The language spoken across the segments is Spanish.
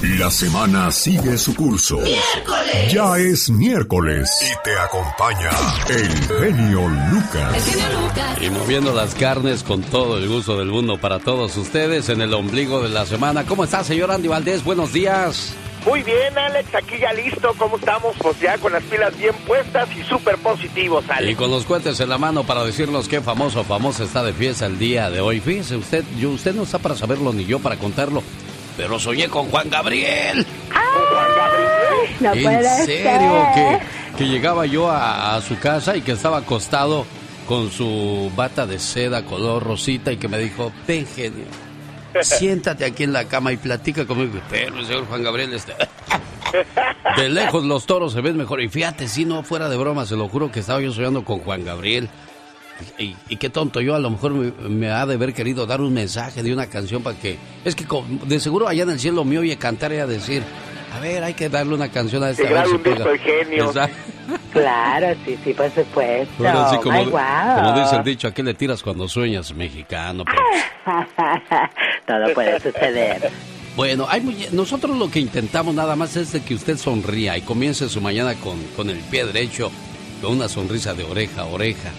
La semana sigue su curso. ¡Miércoles! Ya es miércoles. Y te acompaña el genio Lucas. El genio Lucas. Y moviendo las carnes con todo el gusto del mundo para todos ustedes en el ombligo de la semana. ¿Cómo está, señor Andy Valdés? Buenos días. Muy bien, Alex, aquí ya listo. ¿Cómo estamos? Pues ya con las pilas bien puestas y súper positivos, Alex. Y con los cohetes en la mano para decirnos qué famoso o famosa está de fiesta el día de hoy. Fíjese usted, yo, usted no está para saberlo ni yo para contarlo, pero soñé con Juan Gabriel. No en puede serio, ser. que, que llegaba yo a, a su casa y que estaba acostado con su bata de seda color rosita y que me dijo, ven genio, siéntate aquí en la cama y platica conmigo. Pero el señor Juan Gabriel está... De lejos los toros se ven mejor. Y fíjate, si no fuera de broma, se lo juro que estaba yo soñando con Juan Gabriel. Y, y- qué tonto, yo a lo mejor me, me ha de haber querido dar un mensaje de una canción para que... Es que con- de seguro allá en el cielo me oye cantar y a decir, a ver, hay que darle una canción a esta. A ver si un disco pega". el genio. Claro, sí, sí, por supuesto. Bueno, así como, Ay, como dice el dicho, ¿a qué le tiras cuando sueñas mexicano? Pero- Todo puede suceder. Bueno, hay muy- nosotros lo que intentamos nada más es de que usted sonría y comience su mañana con, con el pie derecho, con una sonrisa de oreja a oreja.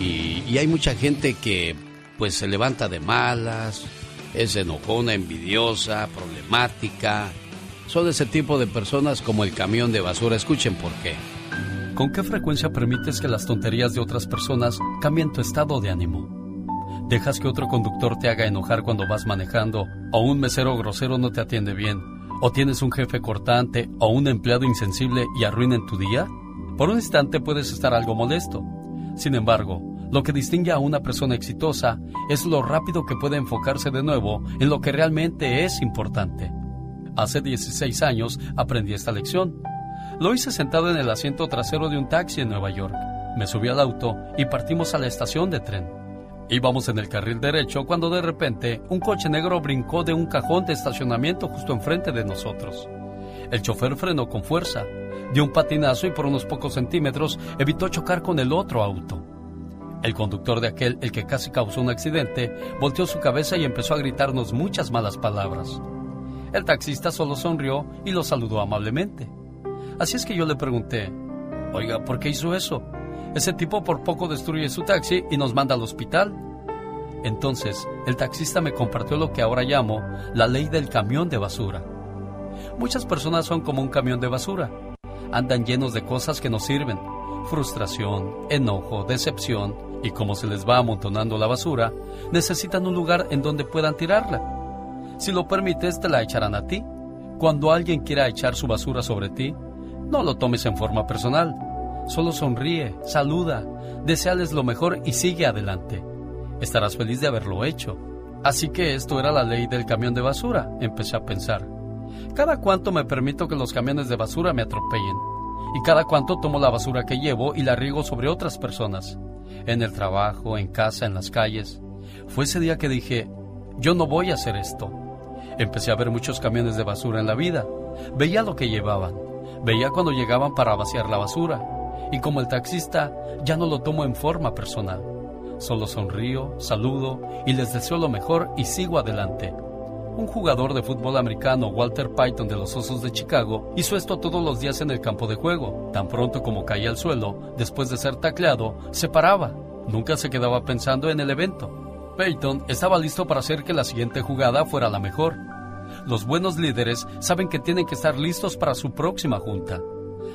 Y, hay mucha gente que pues se levanta de malas, es enojona, envidiosa, problemática. Son ese tipo de personas como el camión de basura. Escuchen por qué. ¿Con qué frecuencia permites que las tonterías de otras personas cambien tu estado de ánimo? ¿Dejas que otro conductor te haga enojar cuando vas manejando? ¿O un mesero grosero no te atiende bien? ¿O tienes un jefe cortante o un empleado insensible y arruinan tu día? Por un instante puedes estar algo molesto. Sin embargo, lo que distingue a una persona exitosa es lo rápido que puede enfocarse de nuevo en lo que realmente es importante. Hace 16 años aprendí esta lección. Lo hice sentado en el asiento trasero de un taxi en Nueva York. Me subí al auto y partimos a la estación de tren. Íbamos en el carril derecho cuando de repente un coche negro brincó de un cajón de estacionamiento justo enfrente de nosotros. El chofer frenó con fuerza, dio un patinazo y por unos pocos centímetros evitó chocar con el otro auto. El conductor de aquel, el que casi causó un accidente, volteó su cabeza y empezó a gritarnos muchas malas palabras. El taxista solo sonrió y lo saludó amablemente. Así es que yo le pregunté, oiga, ¿por qué hizo eso? Ese tipo por poco destruye su taxi y nos manda al hospital. Entonces, el taxista me compartió lo que ahora llamo la ley del camión de basura. Muchas personas son como un camión de basura. Andan llenos de cosas que no sirven. Frustración, enojo, decepción, y como se les va amontonando la basura, necesitan un lugar en donde puedan tirarla. Si lo permites, te la echarán a ti. Cuando alguien quiera echar su basura sobre ti, no lo tomes en forma personal. Solo sonríe, saluda, deseales lo mejor y sigue adelante. Estarás feliz de haberlo hecho. Así que esto era la ley del camión de basura, empecé a pensar. Cada cuánto me permito que los camiones de basura me atropellen. Y cada cuánto tomo la basura que llevo y la riego sobre otras personas. En el trabajo, en casa, en las calles. Fue ese día que dije, yo no voy a hacer esto. Empecé a ver muchos camiones de basura en la vida. Veía lo que llevaban. Veía cuando llegaban para vaciar la basura. Y como el taxista, ya no lo tomo en forma personal. Solo sonrío, saludo y les deseo lo mejor y sigo adelante. Un jugador de fútbol americano, Walter Payton de los Osos de Chicago, hizo esto todos los días en el campo de juego. Tan pronto como caía al suelo, después de ser tacleado, se paraba. Nunca se quedaba pensando en el evento. Payton estaba listo para hacer que la siguiente jugada fuera la mejor. Los buenos líderes saben que tienen que estar listos para su próxima junta.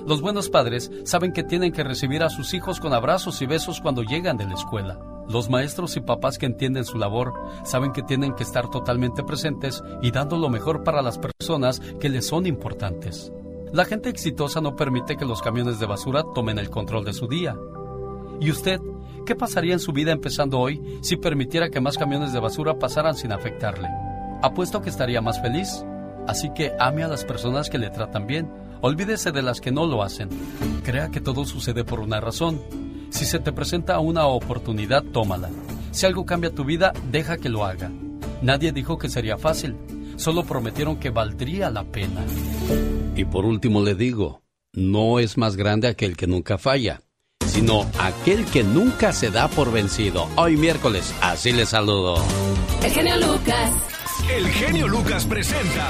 Los buenos padres saben que tienen que recibir a sus hijos con abrazos y besos cuando llegan de la escuela. Los maestros y papás que entienden su labor saben que tienen que estar totalmente presentes y dando lo mejor para las personas que les son importantes. La gente exitosa no permite que los camiones de basura tomen el control de su día. ¿Y usted qué pasaría en su vida empezando hoy si permitiera que más camiones de basura pasaran sin afectarle? Apuesto que estaría más feliz. Así que ame a las personas que le tratan bien. Olvídese de las que no lo hacen. Crea que todo sucede por una razón. Si se te presenta una oportunidad, tómala. Si algo cambia tu vida, deja que lo haga. Nadie dijo que sería fácil, solo prometieron que valdría la pena. Y por último le digo, no es más grande aquel que nunca falla, sino aquel que nunca se da por vencido. Hoy miércoles, así le saludo. El genio Lucas. El genio Lucas presenta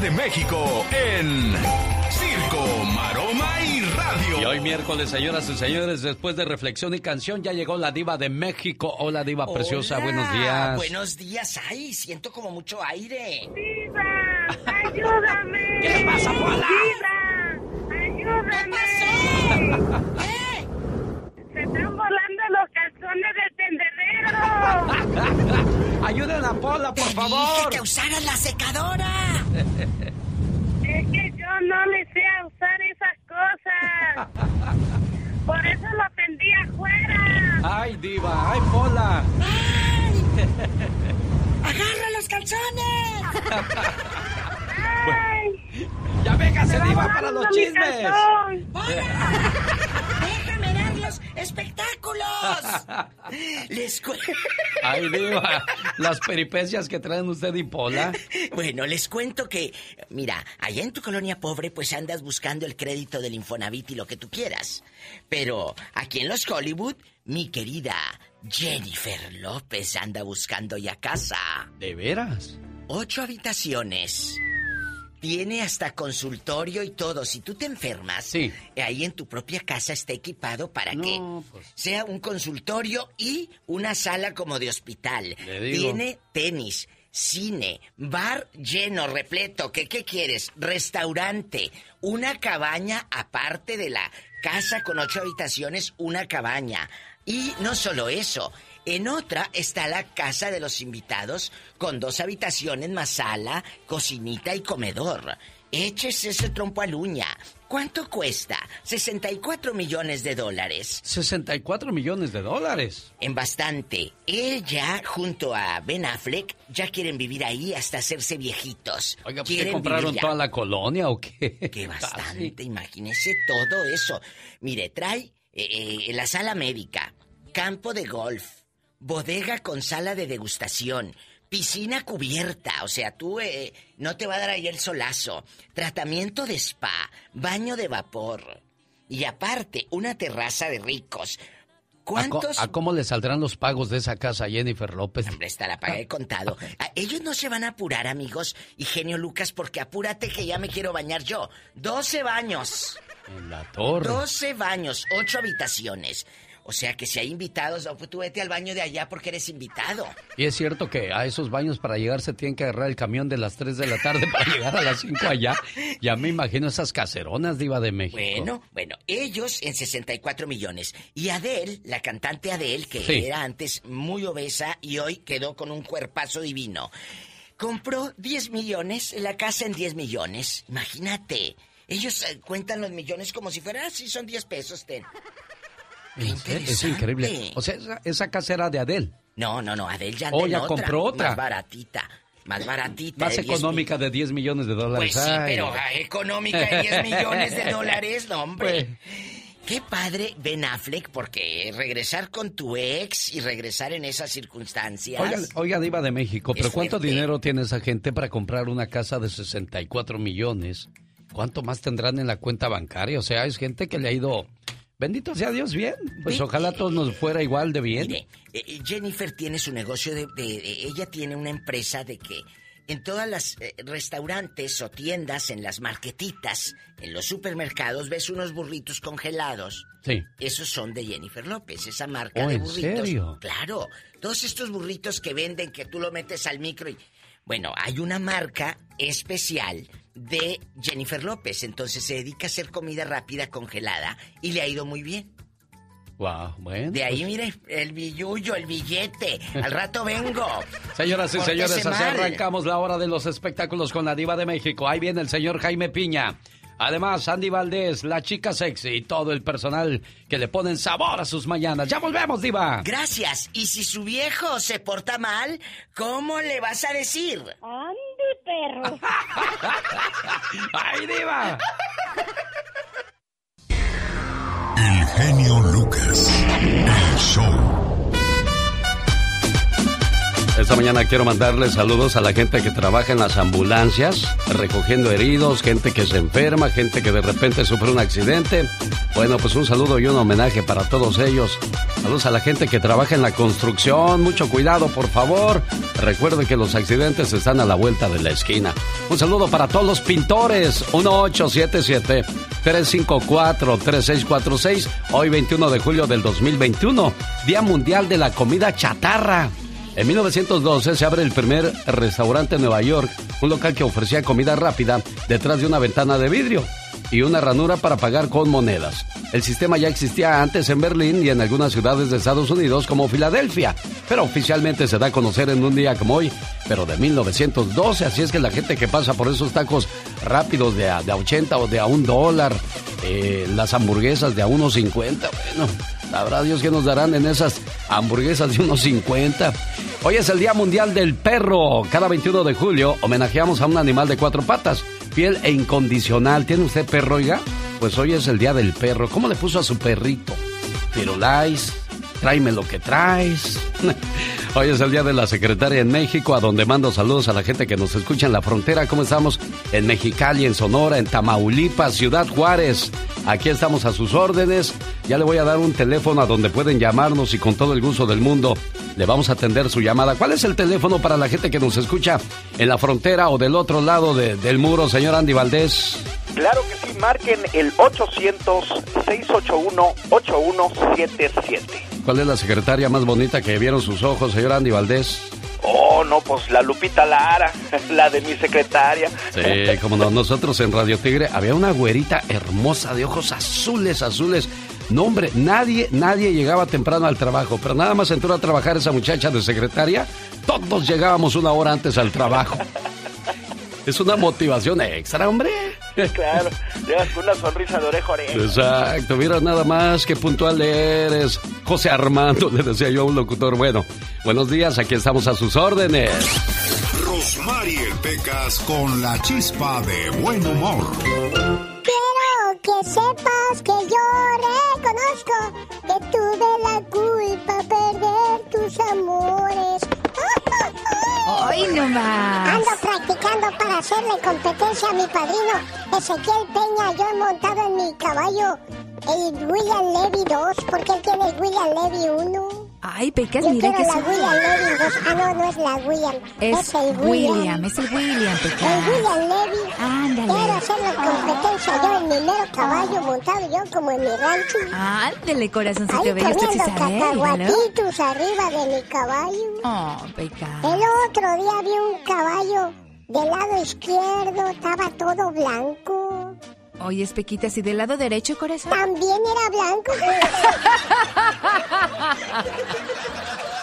de México en Y hoy miércoles, señoras y señores, después de reflexión y canción, ya llegó la diva de México. Hola, diva preciosa, buenos días. Buenos días, ay, siento como mucho aire. ¡Diva! ¡Ayúdame! ¿Qué pasa, Pola? ¡Diva! ¡Ayúdame! ¿Qué? ¡Se están volando los calzones del tendedero! Ayuden a Pola, por Te favor. dije que usaras la secadora. No le sé a usar esas cosas. Por eso lo tendí afuera. Ay, diva, ay, Pola. ¡Ay! ¡Agarra los calzones! ¡Ay! Ya véngase, ¡Me va diva, para los chismes. ¡Hola! ¡Déjame dar los espectáculos! Les cu- Ay, diva, las peripecias que traen usted y Pola. Bueno, les cuento que, mira, allá en tu colonia pobre pues andas buscando el crédito del Infonavit y lo que tú quieras. Pero aquí en los Hollywood, mi querida Jennifer López anda buscando ya casa. ¿De veras? Ocho habitaciones. Tiene hasta consultorio y todo. Si tú te enfermas, Sí. ahí en tu propia casa está equipado para No, que pues. sea un consultorio y una sala como de hospital. Tiene tenis, cine, bar lleno, repleto. ¿Qué, ¿Qué quieres? Restaurante, una cabaña aparte de la casa con ocho habitaciones, una cabaña. Y no solo eso, en otra está la casa de los invitados con dos habitaciones más sala, cocinita y comedor. Échese ese trompo al uña. ¿Cuánto cuesta? 64 millones de dólares. 64 millones de dólares. En bastante. Ella, junto a Ben Affleck, ya quieren vivir ahí hasta hacerse viejitos. Oiga, ¿pues qué compraron toda la colonia o qué? Que Casi. bastante, imagínese todo eso. Mire, trae eh, eh, la sala médica, campo de golf, bodega con sala de degustación, piscina cubierta, o sea, tú eh, no te va a dar ahí el solazo, tratamiento de spa, baño de vapor y aparte una terraza de ricos. ¿A, co- ¿Cuántos? a cómo le saldrán los pagos de esa casa a Jennifer López? Hombre, está la paga de contado. Ah, Ellos no se van a apurar, amigos y genio Lucas, porque apúrate que ya me quiero bañar yo. 12 baños. En la torre. 12 baños, 8 habitaciones. O sea que si hay invitados, pues tú vete al baño de allá porque eres invitado. Y es cierto que a esos baños para llegar se tienen que agarrar el camión de las 3 de la tarde para llegar a las 5 allá. Ya me imagino esas caseronas diva de México. Bueno, bueno, ellos en 64 millones. Y Adele, la cantante Adele, que Sí. era antes muy obesa y hoy quedó con un cuerpazo divino, compró 10 millones, la casa en 10 millones. Imagínate. Ellos eh, cuentan los millones como si fuera, si son 10 pesos, ten. Es increíble. O sea, esa, esa casa era de Adele. No, no, no, Adele ya Oh, ya otra, compró otra. Más baratita, más baratita. Más de 10 económica de 10 millones de dólares. Pues sí, Ay, pero ah, económica de 10 millones de dólares, no, hombre. Pues. Qué padre Ben Affleck, porque regresar con tu ex y regresar en esas circunstancias. Oiga, oiga, Diva de México, pero ¿cuánto fuerte. dinero tiene esa gente para comprar una casa de 64 millones? ¿Cuánto más tendrán en la cuenta bancaria? O sea, es gente que le ha ido, bendito sea Dios, bien. Pues Ve- ojalá a todos nos fuera igual de bien. Mire, eh, eh, Jennifer tiene su negocio de, de- de- Ella tiene una empresa de que en todas las eh, restaurantes o tiendas, en las marquetitas, en los supermercados, ves unos burritos congelados. Sí. Esos son de Jennifer López, esa marca Oh, de ¿en burritos. serio? Claro, todos estos burritos que venden que tú lo metes al micro y bueno, hay una marca especial de Jennifer López, entonces se dedica a hacer comida rápida congelada y le ha ido muy bien. Wow, bueno. De ahí, pues, mire, el billullo, el billete. Al rato vengo. Señoras y señores, así arrancamos la hora de los espectáculos con la Diva de México. Ahí viene el señor Jaime Piña. Además, Andy Valdés, la chica sexy y todo el personal que le ponen sabor a sus mañanas. ¡Ya volvemos, Diva! Gracias. Y si su viejo se porta mal, ¿cómo le vas a decir? ¡Ande, perro! ¡Ay, Diva! El genio Lucas. El show. Esta mañana quiero mandarle saludos a la gente que trabaja en las ambulancias, recogiendo heridos, gente que se enferma, gente que de repente sufre un accidente. Bueno, pues un saludo y un homenaje para todos ellos. Saludos a la gente que trabaja en la construcción. Mucho cuidado, por favor. Recuerde que los accidentes están a la vuelta de la esquina. Un saludo para todos los pintores. 1877-354-3646. Hoy 21 de julio del 2021. Día Mundial de la Comida Chatarra. En 1912 se abre el primer restaurante en Nueva York, un local que ofrecía comida rápida detrás de una ventana de vidrio y una ranura para pagar con monedas. El sistema ya existía antes en Berlín y en algunas ciudades de Estados Unidos como Filadelfia, pero oficialmente se da a conocer en un día como hoy, pero de 1912, así es que la gente que pasa por esos tacos rápidos de a, de 80 o de a un dólar, eh, las hamburguesas de a unos 50, bueno, Sabrá Dios que nos darán en esas hamburguesas de unos 50. Hoy es el Día Mundial del Perro. Cada 21 de julio homenajeamos a un animal de cuatro patas, fiel e incondicional. ¿Tiene usted perro, oiga? Pues hoy es el Día del Perro. ¿Cómo le puso a su perrito? Firulais, tráeme lo que traes. Hoy es el día de la secretaria en México, a donde mando saludos a la gente que nos escucha en la frontera. ¿Cómo estamos? En Mexicali, en Sonora, en Tamaulipas, Ciudad Juárez. Aquí estamos a sus órdenes. Ya le voy a dar un teléfono a donde pueden llamarnos y con todo el gusto del mundo le vamos a atender su llamada. ¿Cuál es el teléfono para la gente que nos escucha en la frontera o del otro lado del muro, señor Andy Valdés? Claro que sí, marquen el 800-681-8177. ¿Cuál es la secretaria más bonita que vieron sus ojos, señor Andy Valdés? Oh, no, pues la Lupita Lara, la de mi secretaria. Sí, como no, nosotros en Radio Tigre había una güerita hermosa de ojos azules, azules. No, hombre, nadie, nadie llegaba temprano al trabajo, pero nada más entró a trabajar esa muchacha de secretaria, todos llegábamos una hora antes al trabajo. Es una motivación extra, hombre. Claro, llegas con una sonrisa de oreja a oreja. Exacto, mira nada más que puntual eres. José Armando, le decía yo a un locutor. Bueno, buenos días, aquí estamos a sus órdenes. Rosmarie Pecas con la chispa de buen humor. Quiero que sepas que yo reconozco que tuve la culpa perder tus amores. ¡Ay, no! Ando practicando para hacerle competencia a mi padrino Ezequiel Peña. Yo he montado en mi caballo el William Levy 2, porque él tiene el William Levy 1. Ay, Pecas, Yo mira que la es... William Levy 2. Ah, no, no es la William. Es, el William, es el William, El Pecas. William Levy. Ándale. Quiero hacerle competencia yo en mi mero caballo montado yo como en mi rancho. Ándale, corazoncito Ahí bello, ¿verdad? cacahuatitos arriba de mi caballo. Oh, Pecas. El otro día vi un caballo del lado izquierdo, estaba todo blanco. Oye, Pequitas, ¿y del lado derecho, corazón? También era blanco.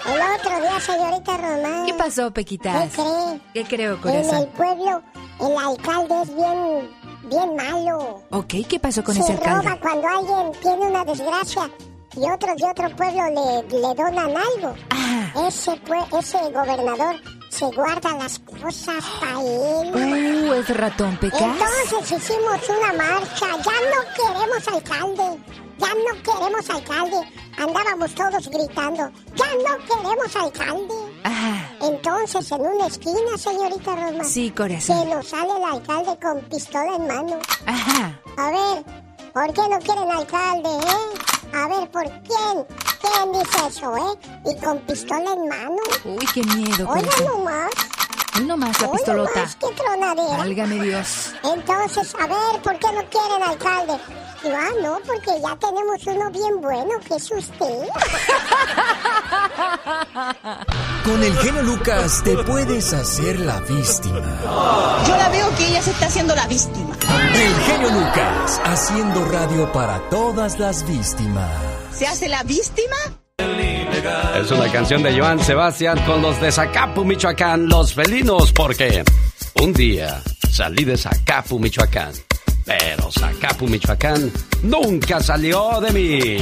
El otro día, señorita Román. ¿Qué pasó, ¿Qué Pequitas? cree? ¿Qué creo, En el corazón? pueblo, el alcalde es bien, bien malo. Ok, ¿qué pasó con Se ese roba alcalde? cuando alguien tiene una desgracia y otros de otro pueblo le, le donan algo. Ah, Ese, ese gobernador se guarda las cosas para él. uh, es ratón, Pecas. Entonces hicimos una marcha. Ya no queremos alcalde. Ya no queremos alcalde. Andábamos todos gritando. Ya no queremos alcalde. Entonces en una esquina, señorita Rosma, sí, se corazón. nos sale el alcalde con pistola en mano. Ajá. A ver, ¿por qué no quieren alcalde, eh? A ver, ¿por quién? ¿Quién dice eso, eh? Y con pistola en mano. Uy, qué miedo, Oiga nomás. Hoy nomás la Oiga pistolota. nomás, qué tronadera. Válgame Dios. Entonces, a ver, ¿por qué no quieren alcalde? Digo, ah, no, porque ya tenemos uno bien bueno, que es usted. Con el genio Lucas te puedes hacer la víctima. Yo la veo que ella se está haciendo la víctima. El genio Lucas haciendo radio para todas las víctimas. ¿Se hace la víctima? Es una canción de Joan Sebastián con los de Zacapu, Michoacán, los felinos, porque un día salí de Zacapu, Michoacán, pero Zacapu, Michoacán nunca salió de mí.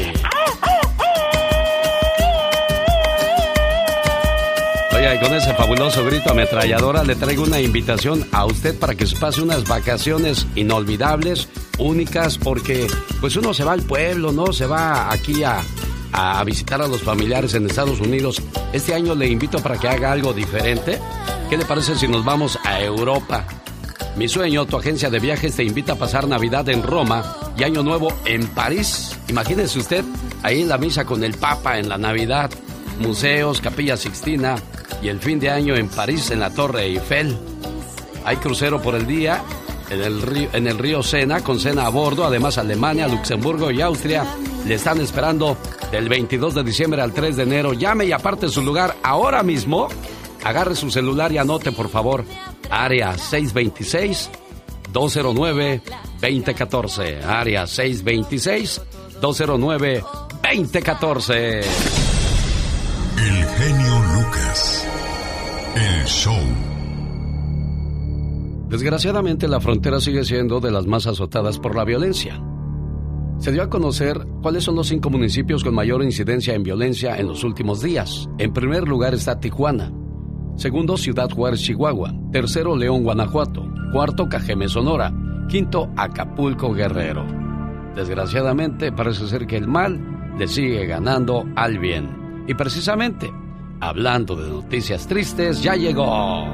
Y con ese fabuloso grito ametralladora le traigo una invitación a usted para que se pase unas vacaciones inolvidables, únicas, porque pues uno se va al pueblo, ¿no? Se va aquí a, a visitar a los familiares en Estados Unidos, este año le invito para que haga algo diferente. ¿Qué le parece si nos vamos a Europa? Mi sueño, tu agencia de viajes te invita a pasar Navidad en Roma y Año Nuevo en París. Imagínese usted ahí en la misa con el Papa en la Navidad, museos, Capilla Sixtina y el fin de año en París en la Torre Eiffel. Hay crucero por el día en el río, en el río Sena con cena a bordo. Además, Alemania, Luxemburgo y Austria le están esperando del 22 de diciembre al 3 de enero. Llame y aparte su lugar ahora mismo. Agarre su celular y anote, por favor. Área 626 209 2014. Área 626 209 2014. El genio Lucas. Desgraciadamente la frontera sigue siendo de las más azotadas por la violencia. Se dio a conocer cuáles son los cinco municipios con mayor incidencia en violencia en los últimos días. En primer lugar está Tijuana. Segundo, Ciudad Juárez, Chihuahua. Tercero, León, Guanajuato. Cuarto, Cajeme, Sonora. Quinto, Acapulco, Guerrero. Desgraciadamente, parece ser que el mal le sigue ganando al bien. Y precisamente, hablando de noticias tristes, ya llegó.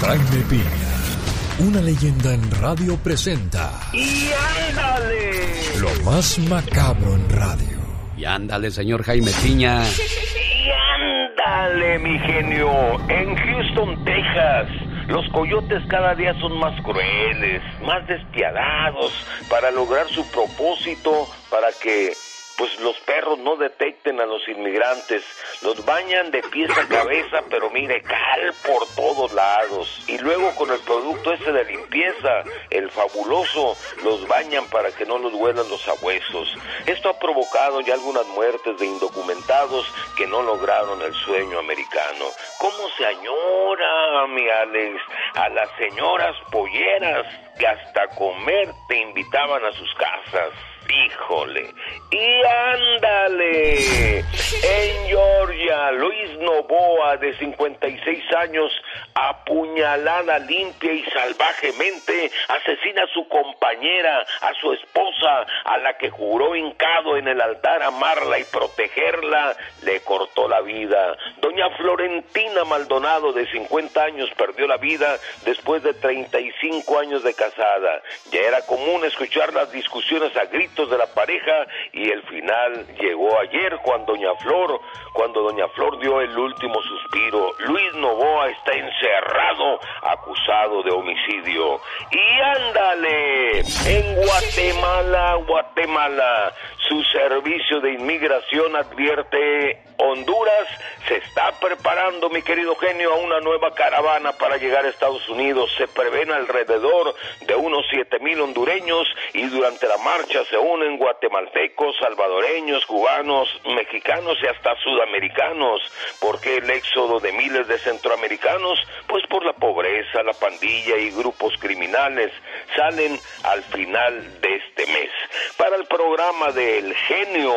Jaime Piña, una leyenda en radio presenta ¡Y ándale! lo más macabro en radio. Y ándale, señor Jaime Piña. ¡Y ándale, mi genio! En Houston, Texas. Los coyotes cada día son más crueles, más despiadados, para lograr su propósito, para que pues los perros no detecten a los inmigrantes, los bañan de pies a cabeza, pero mire, cal por todos lados. Y luego con el producto ese de limpieza, el fabuloso, los bañan para que no los huelan los abuesos. Esto ha provocado ya algunas muertes de indocumentados que no lograron el sueño americano. ¿Cómo se añora, mi Alex, a las señoras polleras que hasta comer te invitaban a sus casas? Híjole. Y ándale. En Georgia, Luis Novoa, de 56 años, apuñalada limpia y salvajemente, asesina a su compañera, a su esposa, a la que juró hincado en el altar amarla y protegerla, le cortó la vida. Doña Florentina Maldonado, de 50 años, perdió la vida después de 35 años de casada. Ya era común escuchar las discusiones a gritos de la pareja y el final llegó ayer cuando Doña Flor, cuando Doña Flor dio el último suspiro. Luis Novoa está encerrado, acusado de homicidio. Y ándale, en Guatemala, Guatemala, su servicio de inmigración advierte Honduras se está preparando, mi querido genio, a una nueva caravana para llegar a Estados Unidos. Se prevén alrededor de unos siete mil hondureños y durante la marcha se unen guatemaltecos, salvadoreños, cubanos, mexicanos y hasta sudamericanos. ¿Por qué el éxodo de miles de centroamericanos? Pues por la pobreza, la pandilla y grupos criminales. Salen al final de este mes. Para el programa del genio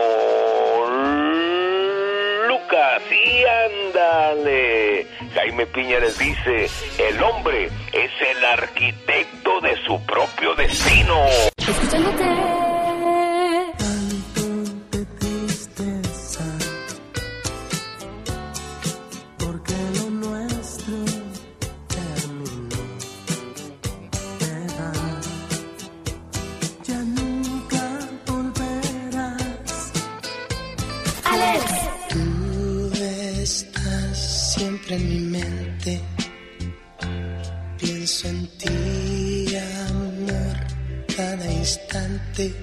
Lucas, y ándale. Jaime Piña les dice, el hombre es el arquitecto de su propio destino. Siempre en mi mente. Pienso en ti, amor, cada instante.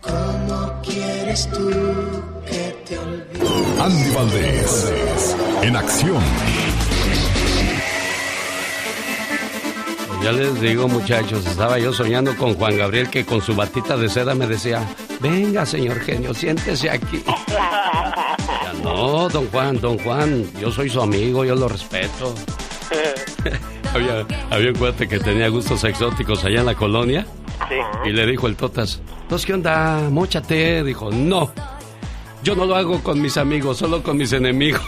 ¿Cómo quieres tú que te olvide? Andy Valdés. En acción. Ya les digo, muchachos, estaba yo soñando con Juan Gabriel que con su batita de seda me decía, venga, señor genio, siéntese aquí. No, don Juan, don Juan, yo soy su amigo, yo lo respeto. había, había un cuate que tenía gustos exóticos allá en la colonia y le dijo el Totas, ¿entonces qué onda? Móchate. Dijo, no, yo no lo hago con mis amigos, solo con mis enemigos.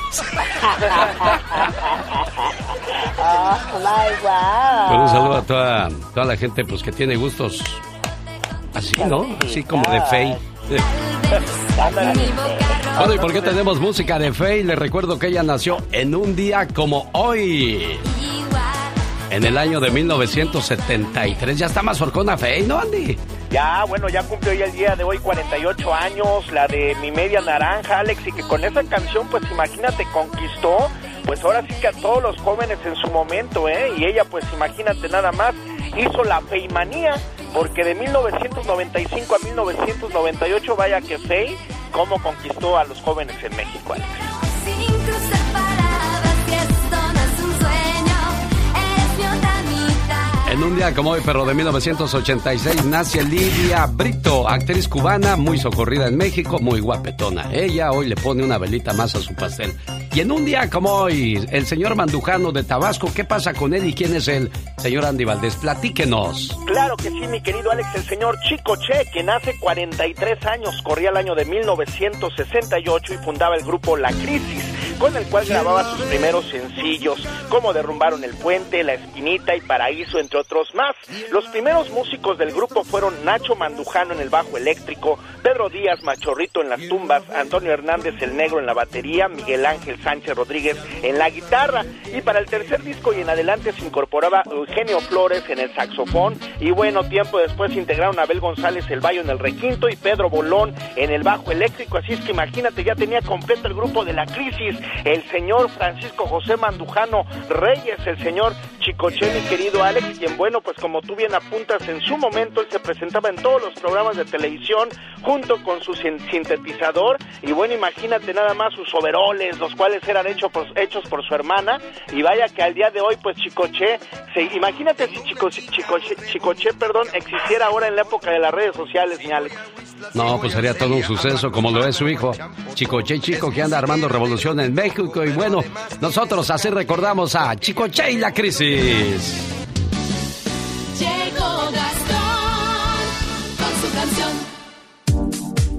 Oh, my wow. Un saludo a toda, toda la gente pues que tiene gustos así, ¿no? Así como de fey. Bueno, ¿y por qué tenemos música de fe? Y les recuerdo que ella nació en un día como hoy. En el año de 1973. Ya está más forcona Fey, ¿no, Andy? Ya, bueno, ya cumplió ya el día de hoy 48 años, la de Mi Media Naranja, Alex, y que con esa canción, pues imagínate, conquistó, pues ahora sí que a todos los jóvenes en su momento, ¿eh? Y ella, pues imagínate nada más, hizo la feimanía, porque de 1995 a 1998, vaya que Fey, cómo conquistó a los jóvenes en México, Alex. En un día como hoy, pero de 1986, nace Lidia Brito, actriz cubana, muy socorrida en México, muy guapetona. Ella hoy le pone una velita más a su pastel. Y en un día como hoy, el señor Mandujano de Tabasco, ¿qué pasa con él y quién es él? Señor Andy Valdés, platíquenos. Claro que sí, mi querido Alex, el señor Chico Che, quien hace 43 años corría el año de 1968 y fundaba el grupo La Crisis, con el cual grababa sus primeros sencillos, como Derrumbaron el Puente, La Esquinita y Paraíso, entre otros más. Los primeros músicos del grupo fueron Nacho Mandujano en el bajo eléctrico, Pedro Díaz Machorrito en las tumbas, Antonio Hernández el Negro en la batería, Miguel Ángel Sánchez Rodríguez en la guitarra. Y para el tercer disco y en adelante se incorporaba Eugenio Flores en el saxofón. Y bueno, tiempo después integraron Abel González el bayo en el requinto y Pedro Bolón en el bajo eléctrico. Así es que imagínate, ya tenía completo el grupo de la crisis. El señor Francisco José Mandujano Reyes, el señor Chicoche, mi querido Alex, quien bueno, pues como tú bien apuntas, en su momento él se presentaba en todos los programas de televisión junto con su sintetizador. Y bueno, imagínate nada más sus overoles, los cuales eran hechos por, hechos por su hermana. Y vaya que al día de hoy, pues Chicoche, se, imagínate si Chico, Chicoche, Chicoche, perdón, existiera ahora en la época de las redes sociales, mi Alex. No, pues sería todo un suceso como lo es su hijo, Chicoche Chico, que anda armando revolución en México. Y bueno, nosotros así recordamos a Chicoche y la crisis. Llegó Gastón con su canción.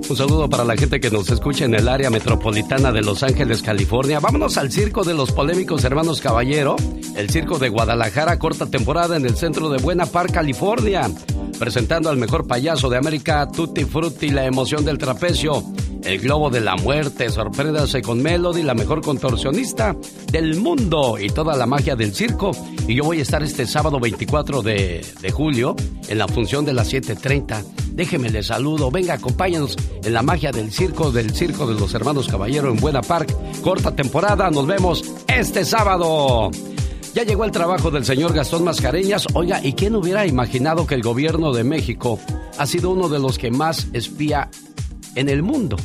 Un saludo para la gente que nos escucha en el área metropolitana de Los Ángeles, California. Vámonos al circo de los polémicos hermanos Caballero, el circo de Guadalajara, corta temporada en el centro de Buena Park, California. Presentando al mejor payaso de América, Tutti Frutti, la emoción del trapecio, el globo de la muerte, sorpréndase con Melody, la mejor contorsionista del mundo y toda la magia del circo. Y yo voy a estar este sábado 24 de, de julio en la función de las 7.30. Déjeme le saludo, venga, acompáñenos en la magia del circo, del circo de los hermanos Caballero en Buena Park. Corta temporada, nos vemos este sábado. Ya llegó el trabajo del señor Gastón Mascareñas. Oiga, ¿y quién hubiera imaginado que el gobierno de México ha sido uno de los que más espía en el mundo?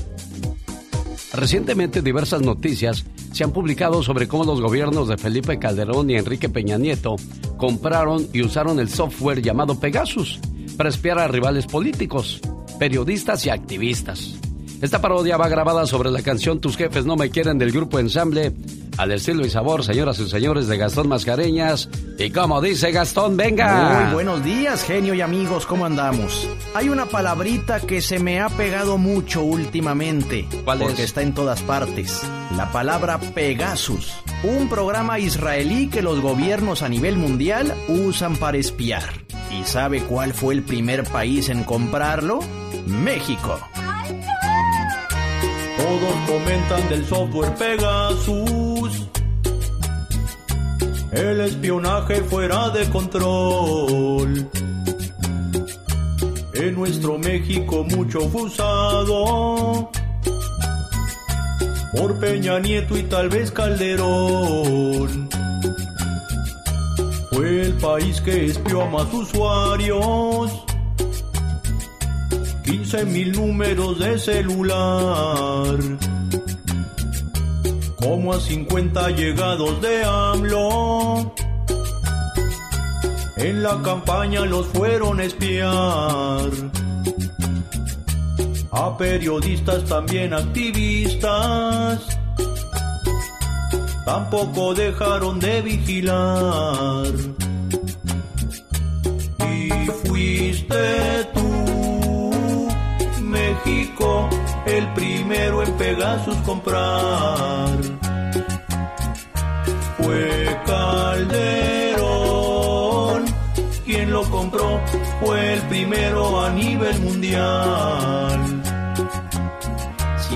Recientemente diversas noticias se han publicado sobre cómo los gobiernos de Felipe Calderón y Enrique Peña Nieto compraron y usaron el software llamado Pegasus para espiar a rivales políticos, periodistas y activistas. Esta parodia va grabada sobre la canción Tus jefes no me quieren del grupo Ensamble, al estilo y sabor, señoras y señores de Gastón Mascareñas. Y como dice Gastón, venga. Muy buenos días, genio y amigos, ¿cómo andamos? Hay una palabrita que se me ha pegado mucho últimamente. ¿Cuál porque es? está en todas partes. La palabra Pegasus. Un programa israelí que los gobiernos a nivel mundial usan para espiar. ¿Y sabe cuál fue el primer país en comprarlo? México. Todos comentan del software Pegasus. El espionaje fuera de control. En nuestro México mucho fue usado. Por Peña Nieto y tal vez Calderón. Fue el país que espió a más usuarios. 15 mil números de celular. Como a 50 llegados de AMLO. En la campaña los fueron a espiar. A periodistas también activistas. Tampoco dejaron de vigilar. Y fuiste tú, México, el primero en Pegasus comprar. Fue Calderón quien lo compró, fue el primero a nivel mundial.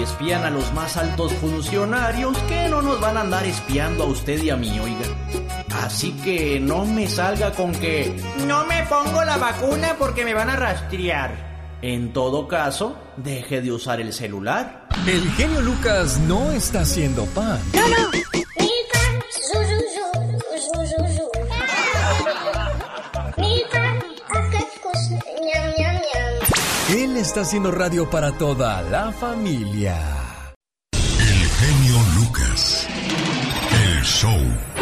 espían a los más altos funcionarios, que no nos van a andar espiando a usted y a mí, oiga. Así que no me salga con que no me pongo la vacuna porque me van a rastrear. En todo caso, deje de usar el celular. El genio Lucas no está haciendo pan. No, no. Él está haciendo radio para toda la familia. El genio Lucas. El show.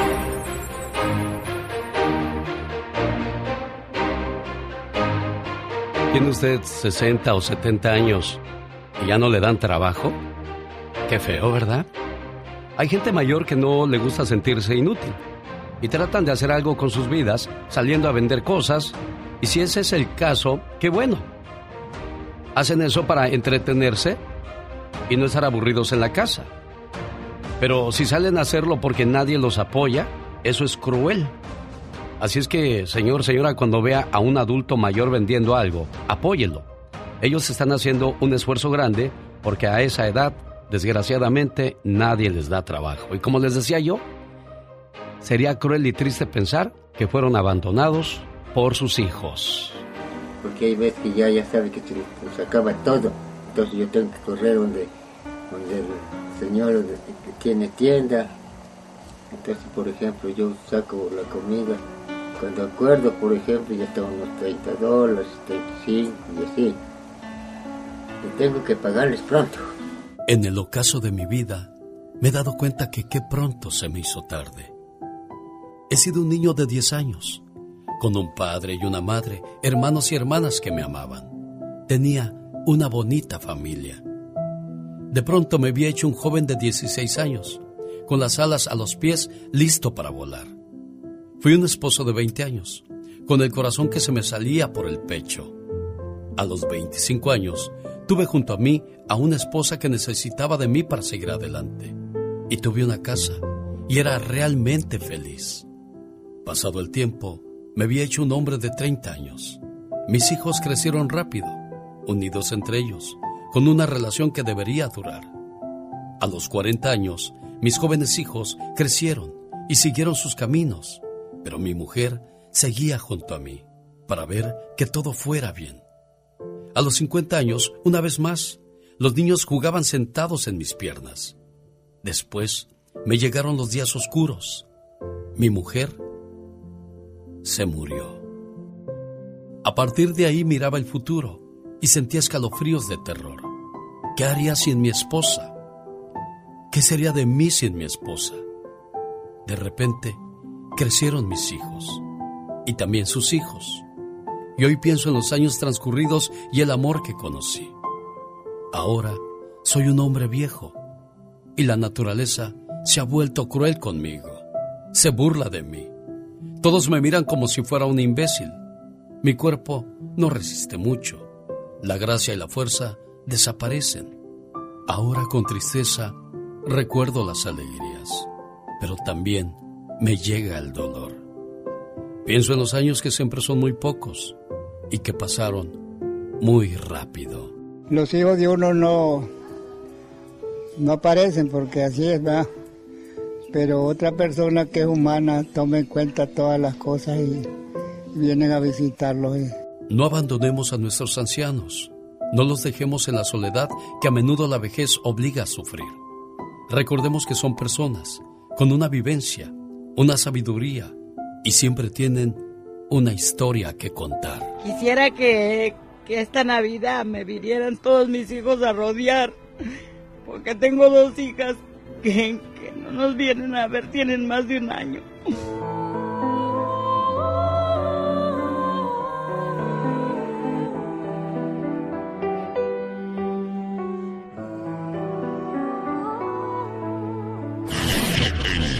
¿Tiene usted 60 o 70 años y ya no le dan trabajo? Qué feo, ¿verdad? Hay gente mayor que no le gusta sentirse inútil y tratan de hacer algo con sus vidas saliendo a vender cosas y si ese es el caso, qué bueno. Hacen eso para entretenerse y no estar aburridos en la casa. Pero si salen a hacerlo porque nadie los apoya, eso es cruel. Así es que, señor, señora, cuando vea a un adulto mayor vendiendo algo, apóyelo. Ellos están haciendo un esfuerzo grande porque a esa edad, desgraciadamente, nadie les da trabajo. Y como les decía yo, sería cruel y triste pensar que fueron abandonados por sus hijos. Porque hay veces que ya, ya sabe que se nos acaba todo. Entonces yo tengo que correr donde, donde el señor donde- tiene tienda. Entonces, por ejemplo, yo saco la comida. Cuando acuerdo, por ejemplo, ya están unos 30 dólares, 35 y así. Y tengo que pagarles pronto. En el ocaso de mi vida, me he dado cuenta que qué pronto se me hizo tarde. He sido un niño de 10 años, con un padre y una madre, hermanos y hermanas que me amaban. Tenía una bonita familia. De pronto me vi hecho un joven de 16 años, con las alas a los pies, listo para volar. Fui un esposo de 20 años, con el corazón que se me salía por el pecho. A los 25 años, tuve junto a mí a una esposa que necesitaba de mí para seguir adelante. Y tuve una casa, y era realmente feliz. Pasado el tiempo, me había hecho un hombre de 30 años. Mis hijos crecieron rápido, unidos entre ellos, con una relación que debería durar. A los 40 años, mis jóvenes hijos crecieron y siguieron sus caminos, pero mi mujer seguía junto a mí para ver que todo fuera bien. A los 50 años, una vez más, los niños jugaban sentados en mis piernas. Después me llegaron los días oscuros. Mi mujer se murió. A partir de ahí miraba el futuro y sentía escalofríos de terror. ¿Qué haría sin mi esposa? ¿Qué sería de mí sin mi esposa? De repente, crecieron mis hijos y también sus hijos. Y hoy pienso en los años transcurridos y el amor que conocí. Ahora soy un hombre viejo y la naturaleza se ha vuelto cruel conmigo. Se burla de mí. Todos me miran como si fuera un imbécil. Mi cuerpo no resiste mucho. La gracia y la fuerza desaparecen. Ahora con tristeza recuerdo las alegrías, pero también me llega el dolor. Pienso en los años que siempre son muy pocos y que pasaron muy rápido. Los hijos de uno no, no aparecen porque así es, ¿verdad? Pero otra persona que es humana toma en cuenta todas las cosas y vienen a visitarlos. y- No abandonemos a nuestros ancianos. No los dejemos en la soledad que a menudo la vejez obliga a sufrir. Recordemos que son personas con una vivencia, una sabiduría y siempre tienen una historia que contar. Quisiera que, que esta Navidad me vinieran todos mis hijos a rodear, porque tengo dos hijas que, que no nos vienen a ver, tienen más de un año.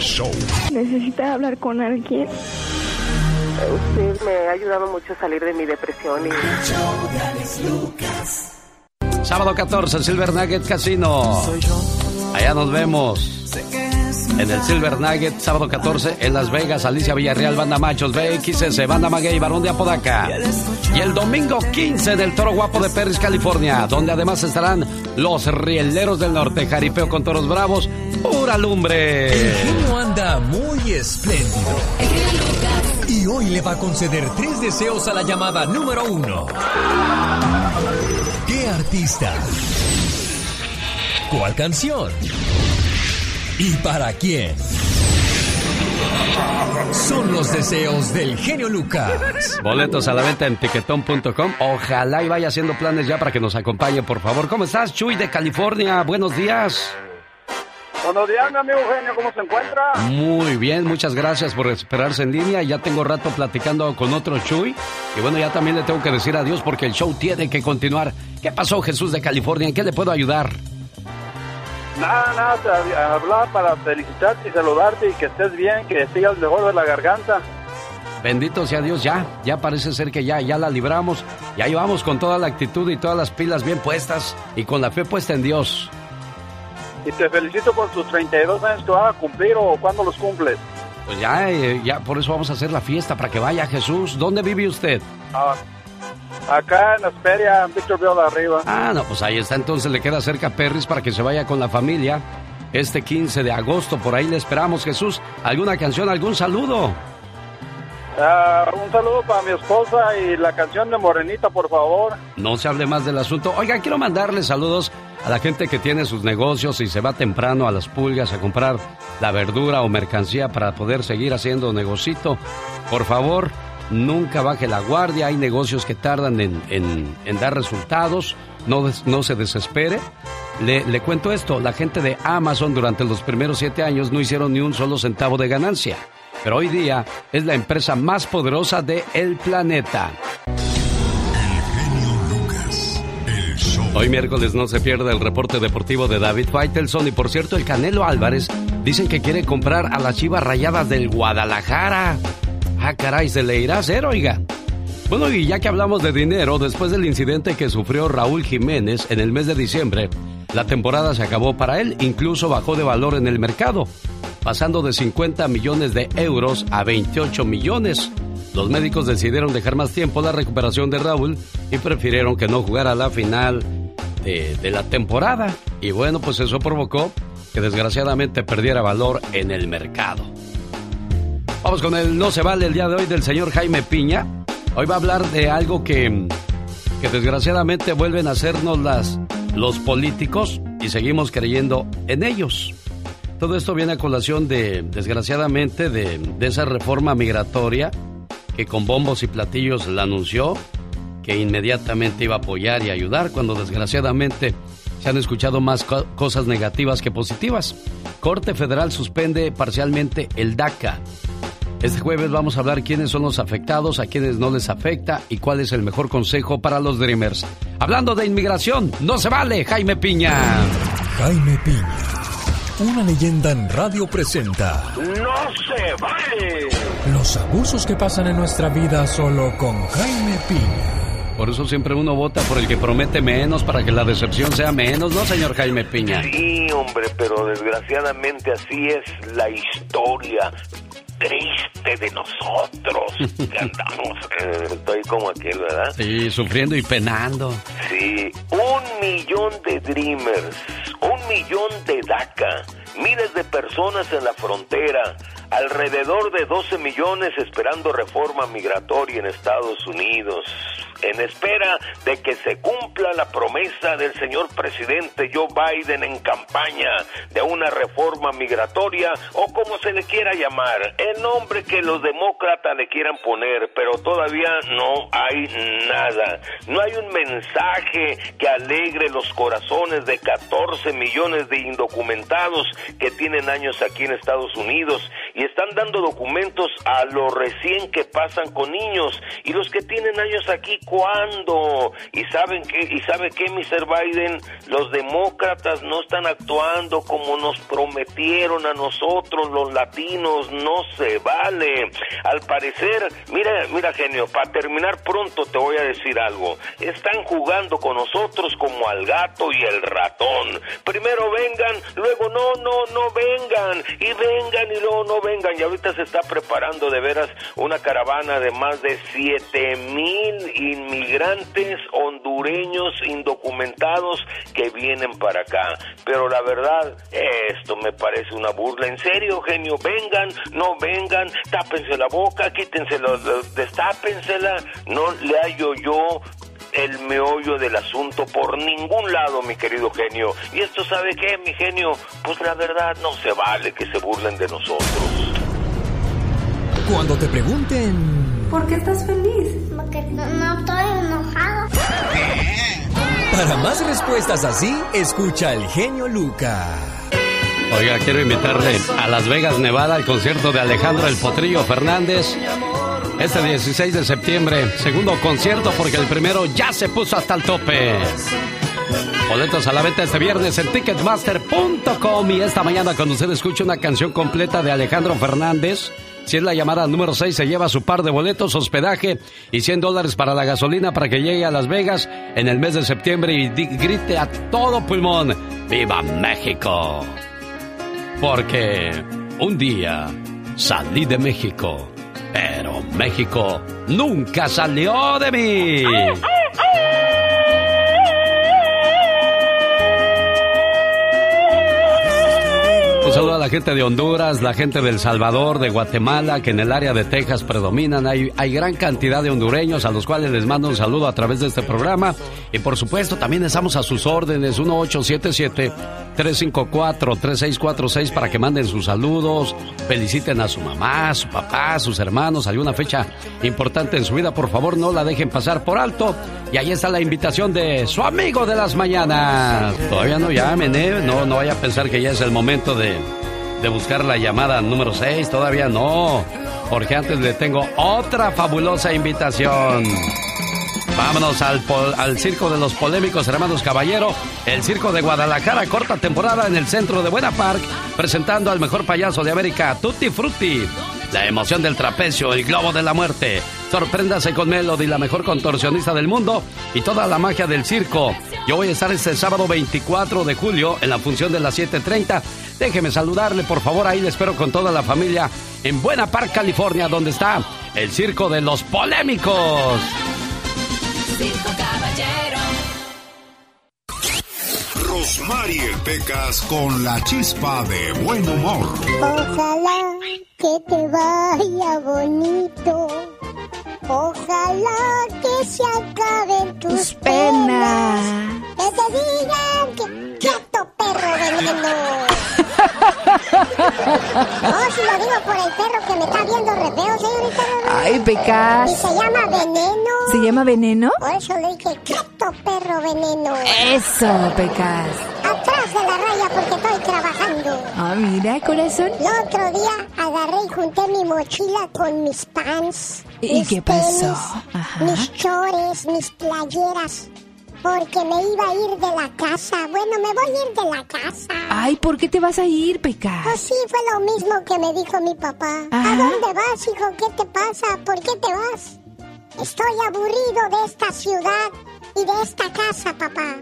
Show. Necesita hablar con alguien. Usted me ha ayudado mucho a salir de mi depresión y... Sábado 14, Silver Nugget Casino. Allá nos vemos. En el Silver Nugget, sábado 14 en Las Vegas, Alicia Villarreal, Banda Machos, BXS, Banda Maguey, Barón de Apodaca. Y el domingo 15 del Toro Guapo de Perris, California, donde además estarán los Rieleros del Norte, Jaripeo con Toros Bravos, pura lumbre. El genio anda muy espléndido. Y hoy le va a conceder tres deseos a la llamada número uno. ¿Qué artista? ¿Cuál canción? ¿Y para quién? Son los deseos del genio Lucas. Boletos a la venta en tiquetón.com. Ojalá y vaya haciendo planes ya para que nos acompañe, por favor. ¿Cómo estás, Chuy de California? Buenos días. Buenos días, mi amigo genio, ¿cómo se encuentra? Muy bien, muchas gracias por esperarse en línea. Ya tengo rato platicando con otro Chuy. Y bueno, ya también le tengo que decir adiós porque el show tiene que continuar. ¿Qué pasó, Jesús de California? ¿En qué le puedo ayudar? Nada, nada, hablar para felicitarte y saludarte y que estés bien, que sigas mejor de la garganta. Bendito sea Dios, ya, ya parece ser que ya, ya la libramos. Ya llevamos con toda la actitud y todas las pilas bien puestas y con la fe puesta en Dios. Y te felicito por tus 32 años que van a cumplir o cuándo los cumples. Pues ya, eh, ya, por eso vamos a hacer la fiesta para que vaya Jesús. ¿Dónde vive usted? Ah, acá en Asperia, en Victorville arriba. Ah, no, pues ahí está. Entonces le queda cerca Perris para que se vaya con la familia. Este 15 de agosto, por ahí le esperamos, Jesús. ¿Alguna canción, algún saludo? Ah, un saludo para mi esposa y la canción de Morenita, por favor. No se hable más del asunto. Oiga, quiero mandarle saludos a la gente que tiene sus negocios y se va temprano a las pulgas a comprar la verdura o mercancía para poder seguir haciendo negocito. Por favor, nunca baje la guardia. Hay negocios que tardan en, dar resultados. No, se desespere. Le, cuento esto, la gente de Amazon durante los primeros siete años no hicieron ni un solo centavo de ganancia. Pero hoy día es la empresa más poderosa del el planeta. Hoy miércoles no se pierde el reporte deportivo de David Faitelson y por cierto el Canelo Álvarez dicen que quiere comprar a las Chivas Rayadas del Guadalajara. Ah, caray, se le irá a hacer, oiga. Bueno, y ya que hablamos de dinero, después del incidente que sufrió Raúl Jiménez en el mes de diciembre, la temporada se acabó para él, incluso bajó de valor en el mercado, pasando de 50 millones de euros a 28 millones. Los médicos decidieron dejar más tiempo la recuperación de Raúl y prefirieron que no jugara la final de, de la temporada. Y bueno, pues eso provocó que desgraciadamente perdiera valor en el mercado. Vamos con el No se vale el día de hoy del señor Jaime Piña. Hoy va a hablar de algo que, que desgraciadamente vuelven a hacernos las, los políticos y seguimos creyendo en ellos. Todo esto viene a colación de, desgraciadamente, de, de esa reforma migratoria que con bombos y platillos la anunció, que inmediatamente iba a apoyar y ayudar, cuando desgraciadamente se han escuchado más co- cosas negativas que positivas. Corte Federal suspende parcialmente el DACA. Este jueves vamos a hablar quiénes son los afectados, a quiénes no les afecta y cuál es el mejor consejo para los Dreamers. Hablando de inmigración, no se vale, Jaime Piña. Jaime Piña, una leyenda en radio presenta ¡No se vale! los abusos que pasan en nuestra vida solo con Jaime Piña. Por eso siempre uno vota por el que promete menos para que la decepción sea menos, ¿no, señor Jaime Piña? Sí, hombre, pero desgraciadamente así es la historia triste de nosotros. Que andamos, eh, estoy como aquel, ¿verdad? Sí, sufriendo y penando. Sí, un millón de Dreamers, un millón de DACA, miles de personas en la frontera, alrededor de 12 millones esperando reforma migratoria en Estados Unidos, en espera de que se cumpla la promesa del señor presidente Joe Biden en campaña de una reforma migratoria o como se le quiera llamar, el nombre que los demócratas le quieran poner, pero todavía no hay nada. No hay un mensaje que alegre los corazones de 14 millones de indocumentados que tienen años aquí en Estados Unidos y están dando documentos a lo recién que pasan con niños y los que tienen años aquí cuándo y saben que y sabe que Mr. Biden los demócratas no están actuando como nos prometieron a nosotros los latinos no se vale. Al parecer mira mira genio para terminar pronto te voy a decir algo. Están jugando con nosotros como al gato y el ratón. Primero vengan luego no no no vengan y vengan y luego no vengan y ahorita se está preparando de veras una caravana de más de siete mil inmigrantes hondureños indocumentados que vienen para acá. Pero la verdad, esto me parece una burla. En serio, genio, vengan, no vengan, tápense la boca, quítense los, destápensela. No le hallo yo el meollo del asunto por ningún lado, mi querido genio. Y esto, ¿sabe qué, mi genio? Pues la verdad no se vale que se burlen de nosotros. Cuando te pregunten... ¿Por qué estás feliz? Porque no, no estoy enojado. Para más respuestas así, escucha al genio Lucas. Oiga, quiero invitarle a Las Vegas, Nevada, al concierto de Alejandro El Potrillo Fernández. Este 16 de septiembre, segundo concierto porque el primero ya se puso hasta el tope. Boletos a la venta este viernes en ticketmaster.com y esta mañana cuando usted escuche una canción completa de Alejandro Fernández, si es la llamada número 6 se lleva su par de boletos, hospedaje y 100 dólares para la gasolina para que llegue a Las Vegas en el mes de septiembre y grite a todo pulmón, ¡Viva México! Porque un día salí de México, pero México nunca salió de mí. Un saludo a la gente de Honduras, la gente de El Salvador, de Guatemala, que en el área de Texas predominan. Hay, hay gran cantidad de hondureños a los cuales les mando un saludo a través de este programa. Y por supuesto, también estamos a sus órdenes, 1877-354-3646 para que manden sus saludos, feliciten a su mamá, su papá, sus hermanos, alguna fecha importante en su vida. Por favor, no la dejen pasar por alto. Y ahí está la invitación de su amigo de las mañanas. Todavía no llamen, ¿eh? No, no vaya a pensar que ya es el momento de, de buscar la llamada número 6. Todavía no. Porque antes le tengo otra fabulosa invitación. Vámonos al, al circo de los polémicos hermanos Caballero, el circo de Guadalajara, corta temporada en el centro de Buena Park, presentando al mejor payaso de América, Tutti Frutti. La emoción del trapecio, el globo de la muerte. Sorpréndase con Melody, la mejor contorsionista del mundo, y toda la magia del circo. Yo voy a estar este sábado 24 de julio en la función de las 7:30. Déjeme saludarle, por favor, ahí le espero con toda la familia en Buena Park, California, donde está el circo de los polémicos. Circo Caballero. Rosmarie Pecas con la chispa de buen humor. Ojalá que te vaya bonito. Ojalá que se acaben tus, Tus penas. Que te digan que quieto perro veneno. Oh, si lo digo por el perro que me está viendo re feo, señorita. Ay, Y Pecas. se llama veneno. ¿Se llama veneno? Por eso le dije quieto perro veneno. Eso, Pecas. Atrás de la raya porque trabajando. Ah, mira, corazón. El otro día agarré y junté mi mochila con mis pants. ¿Y mis qué pasó? tenis, Ajá. Mis chores, mis playeras. Porque me iba a ir de la casa. Bueno, me voy a ir de la casa. Ay, ¿por qué te vas a ir, Pues Pecas? sí, fue lo mismo que me dijo mi papá. Ajá. ¿A dónde vas, hijo? ¿Qué te pasa? ¿Por qué te vas? Estoy aburrido de esta ciudad y de esta casa, papá.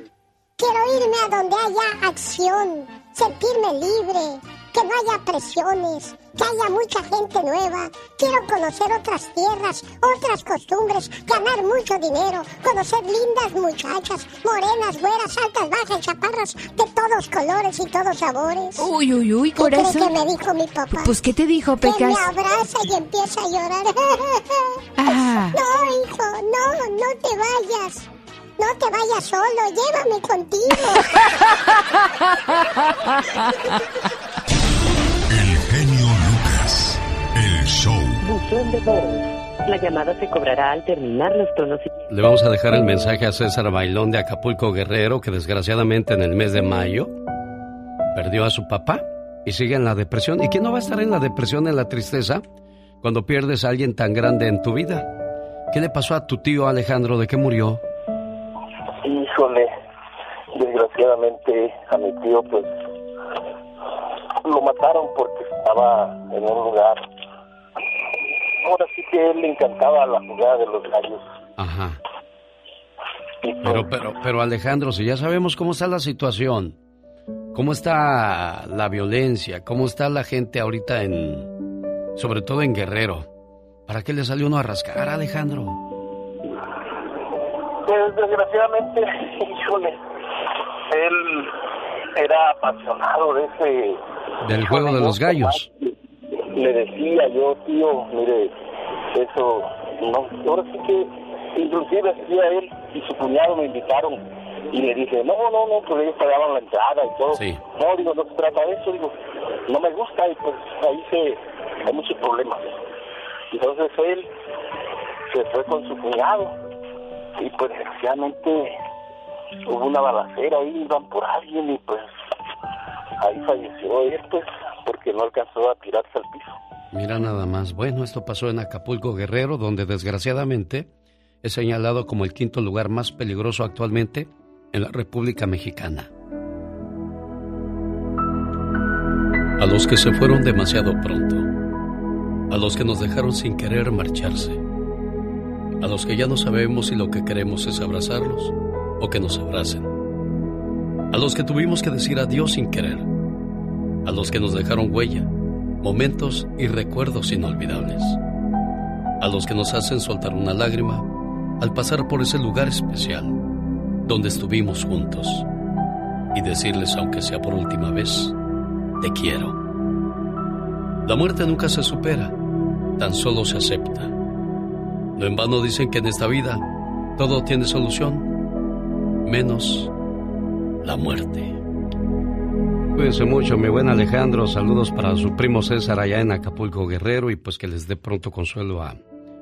Quiero irme a donde haya acción, sentirme libre, que no haya presiones, que haya mucha gente nueva. Quiero conocer otras tierras, otras costumbres, ganar mucho dinero, conocer lindas muchachas, morenas, güeras, altas, bajas, chaparras, de todos colores y todos sabores. Uy, uy, uy, ¿Qué cree que corazón. me dijo mi papá? Pues, ¿qué te dijo, que me Pecas? abraza y empieza a llorar. Ah. No, hijo, no, no te vayas. No te vayas solo, llévame contigo. El genio Lucas. El show. Buzón de voz. La llamada se cobrará al terminar los tonos. Le vamos a dejar el mensaje a César Bailón de Acapulco Guerrero, que desgraciadamente en el mes de mayo perdió a su papá. y sigue en la depresión. ¿Y quién no va a estar en la depresión, en la tristeza, cuando pierdes a alguien tan grande en tu vida? ¿Qué le pasó a tu tío Alejandro? ¿De qué murió? Desgraciadamente a mi tío pues lo mataron porque estaba en un lugar. Ahora sí que él le encantaba la jugada de los gallos. Ajá. Pero, pero, pero Alejandro, si ya sabemos cómo está la situación, cómo está la violencia, cómo está la gente ahorita en, sobre todo en Guerrero, ¿para qué le salió uno a rascar, Alejandro? Pues desgraciadamente, híjole, él era apasionado de ese... Del juego de los gallos. Le decía yo, tío, mire, eso, no, ahora sí que, inclusive hacía él y su cuñado me invitaron y le dije, no, no, no, pues ellos pagaban la entrada y todo. No, digo, no se trata de eso, digo, no me gusta y pues ahí se, hay muchos problemas. Entonces él se fue con su cuñado y pues desgraciadamente hubo una balacera ahí, iban por alguien y pues ahí falleció él pues porque no alcanzó a tirarse al piso. Mira nada más, bueno, esto pasó en Acapulco Guerrero, donde desgraciadamente es señalado como el quinto lugar más peligroso actualmente en la República Mexicana. A los que se fueron demasiado pronto, a los que nos dejaron sin querer marcharse, a los que ya no sabemos si lo que queremos es abrazarlos o que nos abracen, a los que tuvimos que decir adiós sin querer, a los que nos dejaron huella, momentos y recuerdos inolvidables, a los que nos hacen soltar una lágrima al pasar por ese lugar especial donde estuvimos juntos y decirles, aunque sea por última vez, te quiero. La muerte nunca se supera, tan solo se acepta. No en vano dicen que en esta vida todo tiene solución, menos la muerte. Cuídense mucho, mi buen Alejandro. Saludos para su primo César allá en Acapulco Guerrero y pues que les dé pronto consuelo a,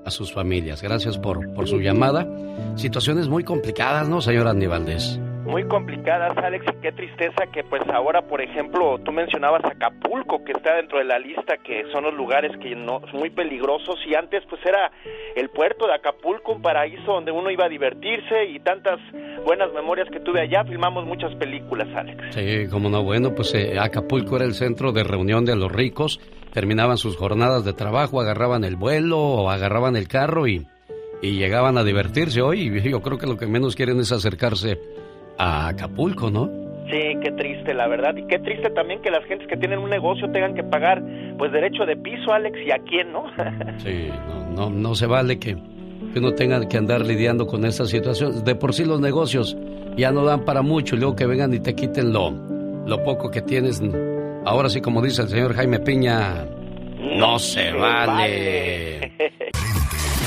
a sus familias. Gracias por, por su llamada. Situaciones muy complicadas, ¿no, señor Andy Valdés? Muy complicadas, Alex, y qué tristeza que pues ahora, por ejemplo, tú mencionabas Acapulco, que está dentro de la lista, que son los lugares que no son muy peligrosos, y antes pues era el puerto de Acapulco, un paraíso donde uno iba a divertirse, y tantas buenas memorias que tuve allá, filmamos muchas películas, Alex. Sí, como no, bueno, pues eh, Acapulco era el centro de reunión de los ricos, terminaban sus jornadas de trabajo, agarraban el vuelo o agarraban el carro y, y llegaban a divertirse hoy. Yo creo que lo que menos quieren es acercarse a Acapulco, ¿no? Sí, qué triste, la verdad. Y qué triste también que las gentes que tienen un negocio tengan que pagar, pues, derecho de piso, Alex, y a quién, ¿no? sí, no, no, no se vale que, que uno tenga que andar lidiando con esta situación. De por sí los negocios ya no dan para mucho y luego que vengan y te quiten lo, lo poco que tienes. Ahora sí, como dice el señor Jaime Piña, no, se, vale. del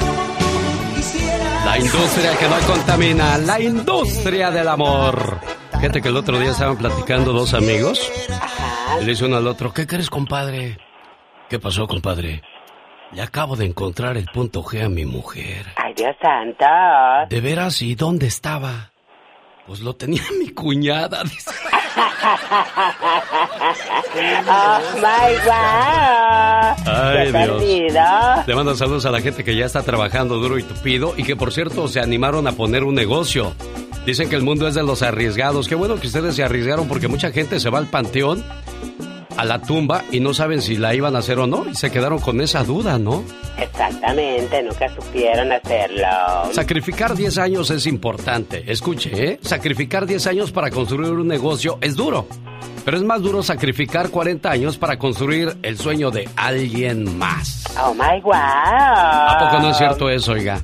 como tú quisieras. La industria que no contamina, la industria del amor. Fíjate que el otro día estaban platicando dos amigos. Y le dice uno al otro, ¿qué crees, compadre? ¿Qué pasó, compadre? Le acabo de encontrar el punto G a mi mujer. Ay, Dios santo. ¿De veras? ¿Y dónde estaba? Pues lo tenía mi cuñada. dice. Oh my God. Ay, Dios. Le mando saludos a la gente que ya está trabajando duro y tupido y que por cierto se animaron a poner un negocio. Dicen que el mundo es de los arriesgados. Qué bueno que ustedes se arriesgaron porque mucha gente se va al panteón, a la tumba y no saben si la iban a hacer o no y se quedaron con esa duda, ¿no? Exactamente, nunca supieron hacerlo. Sacrificar 10 años es importante. Escuche, ¿eh? Sacrificar 10 años para construir un negocio es duro. Pero es más duro sacrificar 40 años para construir el sueño de alguien más. Oh my God. ¿A poco no es cierto eso, oiga?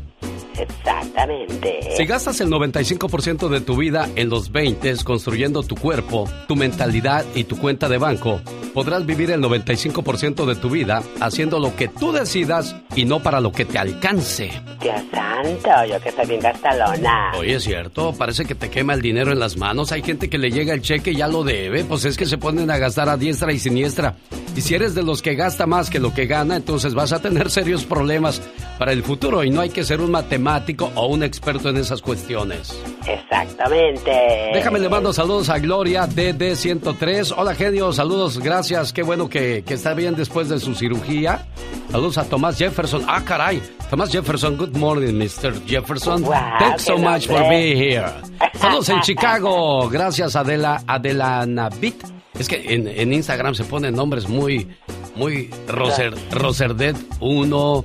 Exactamente. Si gastas el 95% de tu vida en los 20 construyendo tu cuerpo, tu mentalidad y tu cuenta de banco, podrás vivir el 95% de tu vida haciendo lo que tú decidas y no para lo que te alcance. Dios santo, yo que soy bien gastalona. Oye, es cierto, parece que te quema el dinero en las manos. Hay gente que le llega el cheque y ya lo debe. Pues es que se ponen a gastar a diestra y siniestra. Y si eres de los que gasta más que lo que gana, entonces vas a tener serios problemas para el futuro y no hay que ser un matemático o un experto en esas cuestiones. Exactamente. Déjame le mando saludos a Gloria DD103. Hola genio, saludos, gracias. Qué bueno que, que está bien después de su cirugía. Saludos a Tomás Jefferson. Ah, caray. Tomás Jefferson, good morning, Mr. Jefferson. Wow, Thanks so much for being here. Saludos en Chicago. Gracias, Adela, Adela Navit. Es que en, en Instagram se ponen nombres muy, muy Roser, Roserdet 1,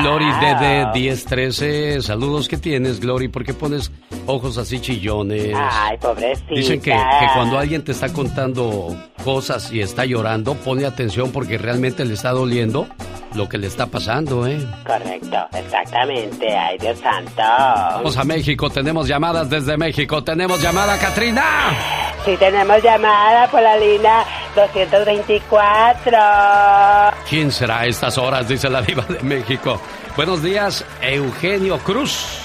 Glory DD 1013. Saludos, ¿qué tienes, Glory? ¿Por qué pones ojos así chillones? Ay, pobrecita. Dicen que, que cuando alguien te está contando cosas y está llorando, ponle atención porque realmente le está doliendo lo que le está pasando, ¿eh? Correcto, exactamente. Ay, Dios santo. Vamos a México, tenemos llamadas desde México. Tenemos llamada, Katrina. Sí, tenemos llamada por la línea 224. ¿Quién será a estas horas? Dice la diva de México. Buenos días, Eugenio Cruz.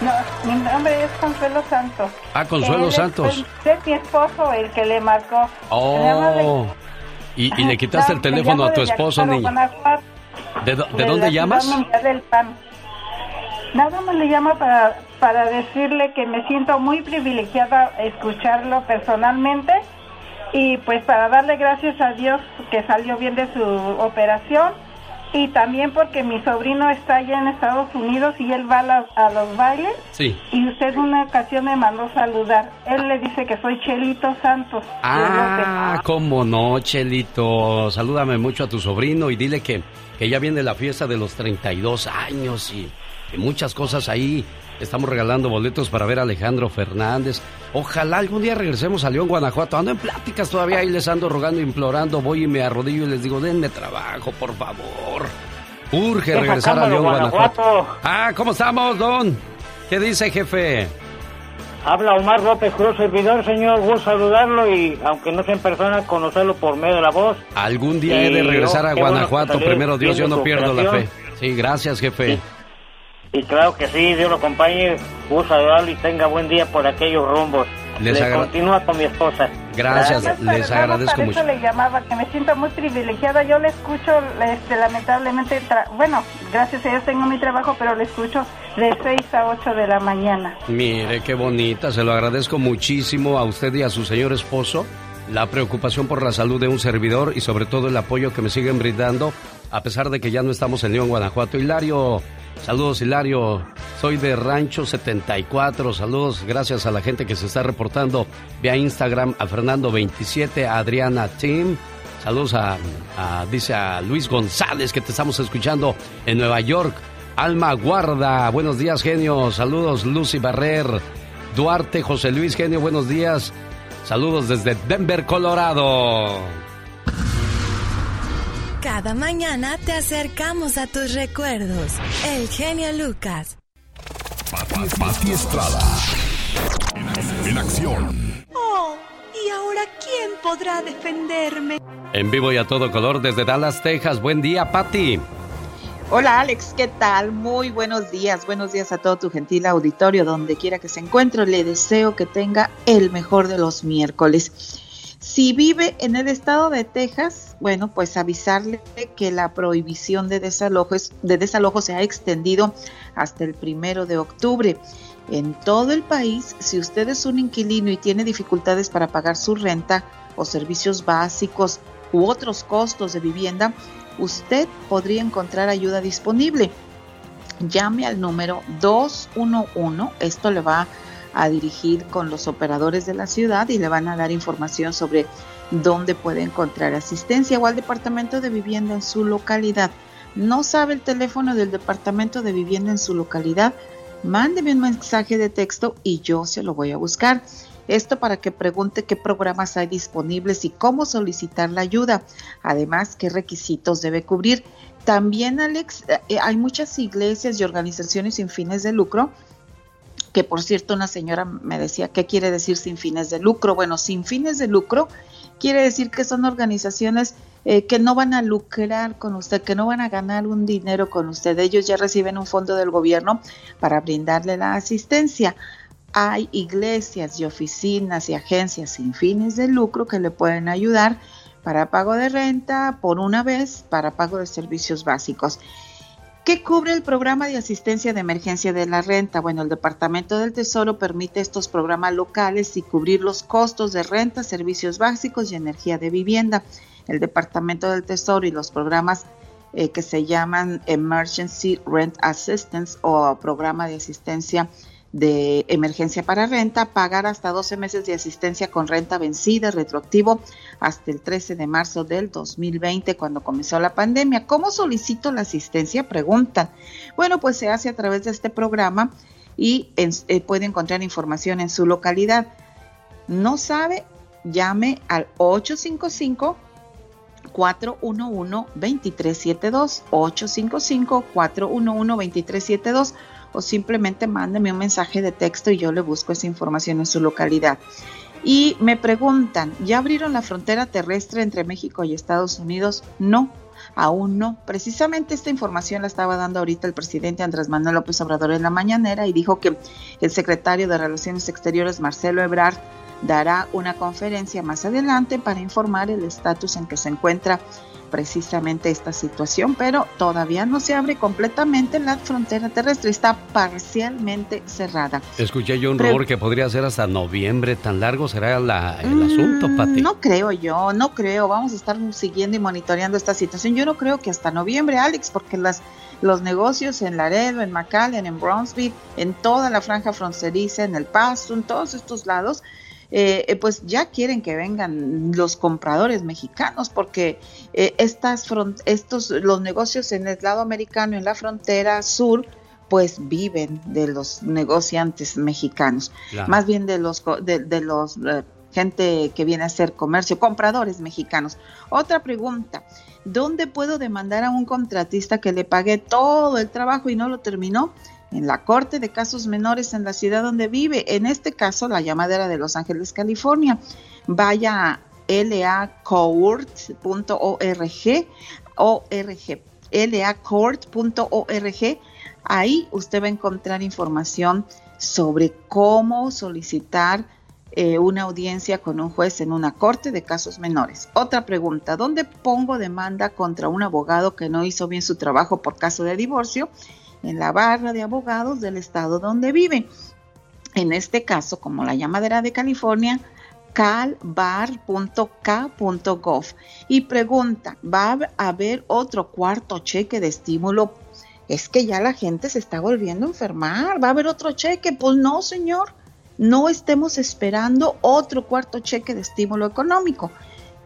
No, mi nombre es Consuelo Santos. Ah, Consuelo Él Santos. Es mi esposo el que le marcó. Le- Oh. Y, y le quitaste el No, teléfono le a tu esposo, niña. ¿De, de de dónde la llamas? Del Pan. Nada más le llamo para, para decirle que me siento muy privilegiada escucharlo personalmente y pues para darle gracias a Dios que salió bien de su operación y también porque mi sobrino está allá en Estados Unidos y él va a, a los bailes Sí. y usted en una ocasión me mandó saludar. Él le dice que soy Chelito Santos. Ah, cómo no, Chelito. Salúdame mucho a tu sobrino y dile que, que ya viene la fiesta de los 32 años y, y muchas cosas ahí. Estamos regalando boletos para ver a Alejandro Fernández. Ojalá algún día regresemos a León, Guanajuato. Ando en pláticas todavía y les ando rogando, implorando. Voy y me arrodillo y les digo, denme trabajo, por favor. Urge regresar a León, Guanajuato. Guanajuato. Ah, ¿cómo estamos, don? ¿Qué dice, jefe? Habla Omar López Cruz, servidor, señor. Gusto saludarlo y, aunque no sea en persona, conocerlo por medio de la voz. Algún día he de Y, regresar oh, a bueno Guanajuato. Primero Dios, yo no pierdo la fe. Sí, gracias, jefe. Y claro que sí, Dios lo acompañe. Gusto saludarlo y tenga buen día por aquellos rumbos. Les agra- continúa con mi esposa. Gracias, les agradezco para mucho. eso le llamaba, que me siento muy privilegiada. Yo le escucho, este, lamentablemente, tra- bueno, gracias a Dios tengo mi trabajo, pero le escucho de 6 a 8 de la mañana. Mire, qué bonita. Se lo agradezco muchísimo a usted y a su señor esposo. La preocupación por la salud de un servidor y sobre todo el apoyo que me siguen brindando, a pesar de que ya no estamos en León, Guanajuato. Hilario, saludos Hilario. Soy de Rancho 74. Saludos, gracias a la gente que se está reportando vía Instagram, a Fernando27, a Adriana Tim. Saludos a, a- dice a Luis González que te estamos escuchando en Nueva York. Alma Guarda, buenos días genio. Saludos Lucy Barrer. Duarte, José Luis Genio, buenos días. Saludos desde Denver, Colorado. Cada mañana te acercamos a tus recuerdos. El genio Lucas. Pati, Pati Estrada. En acción. Oh, ¿y ahora quién podrá defenderme? En vivo y a todo color desde Dallas, Texas. Buen día, Patti. Hola Alex, ¿qué tal? Muy buenos días, buenos días a todo tu gentil auditorio, donde quiera que se encuentre. Le deseo que tenga el mejor de los miércoles. Si vive en el estado de Texas, bueno, pues avisarle que la prohibición de desalojo, es- de desalojo se ha extendido hasta el primero de octubre. En todo el país, si usted es un inquilino y tiene dificultades para pagar su renta o servicios básicos u otros costos de vivienda, usted podría encontrar ayuda disponible. Llame al número 211, esto le va a dirigir con los operadores de la ciudad y le van a dar información sobre dónde puede encontrar asistencia o al departamento de vivienda en su localidad. ¿No sabe el teléfono del departamento de vivienda en su localidad? Mándeme un mensaje de texto y yo se lo voy a buscar. Esto para que pregunte qué programas hay disponibles y cómo solicitar la ayuda. Además, qué requisitos debe cubrir. También, Alex, eh, hay muchas iglesias y organizaciones sin fines de lucro que por cierto una señora me decía, ¿qué quiere decir sin fines de lucro? Bueno, sin fines de lucro quiere decir que son organizaciones eh, que no van a lucrar con usted, que no van a ganar un dinero con usted. Ellos ya reciben un fondo del gobierno para brindarle la asistencia. Hay iglesias y oficinas y agencias sin fines de lucro que le pueden ayudar para pago de renta por una vez, para pago de servicios básicos. ¿Qué cubre el programa de asistencia de emergencia de la renta? Bueno, el Departamento del Tesoro permite estos programas locales y cubrir los costos de renta, servicios básicos y energía de vivienda. El Departamento del Tesoro y los programas eh, que se llaman Emergency Rent Assistance o programa de asistencia de emergencia para renta, pagar hasta 12 meses de asistencia con renta vencida, retroactivo, hasta el 13 de marzo del 2020, cuando comenzó la pandemia. ¿Cómo solicito la asistencia? Preguntan. Bueno, pues se hace a través de este programa y eh, puede encontrar información en su localidad. No sabe, llame al 855 411-2372, 855-411-2372 o simplemente mándeme un mensaje de texto y yo le busco esa información en su localidad. Y me preguntan, ¿ya abrieron la frontera terrestre entre México y Estados Unidos? No, aún no. Precisamente esta información la estaba dando ahorita el presidente Andrés Manuel López Obrador en la mañanera y dijo que el secretario de Relaciones Exteriores, Marcelo Ebrard, dará una conferencia más adelante para informar el estatus en que se encuentra precisamente esta situación, pero todavía no se abre completamente la frontera terrestre, está parcialmente cerrada. Escuché yo un rumor que podría ser hasta noviembre, tan largo será el asunto, mm, Pati. No creo yo, no creo, vamos a estar siguiendo y monitoreando esta situación. Yo no creo que hasta noviembre, Alex, porque las los negocios en Laredo, en McAllen, en Brownsville, en toda la franja fronteriza, en El Paso, en todos estos lados, eh, eh, pues ya quieren que vengan los compradores mexicanos porque eh, estas estos los negocios en el lado americano en la frontera sur pues viven de los negociantes mexicanos. Más bien de los de, los gente que viene a hacer comercio compradores mexicanos. Otra pregunta ¿Dónde puedo demandar a un contratista que le pague todo el trabajo y no lo terminó? En la Corte de Casos Menores en la ciudad donde vive, en este caso la llamadera de Los Ángeles, California. Vaya a lacourt.org, org, lacourt.org. Ahí usted va a encontrar información sobre cómo solicitar eh, una audiencia con un juez en una corte de casos menores. Otra pregunta, ¿dónde pongo demanda contra un abogado que no hizo bien su trabajo por caso de divorcio? En la barra de abogados del estado donde viven. En este caso, como la llamadera de California, calbar.k.gov y pregunta, ¿va a haber otro cuarto cheque de estímulo? Es que ya la gente se está volviendo a enfermar, ¿va a haber otro cheque? Pues no, señor, no estemos esperando otro cuarto cheque de estímulo económico.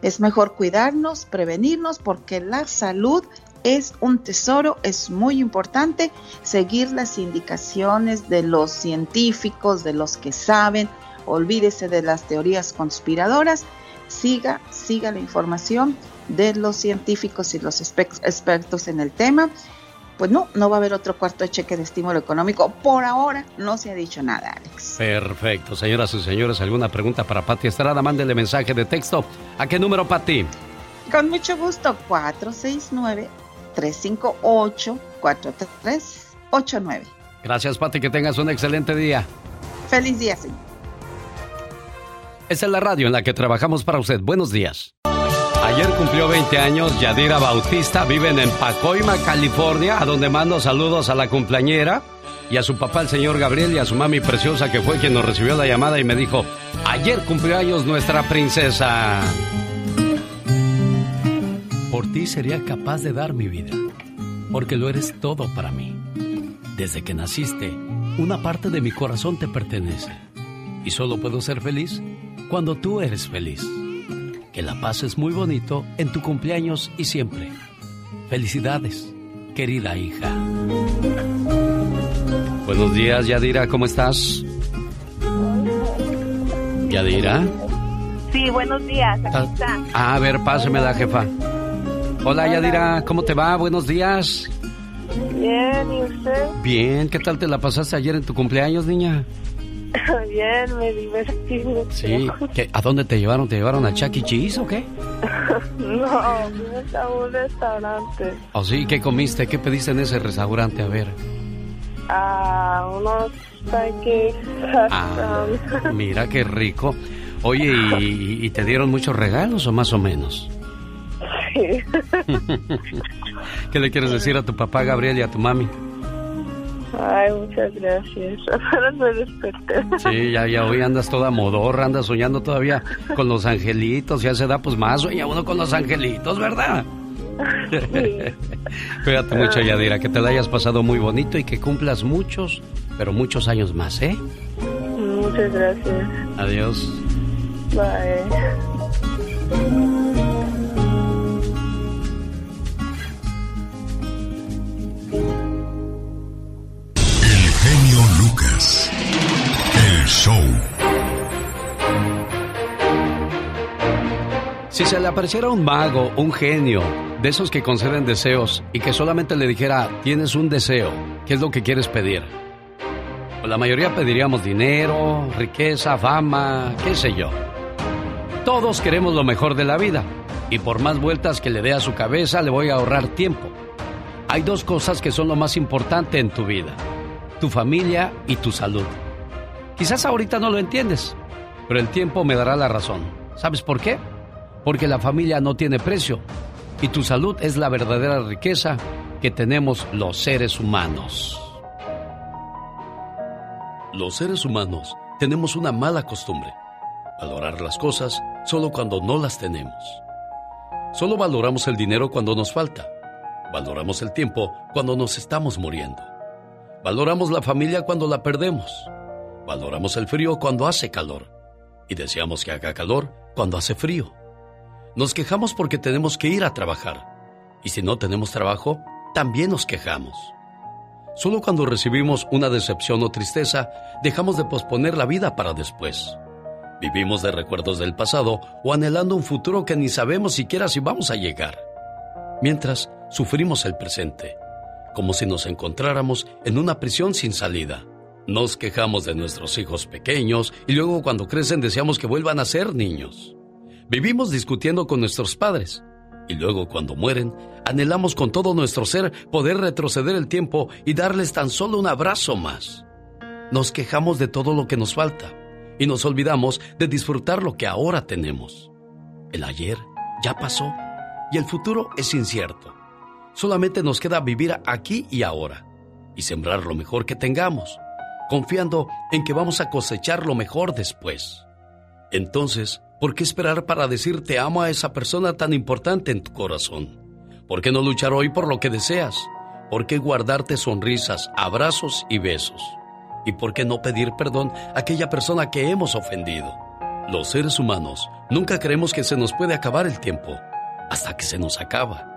Es mejor cuidarnos, prevenirnos, porque la salud es un tesoro, es muy importante seguir las indicaciones de los científicos, de los que saben, olvídese de las teorías conspiradoras, siga, siga la información de los científicos y los expertos en el tema. Pues no, no va a haber otro cuarto de cheque de estímulo económico. Por ahora no se ha dicho nada, Alex. Perfecto. Señoras y señores, ¿alguna pregunta para Pati Estrada? Mándele mensaje de texto. ¿A qué número, Pati? Con mucho gusto, 469 358-4389. Gracias, Pati, que tengas un excelente día. Feliz día, señor. Esta es la radio en la que trabajamos para usted. Buenos días. Ayer cumplió 20 años Yadira Bautista, viven en Pacoima, California, a donde mando saludos a la cumpleañera y a su papá, el señor Gabriel, y a su mami preciosa, que fue quien nos recibió la llamada y me dijo, ayer cumplió años nuestra princesa por ti sería capaz de dar mi vida, porque lo eres todo para mí. Desde que naciste, una parte de mi corazón te pertenece, y solo puedo ser feliz cuando tú eres feliz. Que la paz es muy bonito en tu cumpleaños y siempre. Felicidades, querida hija. Buenos días, Yadira, ¿cómo estás? ¿Yadira? Sí, buenos días, aquí ah, está. a ver, páseme la jefa. Hola Yadira, ¿cómo te va? Buenos días. Bien, ¿y usted? Bien, ¿qué tal te la pasaste ayer en tu cumpleaños, niña? Bien, me divertí mucho. Sí. ¿Qué- ¿A dónde te llevaron? ¿Te llevaron a Chuck E. Cheese o qué? No, fuimos a un restaurante. ¿O sí? ¿Qué comiste? ¿Qué pediste en ese restaurante? A ver. A unos pancakes. Ah, mira qué rico. Oye, ¿y, y te dieron muchos regalos o más o menos? Sí. ¿Qué le quieres decir a tu papá Gabriel y a tu mami? Ay, muchas gracias. Apenas me desperté. Sí, ya, ya hoy andas toda modorra, andas soñando todavía con los angelitos, ya se da pues más sueña uno con los angelitos, ¿verdad? Cuídate mucho, Yadira, que te la hayas pasado muy bonito y que cumplas muchos, pero muchos años más, ¿eh? Muchas gracias. Adiós. Bye. Show. Si se le apareciera un mago, un genio, de esos que conceden deseos y que solamente le dijera, tienes un deseo, ¿qué es lo que quieres pedir? Pues la mayoría pediríamos dinero, riqueza, fama, qué sé yo. Todos queremos lo mejor de la vida y por más vueltas que le dé a su cabeza le voy a ahorrar tiempo. Hay dos cosas que son lo más importante en tu vida, tu familia y tu salud. Quizás ahorita no lo entiendes, pero el tiempo me dará la razón. ¿Sabes por qué? Porque la familia no tiene precio y tu salud es la verdadera riqueza que tenemos los seres humanos. Los seres humanos tenemos una mala costumbre, valorar las cosas solo cuando no las tenemos. Solo valoramos el dinero cuando nos falta. Valoramos el tiempo cuando nos estamos muriendo. Valoramos la familia cuando la perdemos. Valoramos el frío cuando hace calor. Y deseamos que haga calor cuando hace frío. Nos quejamos porque tenemos que ir a trabajar. Y si no tenemos trabajo, también nos quejamos. Solo cuando recibimos una decepción o tristeza, dejamos de posponer la vida para después. Vivimos de recuerdos del pasado o anhelando un futuro que ni sabemos siquiera si vamos a llegar. Mientras, sufrimos el presente, como si nos encontráramos en una prisión sin salida. Nos quejamos de nuestros hijos pequeños y luego cuando crecen deseamos que vuelvan a ser niños. Vivimos discutiendo con nuestros padres y luego cuando mueren anhelamos con todo nuestro ser poder retroceder el tiempo y darles tan solo un abrazo más. Nos quejamos de todo lo que nos falta y nos olvidamos de disfrutar lo que ahora tenemos. El ayer ya pasó y el futuro es incierto. Solamente nos queda vivir aquí y ahora y sembrar lo mejor que tengamos, confiando en que vamos a cosechar lo mejor después. Entonces, ¿por qué esperar para decir te amo a esa persona tan importante en tu corazón? ¿Por qué no luchar hoy por lo que deseas? ¿Por qué guardarte sonrisas, abrazos y besos? ¿Y por qué no pedir perdón a aquella persona que hemos ofendido? Los seres humanos nunca creemos que se nos puede acabar el tiempo hasta que se nos acaba.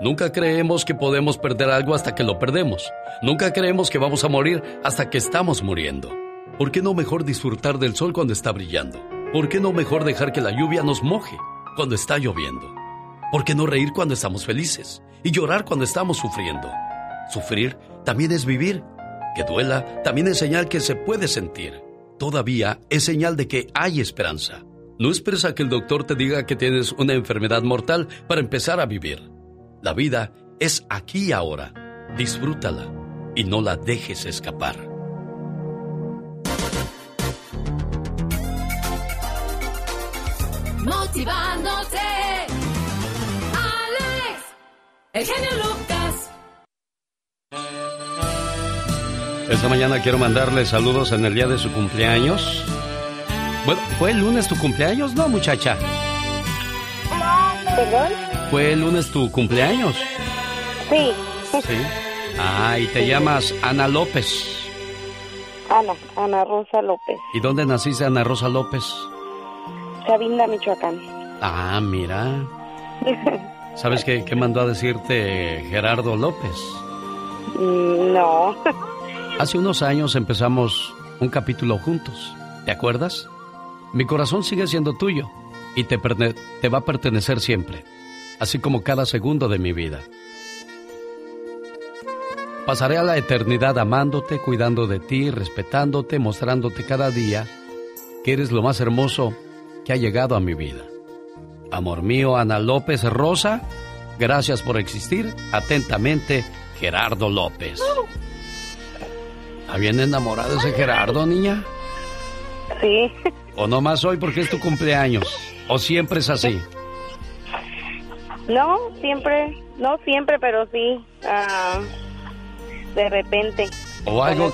Nunca creemos que podemos perder algo hasta que lo perdemos. Nunca creemos que vamos a morir hasta que estamos muriendo. ¿Por qué no mejor disfrutar del sol cuando está brillando? ¿Por qué no mejor dejar que la lluvia nos moje cuando está lloviendo? ¿Por qué no reír cuando estamos felices y llorar cuando estamos sufriendo? Sufrir también es vivir. Que duela también es señal que se puede sentir. Todavía es señal de que hay esperanza. No esperes a que el doctor te diga que tienes una enfermedad mortal para empezar a vivir. La vida es aquí y ahora. Disfrútala y no la dejes escapar. Motivándote. Alex, el genio Lucas. Esta mañana quiero mandarle saludos en el día de su cumpleaños. Bueno, ¿fue el lunes tu cumpleaños? No, muchacha. ¿Perdón? ¿Fue el lunes tu cumpleaños? Sí. Sí. Ah, y te llamas Ana López. Ana, Ana Rosa López, ¿Y dónde naciste, Ana Rosa López? Sabina, Michoacán. Ah, mira. ¿Sabes qué, qué mandó a decirte Gerardo López? Mm, no. Hace unos años empezamos un capítulo juntos. ¿Te acuerdas? Mi corazón sigue siendo tuyo y te va a pertenecer siempre, así como cada segundo de mi vida. Pasaré a la eternidad amándote, cuidando de ti, respetándote, mostrándote cada día que eres lo más hermoso que ha llegado a mi vida. Amor mío, Ana López Rosa, gracias por existir. Atentamente, Gerardo López. ¿Está bien enamorado ese Gerardo, niña? Sí. ¿O no más hoy porque es tu cumpleaños? ¿O siempre es así? No, siempre, no siempre, pero sí. ah, de repente. O algo,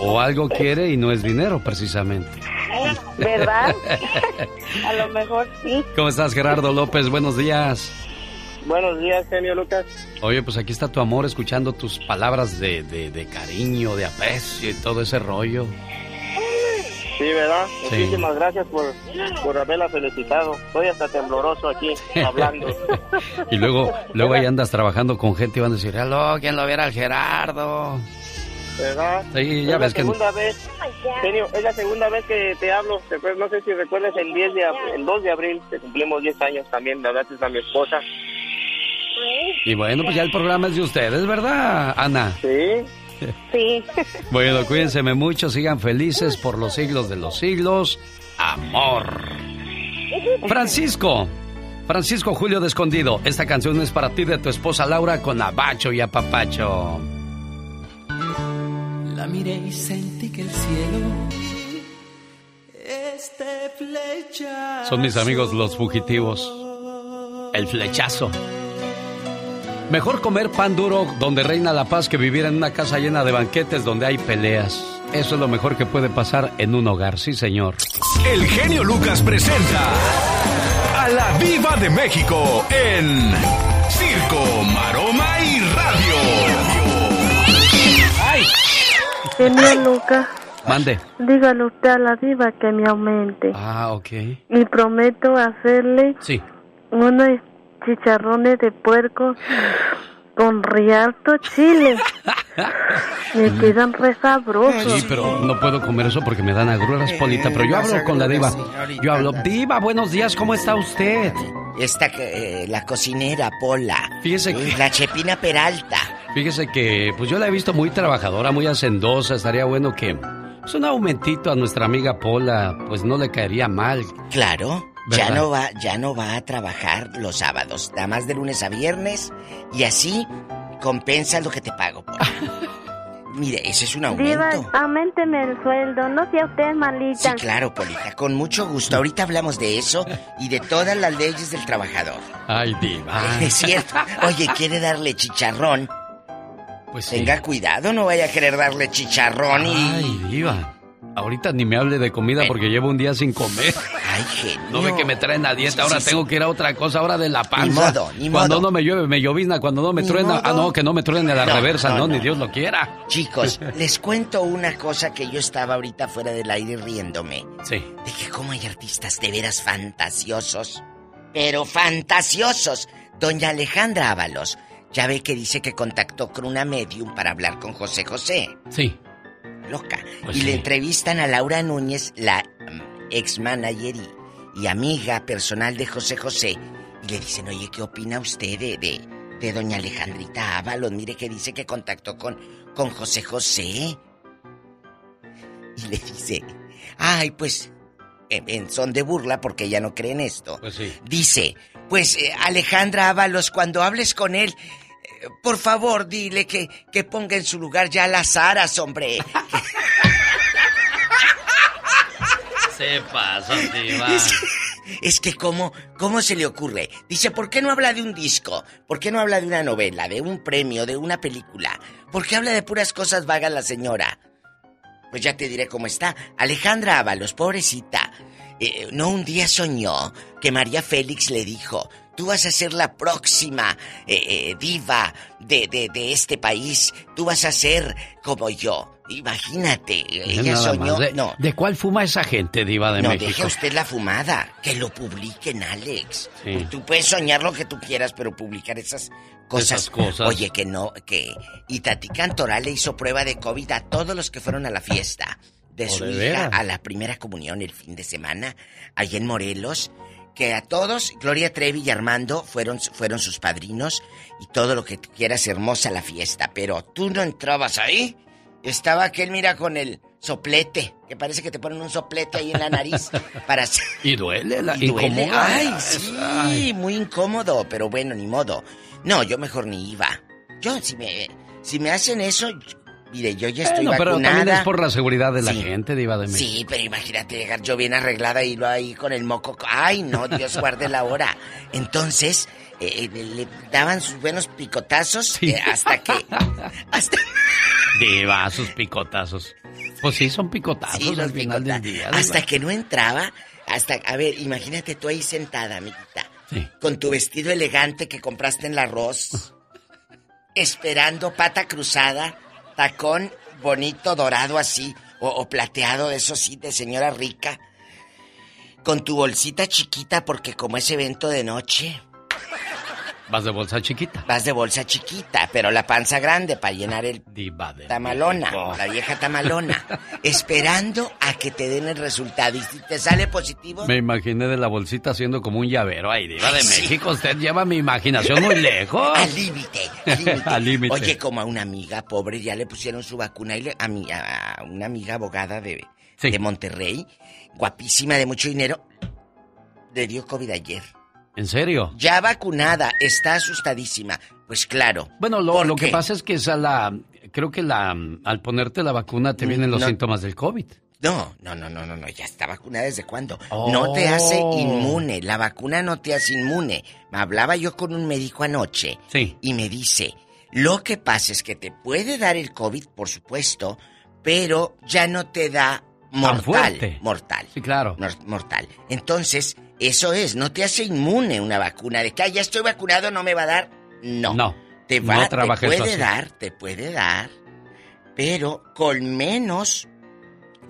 o algo quiere y no es dinero, precisamente. ¿Verdad? A lo mejor sí. ¿Cómo estás, Gerardo López? Buenos días. Buenos días, genio Lucas. Oye, pues aquí está tu amor escuchando tus palabras de, de- de cariño, de aprecio y todo ese rollo. Sí, ¿verdad? Sí. Muchísimas gracias por, por haberla felicitado. Estoy hasta tembloroso aquí hablando. Y luego, luego ahí andas trabajando con gente y van a decir, aló, ¿quién lo viera al Gerardo? ¿Verdad? Sí, ya es ves la que- segunda vez, genio, es la segunda vez que te hablo. No sé si recuerdas el 10 de el 2 de abril, que cumplimos 10 años también, la hablaste a mi esposa. Y bueno, pues ya el programa es de ustedes, ¿verdad, Ana? Sí. Sí. Bueno, cuídense mucho, sigan felices por los siglos de los siglos. Amor. Francisco. Francisco Julio de Escondido, esta canción es para ti de tu esposa Laura con Abacho y Apapacho. La miré y sentí que el cielo este flecha Son mis amigos los fugitivos. El flechazo. Mejor comer pan duro donde reina la paz que vivir en una casa llena de banquetes donde hay peleas. Eso es lo mejor que puede pasar en un hogar, sí señor. El genio Lucas presenta a la Viva de México en Circo, Maroma y Radio. ¡Ay! Genio Lucas, Mande. dígale usted a la diva que me aumente. Ah, ok. Y prometo hacerle Sí. unos chicharrones de puerco con rialto chile. Me quedan re sabrosos. Sí, pero no puedo comer eso porque me dan agruras, Polita. Pero yo hablo con la diva. Yo hablo. Diva, buenos días, ¿cómo está usted? Esta, eh, la cocinera, Pola. Fíjese que... La Chepina Peralta. Fíjese que, pues yo la he visto muy trabajadora, muy hacendosa. Estaría bueno que, pues un aumentito a nuestra amiga Pola, pues no le caería mal. Claro. Ya no va, ya no va a trabajar los sábados, nada más de lunes a viernes y así compensas lo que te pago. Pola. Mire, ese es un Diva, aumento. aumenteme el sueldo, no sea usted malita. Sí, claro, Polita, con mucho gusto. Ahorita hablamos de eso y de todas las leyes del trabajador. Ay, diva. Es cierto. Oye, ¿quiere darle chicharrón? Pues sí. Tenga cuidado, no vaya a querer darle chicharrón y... Ay, diva. Ahorita ni me hable de comida porque llevo un día sin comer. Ay, genio. No ve que me traen a dieta, ahora sí, tengo sí. que ir a otra cosa, ahora de la panza. Ni modo, ni Cuando modo. no me llueve, me llovizna, cuando no me Ni truena, ah, no, que no me truene la No, reversa, no, no, ni. Dios lo quiera. Chicos, les cuento una cosa que yo estaba ahorita fuera del aire riéndome. Sí. De que como hay artistas de veras fantasiosos. Pero fantasiosos. Doña Alejandra Ábalos. Ya ve que dice que contactó con una medium para hablar con José José. Sí. Loca. Pues y sí. le entrevistan a Laura Núñez, la ex manager y, y amiga personal de José José. Y le dicen, oye, ¿qué opina usted de, de, de doña Alejandrita Ábalos? Mire que dice que contactó con, con José José. Y le dice, ay, pues, en, en son de burla porque ella no cree en esto. Pues sí. Dice, pues eh, Alejandra Ábalos, cuando hables con él, eh, por favor, dile que, que ponga en su lugar ya las aras, hombre. Se pasa. Es, es que cómo, cómo se le ocurre. Dice, ¿por qué no habla de un disco? ¿Por qué no habla de una novela, de un premio, de una película? ¿Por qué habla de puras cosas vagas la señora? Pues ya te diré cómo está. Alejandra Ábalos, pobrecita. Eh, no un día soñó que María Félix le dijo, tú vas a ser la próxima eh, eh, diva de, de, de este país, tú vas a ser como yo. Imagínate, ella soñó... ¿De, no, ¿De cuál fuma esa gente, diva de no, México? deje usted la fumada. Que lo publiquen, Alex. Sí. Tú puedes soñar lo que tú quieras, pero publicar esas cosas. Esas cosas. Oye, que no, que. Y Tati Cantoral le hizo prueba de COVID a todos los que fueron a la fiesta de ¿Oh, su hija a la primera comunión el fin de semana, allá en Morelos. Que a todos, Gloria Trevi y Armando fueron, fueron sus padrinos y todo lo que quieras, hermosa la fiesta. Pero tú no entrabas ahí. Estaba aquel, mira, con el soplete, que parece que te ponen un soplete ahí en la nariz para... Y duele, la Y duele. Ay, sí, muy incómodo, pero bueno, ni modo. No, yo mejor ni iba. Yo, si me, si me hacen eso, mire, yo ya estoy Bueno, pero vacunada. también es por la seguridad de la Sí. gente, Diva de México. Sí, pero imagínate llegar yo bien arreglada y lo ahí con el moco. Ay, no, Dios guarde la hora. Entonces, eh, le, le daban sus buenos picotazos eh, hasta que. Hasta, Diva, sus picotazos. Pues sí, son picotazos Sí, al final del día. Diva. hasta que no entraba. Hasta, a ver, imagínate tú ahí sentada, amiguita. Con tu vestido elegante que compraste en la Ross. esperando pata cruzada, tacón bonito, dorado así, o, plateado, eso sí, de señora rica. Con tu bolsita chiquita, porque como es evento de noche, Vas de bolsa chiquita. vas de bolsa chiquita, pero la panza grande para llenar el Diva de tamalona, México. la vieja tamalona, esperando a que te den el resultado. Y si te sale positivo, Me imaginé de la bolsita haciendo como un llavero. Ay, Diva de sí. México, usted lleva mi imaginación muy lejos. al límite, al límite. Al límite. Oye, como a una amiga pobre ya le pusieron su vacuna y le- a, mi, a una amiga abogada de, de Monterrey, guapísima de mucho dinero, le dio COVID ayer. ¿En serio? Ya vacunada, está asustadísima. Pues claro. Bueno, lo, ¿Por lo que pasa es que esa la, creo que la, al ponerte la vacuna te vienen los No. síntomas del COVID. No, no, no, no, no, no, ya está vacunada desde cuándo. Oh. No te hace inmune, la vacuna no te hace inmune. Me hablaba yo con un médico anoche Sí. y me dice, lo que pasa es que te puede dar el COVID, por supuesto, pero ya no te da mortal. fuerte. Mortal. Sí, claro. Mortal. Entonces, eso es, no te hace inmune una vacuna de que "Ah, ya estoy vacunado, no me va a dar. No. No. Te va, no te puede así. dar, te puede dar, pero con menos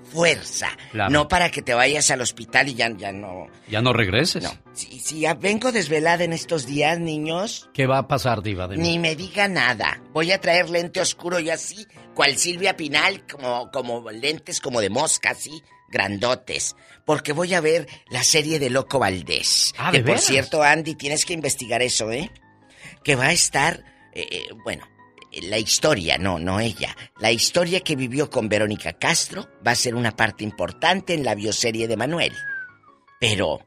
fuerza. Claro. No para que te vayas al hospital y ya, ya no. Ya no regreses. Si, si ya vengo desvelada en estos días, niños, ¿Qué va a pasar, Diva de ni me diga nada. Voy a traer lente oscuro y así, cual Silvia Pinal, como, como lentes como de mosca, así, grandotes. Porque voy a ver la serie de Loco Valdés. Ah, que ¿de por veras? cierto, Andy, tienes que investigar eso, ¿eh? Que va a estar, eh, eh, bueno, la historia, no, no ella. La historia que vivió con Verónica Castro va a ser una parte importante en la bioserie de Manuel. Pero,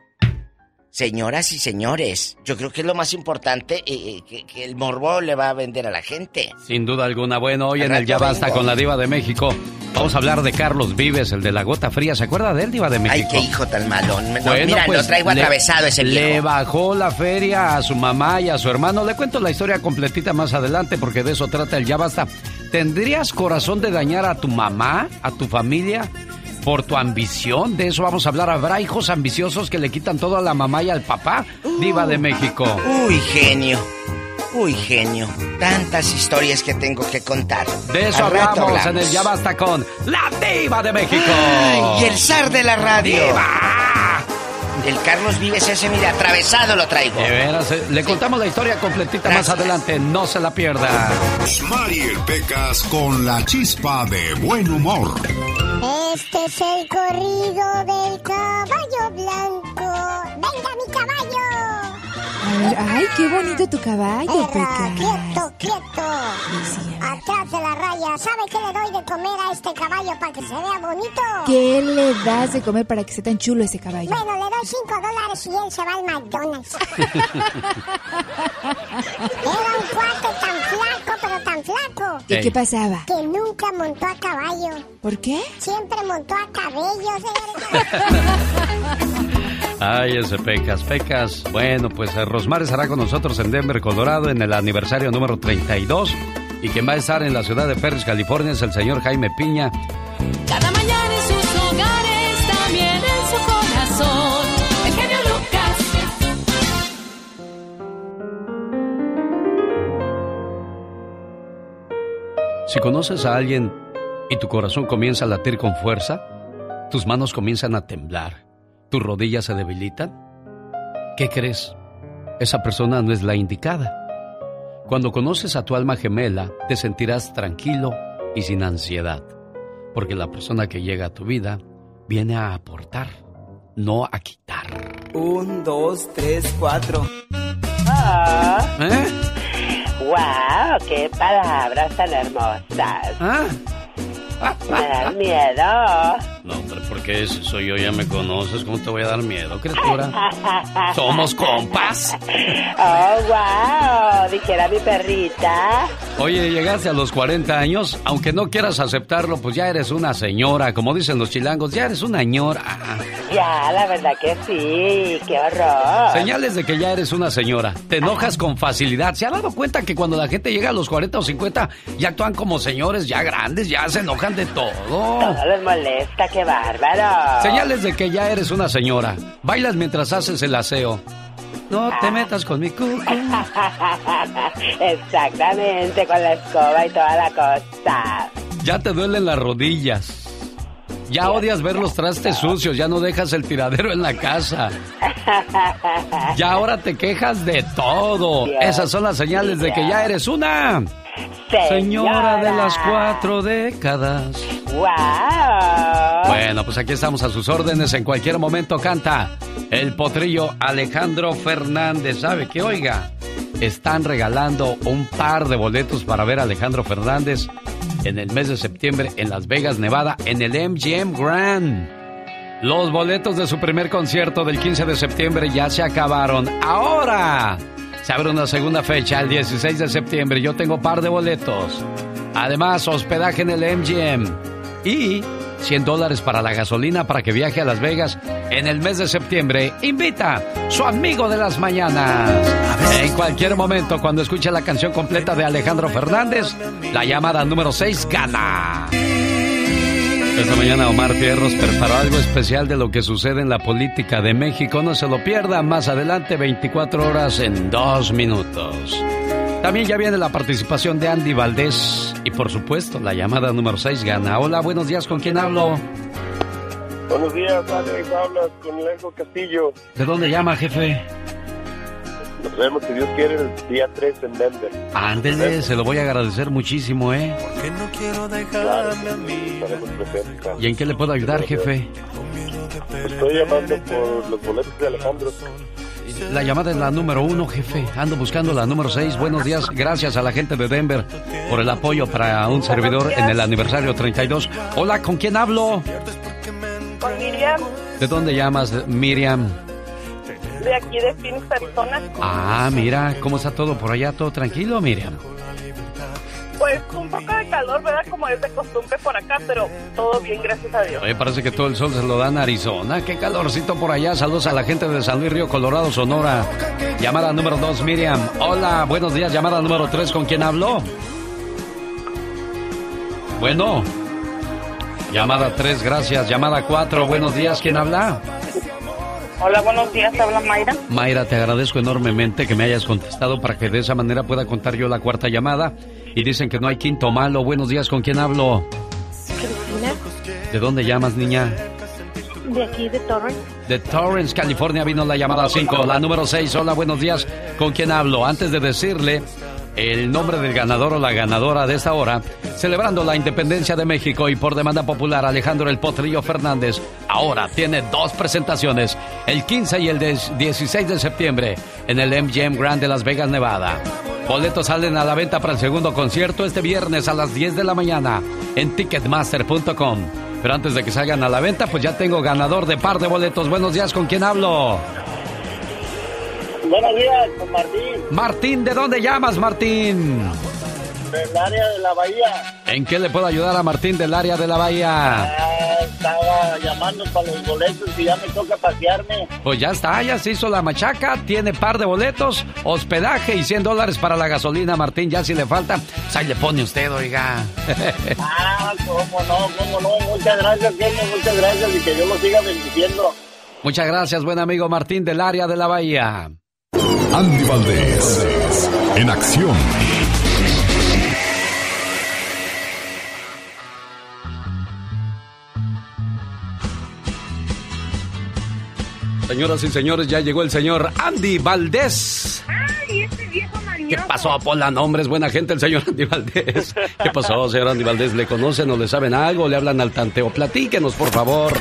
señoras y señores, yo creo que es lo más importante eh, eh, que, que el morbo le va a vender a la gente. Sin duda alguna. Bueno, hoy en el Ya Basta con la Diva de México vamos a hablar de Carlos Vives, el de la gota fría. ¿Se acuerda de él, Diva de México? Ay, qué hijo tan malo. No, Bueno, mira, pues, lo traigo le- atravesado ese viejo. Le bajó la feria a su mamá y a su hermano. Le cuento la historia completita más adelante porque de eso trata el ya basta. ¿Tendrías corazón de dañar a tu mamá, a tu familia? Por tu ambición, de eso vamos a hablar. ¿Habrá hijos ambiciosos que le quitan todo a la mamá y al papá? Diva de México. Uy, genio. Uy, genio. Tantas historias que tengo que contar. De eso hablamos, en el Ya Basta con la Diva de México. Ay, y el zar de la radio. ¡Diva! El Carlos Vives ese, mira, atravesado lo traigo. De veras, eh, le contamos la historia completita más adelante. No se la pierda. Mariel Pecas con la chispa de buen humor. Este es el corrido del caballo blanco. Ay, qué bonito tu caballo, Erra, quieto, quieto. Atrás de la raya. ¿Sabe qué le doy de comer a este caballo para que se vea bonito? ¿Qué le das de comer para que sea tan chulo ese caballo? Bueno, le doy 5 dólares y él se va al McDonald's. Era un cuate tan flaco, pero tan flaco. ¿Y qué pasaba? Que nunca montó a caballo. ¿Por qué? Siempre montó a cabello, Ay, ese Pecas, Pecas. Bueno, pues eh, Rosmar estará con nosotros en Denver, Colorado, en el aniversario número 32. Y quien va a estar en la ciudad de Perris, California, es el señor Jaime Piña. Cada mañana en sus hogares, también en su corazón. El genio Lucas. Si conoces a alguien y tu corazón comienza a latir con fuerza, tus manos comienzan a temblar, tus rodillas se debilitan, ¿qué crees? Esa persona no es la indicada. Cuando conoces a tu alma gemela, te sentirás tranquilo y sin ansiedad, porque la persona que llega a tu vida viene a aportar, no a quitar. Un, dos, tres, cuatro. Ah. ¿Eh? ¡Wow! ¡Qué palabras tan hermosas! ¿Ah? Me dan miedo. No, hombre, porque soy yo, ya me conoces. ¿Cómo te voy a dar miedo, criatura? Somos compas. ¡Oh, wow! Dijera mi perrita. Oye, llegaste a los 40 años, aunque no quieras aceptarlo, pues ya eres una señora, como dicen los chilangos, ya eres una ñora. Ya, la verdad que sí. ¡Qué horror! Señales de que ya eres una señora. Te enojas con facilidad. ¿Se ha dado cuenta que cuando la gente llega a los 40 o 50 ya actúan como señores ya grandes, ya se enojan de todo? Todo les molesta, qué bárbaro. Señales de que ya eres una señora. Bailas mientras haces el aseo. No te metas con mi cucu. Exactamente, con la escoba y toda la cosa. Ya te duelen las rodillas. Ya odias ver los trastes sucios, ya no dejas el tiradero en la casa. Ya ahora te quejas de todo. Esas son las señales de que ya eres una señora de las cuatro décadas. ¡Wow! Bueno, pues aquí estamos a sus órdenes. En cualquier momento canta el potrillo Alejandro Fernández. ¿Sabe qué? Oiga, están regalando un par de boletos para ver a Alejandro Fernández en el mes de septiembre en Las Vegas, Nevada, en el MGM Grand. Los boletos de su primer concierto del 15 de septiembre ya se acabaron. Ahora se abre una segunda fecha, el 16 de septiembre. Yo tengo par de boletos. Además, hospedaje en el MGM. Y 100 dólares para la gasolina para que viaje a Las Vegas en el mes de septiembre. Invita su amigo de las mañanas. En cualquier momento, cuando escuche la canción completa de Alejandro Fernández, la llamada número 6 gana. Esta mañana Omar Fierros preparó algo especial de lo que sucede en la política de México. No se lo pierda más adelante, 24 horas en 2 minutos. También ya viene la participación de Andy Valdés y por supuesto la llamada número 6 gana. Hola, buenos días, ¿con quién hablo? Buenos días, Alex. Hablas con Lengo Castillo. ¿De dónde llama, jefe? Nos vemos, si Dios quiere, el día 3 en Denver. Ándele, se lo voy a agradecer muchísimo, ¿eh? Que no quiero Claro, dejarme a mí. ¿Y en qué le puedo ayudar, jefe? Estoy llamando por los boletos de Alejandro. La llamada es la número uno, jefe. Ando buscando la número seis. Buenos días. Gracias a la gente de Denver por el apoyo para un servidor en el aniversario 32. Hola, ¿con quién hablo? Con Miriam, ¿De dónde llamas, Miriam? De aquí de Phoenix, Arizona. Ah, mira, ¿cómo está todo por allá? ¿Todo tranquilo, Miriam? Pues un poco de calor, ¿verdad? Como es de costumbre por acá, pero todo bien, gracias a Dios. Oye, parece que todo el sol se lo dan a Arizona. Qué calorcito por allá. Saludos a la gente de San Luis Río Colorado, Sonora. Llamada número dos, Miriam. Hola, buenos días. Llamada número tres, ¿con quién hablo? Bueno. Llamada tres, gracias. Llamada cuatro, buenos días. ¿Quién habla? Hola, buenos días, habla Mayra. Mayra, te agradezco enormemente que me hayas contestado para que de esa manera pueda contar yo la cuarta llamada. Y dicen que no hay quinto malo. Buenos días, ¿con quién hablo? Cristina, ¿De dónde llamas, niña? de aquí de Torrance. De Torrance, California, vino la llamada 5, la número 6. Hola, buenos días. ¿Con quién hablo? Antes de decirle el nombre del ganador o la ganadora de esta hora, celebrando la independencia de México y por demanda popular, Alejandro El Potrillo Fernández ahora tiene dos presentaciones, el 15 y el 16 de septiembre, en el MGM Grand de Las Vegas, Nevada. Boletos salen a la venta para el segundo concierto este viernes a las 10 de la mañana en ticketmaster.com. Pero antes de que salgan a la venta, pues ya tengo ganador de par de boletos. Buenos días, ¿con quién hablo? Buenos días, con Martín, Martín, ¿de dónde llamas, Martín? del área de la Bahía. ¿En qué le puedo ayudar a Martín del área de la Bahía? Ah, estaba llamando para los boletos y ya me toca pasearme. Pues ya está, ya se hizo la machaca, tiene par de boletos, hospedaje y 100 dólares para la gasolina, Martín. Ya si le falta, pues ahí le pone usted, oiga. Ah, cómo no, cómo no. Muchas gracias, genio, muchas gracias y que Dios lo siga bendiciendo. Muchas gracias, buen amigo Martín del área de la Bahía. Andy Valdés, en acción. Señoras y señores, ya llegó el señor Andy Valdés. Ay, ese viejo ¿Qué manioso. pasó, Pola? Nombre es buena gente el señor Andy Valdés. ¿Qué pasó, señor Andy Valdés? ¿Le conocen o le saben algo? ¿Le hablan al tanteo? Platíquenos, por favor.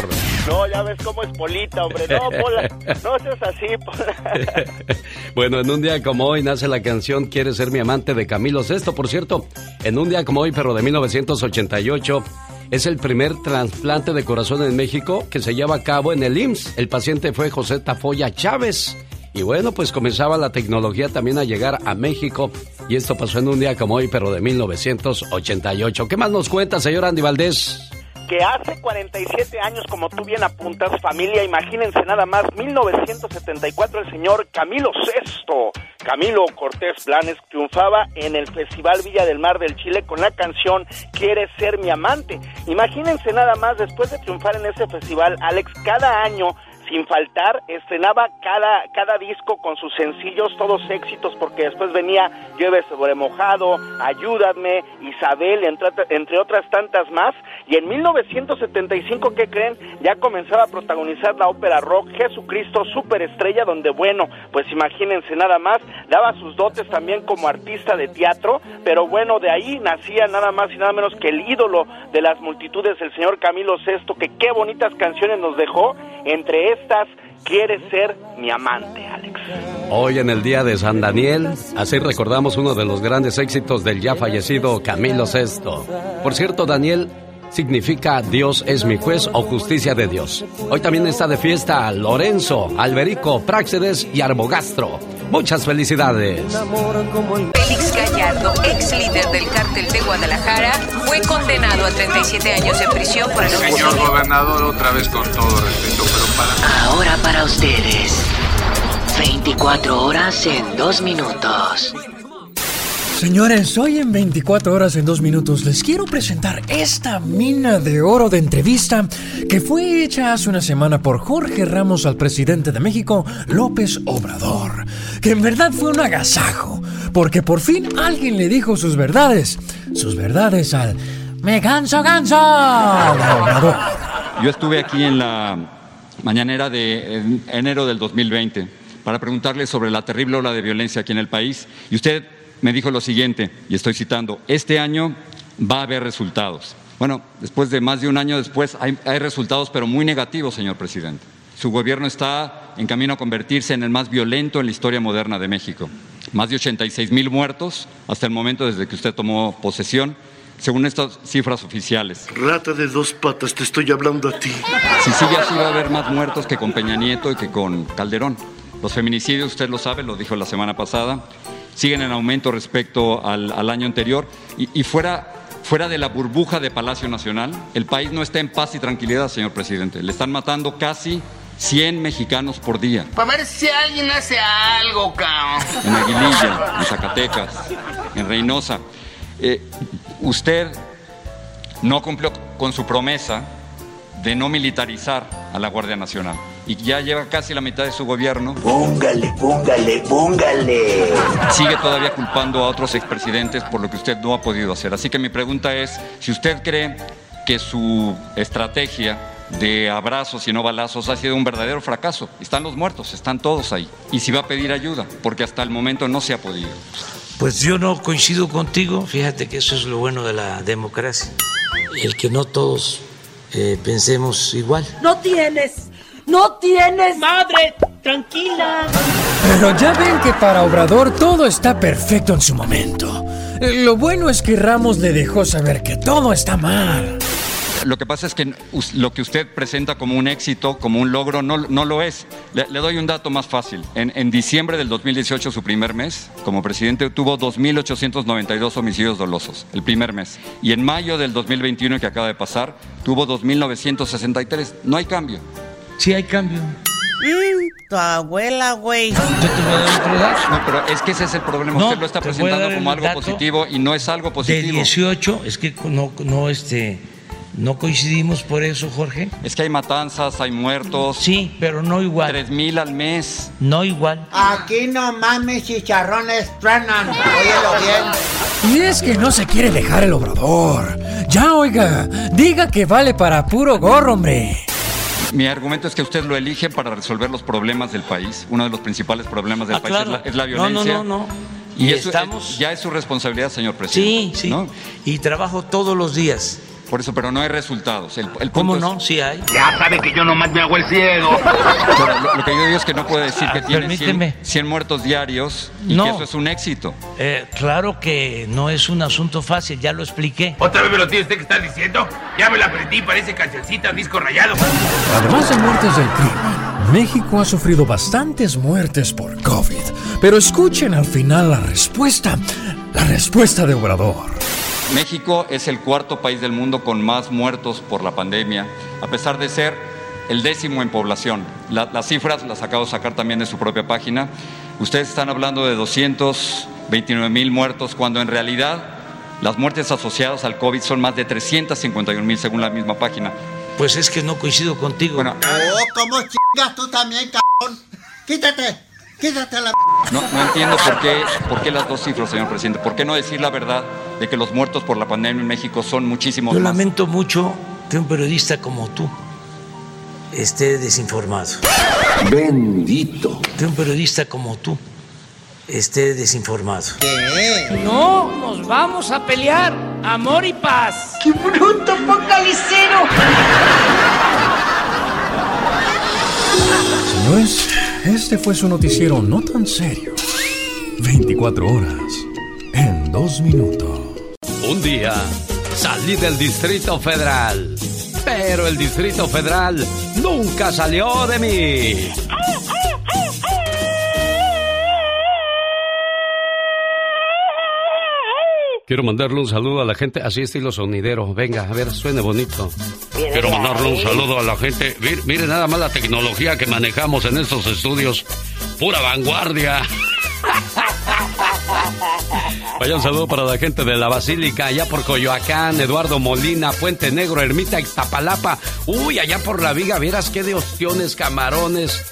No, ya ves cómo es Polita, hombre. No, Pola, no seas así, Pola. Bueno, en un día como hoy nace la canción Quiere ser mi amante de Camilo Sesto. Por cierto, en un día como hoy, pero de 1988, es el primer trasplante de corazón en México que se lleva a cabo en el IMSS. El paciente fue José Tafoya Chávez. Y bueno, pues comenzaba la tecnología también a llegar a México. Y esto pasó en un día como hoy, pero de 1988. ¿Qué más nos cuenta, señor Andy Valdés? Que hace 47 años, como tú bien apuntas, familia, imagínense nada más, 1974 el señor Camilo VI, Camilo Cortés Blanes, triunfaba en el Festival Villa del Mar del Chile con la canción Quieres ser mi amante. Imagínense nada más, después de triunfar en ese festival, Alex, cada año sin faltar, estrenaba cada, cada disco con sus sencillos, todos éxitos, porque después venía Llueve sobre mojado, Ayúdame, Isabel, entre, entre otras tantas más. Y en 1975, ¿qué creen? Ya comenzaba a protagonizar la ópera rock Jesucristo Superestrella, donde, bueno, pues imagínense nada más, daba sus dotes también como artista de teatro, pero bueno, de ahí nacía nada más y nada menos que el ídolo de las multitudes, el señor Camilo VI, que qué bonitas canciones nos dejó, entre estas, quiere ser mi amante, Alex. Hoy en el día de San Daniel, así recordamos uno de los grandes éxitos del ya fallecido Camilo VI. Por cierto, Daniel significa Dios es mi juez o justicia de Dios. Hoy también está de fiesta Lorenzo, Alberico, Práxedes y Arbogastro. Muchas felicidades. Félix Gallardo, ex líder del cártel de Guadalajara, fue condenado a 37 años de prisión por el Señor gobernador, otra vez con todo respeto. Ahora para ustedes, 24 horas en 2 minutos. Señores, hoy en 24 horas en 2 minutos les quiero presentar esta mina de oro de entrevista que fue hecha hace una semana por Jorge Ramos al presidente de México, López Obrador. Que en verdad fue un agasajo, porque por fin alguien le dijo sus verdades, sus verdades al me canso, canso. Obrador. Yo estuve aquí en la mañanera de en- enero del 2020 para preguntarle sobre la terrible ola de violencia aquí en el país y usted me dijo lo siguiente, y estoy citando, este año va a haber resultados. Bueno, después de más de un año después hay, hay resultados, pero muy negativos, señor presidente. Su gobierno está en camino a convertirse en el más violento en la historia moderna de México. Más de 86 mil muertos hasta el momento desde que usted tomó posesión, según estas cifras oficiales. Rata de dos patas, te estoy hablando a ti. Si sigue así va a haber más muertos que con Peña Nieto y que con Calderón. Los feminicidios, usted lo sabe, lo dijo la semana pasada, siguen en aumento respecto al, al año anterior y, y fuera, fuera de la burbuja de Palacio Nacional, el país no está en paz y tranquilidad, señor presidente. Le están matando casi 100 mexicanos por día. Para ver si alguien hace algo, cabrón. en Aguililla, en Zacatecas, en Reynosa. Eh, usted no cumplió con su promesa de no militarizar a la Guardia Nacional y ya lleva casi la mitad de su gobierno. Póngale, póngale, póngale. Sigue todavía culpando a otros expresidentes por lo que usted no ha podido hacer. Así que mi pregunta es, si usted cree que su estrategia de abrazos y no balazos ha sido un verdadero fracaso, están los muertos, están todos ahí. Y si va a pedir ayuda, porque hasta el momento no se ha podido. Pues yo no coincido contigo, fíjate que eso es lo bueno de la democracia, el que no todos eh, pensemos igual. No tienes, no tienes. Madre, tranquila. Pero ya ven que para Obrador todo está perfecto en su momento. Eh, Lo bueno es que Ramos le dejó saber que todo está mal. Lo que pasa es que lo que usted presenta como un éxito, como un logro, no, no lo es. Le, le doy un dato más fácil. En, en diciembre del 2018, su primer mes, como presidente, tuvo 2.892 homicidios dolosos, el primer mes. Y en mayo del 2021, que acaba de pasar, tuvo 2.963. No hay cambio. Sí hay cambio. Mm, tu abuela, güey. No, pero es que ese es el problema. No, usted lo está te voy a presentando dar como algo dato positivo y no es algo De positivo. 18, es que no, no, este, no coincidimos por eso, Jorge. Es que hay matanzas, hay muertos. Sí, pero no igual. 3.000 al mes. No igual. Aquí no mames, chicharrones truenan. Óyelo bien. Y es que no se quiere dejar el Obrador. Ya oiga, diga que vale para puro gorro, hombre. Mi argumento es que usted lo elige para resolver los problemas del país. Uno de los principales problemas del Ah, país claro. es, la, es la No, no, violencia. no, no. Y, Y eso estamos- es- ya es su responsabilidad, señor Sí, presidente. sí. ¿no? Y trabajo todos los días Por eso, pero no hay resultados. El, el ¿Cómo no? Sí hay. Ya sabe que yo nomás me hago el ciego. Pero lo, lo que yo digo es que no puede decir que Ah, tiene 100, permíteme. 100 muertos diarios y No. que eso es un éxito. Eh, claro que no es un asunto fácil, ya lo expliqué. ¿Otra vez me lo tiene usted que estar diciendo? Ya me la aprendí, parece cancioncita, disco rayado. Además de muertes del crimen, México ha sufrido bastantes muertes por COVID. Pero escuchen al final la respuesta, la respuesta de Obrador. México es el cuarto país del mundo con más muertos por la pandemia, a pesar de ser el décimo en población. La- las cifras las acabo de sacar también de su propia página. Ustedes están hablando de 229 mil muertos, cuando en realidad las muertes asociadas al COVID son más de 351 mil según la misma página. Pues es que no coincido contigo. Bueno, Oh, ¿cómo chingas tú también, cabrón? Quítate, quítate la... No, no entiendo por qué, por qué las dos cifras, señor presidente. ¿Por qué no decir la verdad de que los muertos por la pandemia en México son muchísimos Yo más? lamento mucho que un periodista como tú esté desinformado. Bendito. Que un periodista como tú esté desinformado. No, nos vamos a pelear. Amor y paz. ¡Qué bruto, focalicero! Señores, este fue su noticiero no tan serio. 24 horas en dos minutos. Un día salí del Distrito Federal, pero el Distrito Federal nunca salió de mí. Quiero mandarle un saludo a la gente, así estilo sonidero. Venga, a ver, suene bonito. Quiero mandarle un saludo a la gente. Mire, mire nada más la tecnología que manejamos en estos estudios. Pura vanguardia. Vaya un saludo para la gente de la Basílica, allá por Coyoacán, Eduardo Molina, Puente Negro, Ermita, Ixtapalapa. Uy, allá por la Viga, vieras qué de ostiones, camarones,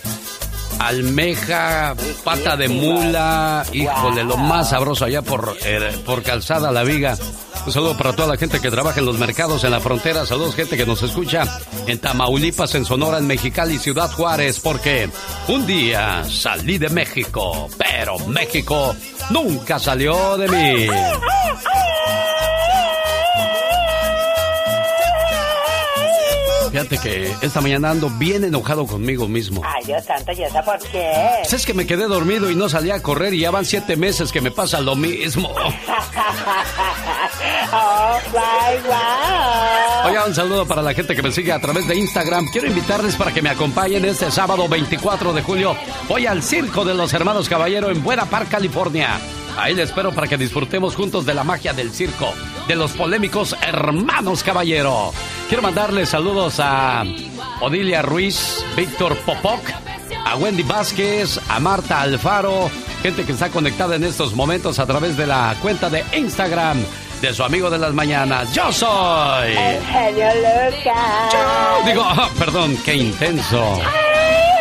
almeja, pata de mula. Híjole, lo más sabroso allá por, eh, por Calzada La Viga. Un saludo para toda la gente que trabaja en los mercados, en la frontera. Saludos, gente que nos escucha en Tamaulipas, en Sonora, en Mexicali, Ciudad Juárez. Porque un día salí de México, pero México nunca salió de mí. Fíjate que esta mañana ando bien enojado conmigo mismo. Ay, Dios santo, ¿y eso por qué? Pues es que me quedé dormido y no salí a correr y ya van siete meses que me pasa lo mismo. oh, my wow. Oiga, un saludo para la gente que me sigue a través de Instagram. Quiero invitarles para que me acompañen este sábado 24 de julio. Voy al Circo de los Hermanos Caballero en Buena Park, California. Ahí les espero para que disfrutemos juntos de la magia del circo, de los polémicos Hermanos Caballero. Quiero mandarles saludos a Odilia Ruiz, Víctor Popoc, a Wendy Vázquez, a Marta Alfaro, gente que está conectada en estos momentos a través de la cuenta de Instagram de su amigo de las mañanas. Yo soy. El genio Lucas. Digo, ah, perdón, qué intenso. El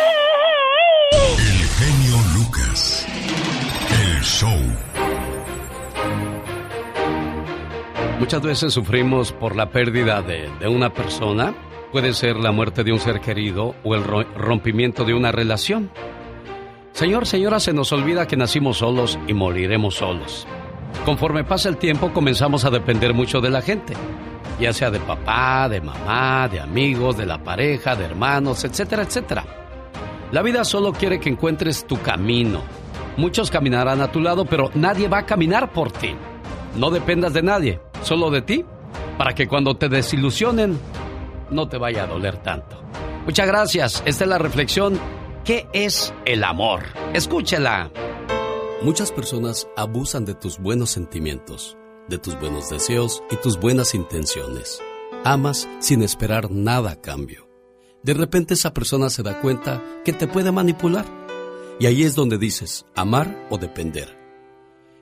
Muchas veces sufrimos por la pérdida de, de una persona. Puede ser la muerte de un ser querido o el ro- rompimiento de una relación. Señor, señora, se nos olvida que nacimos solos y moriremos solos. Conforme pasa el tiempo comenzamos a depender mucho de la gente, ya sea de papá, de mamá, de amigos, de la pareja, de hermanos, etcétera, etcétera. La vida solo quiere que encuentres tu camino. Muchos caminarán a tu lado, pero nadie va a caminar por ti. No dependas de nadie, solo de ti, para que cuando te desilusionen no te vaya a doler tanto. Muchas gracias. Esta es la reflexión. ¿Qué es el amor? Escúchela. Muchas personas abusan de tus buenos sentimientos, de tus buenos deseos y tus buenas intenciones. Amas sin esperar nada a cambio. De repente esa persona se da cuenta que te puede manipular. Y ahí es donde dices amar o depender.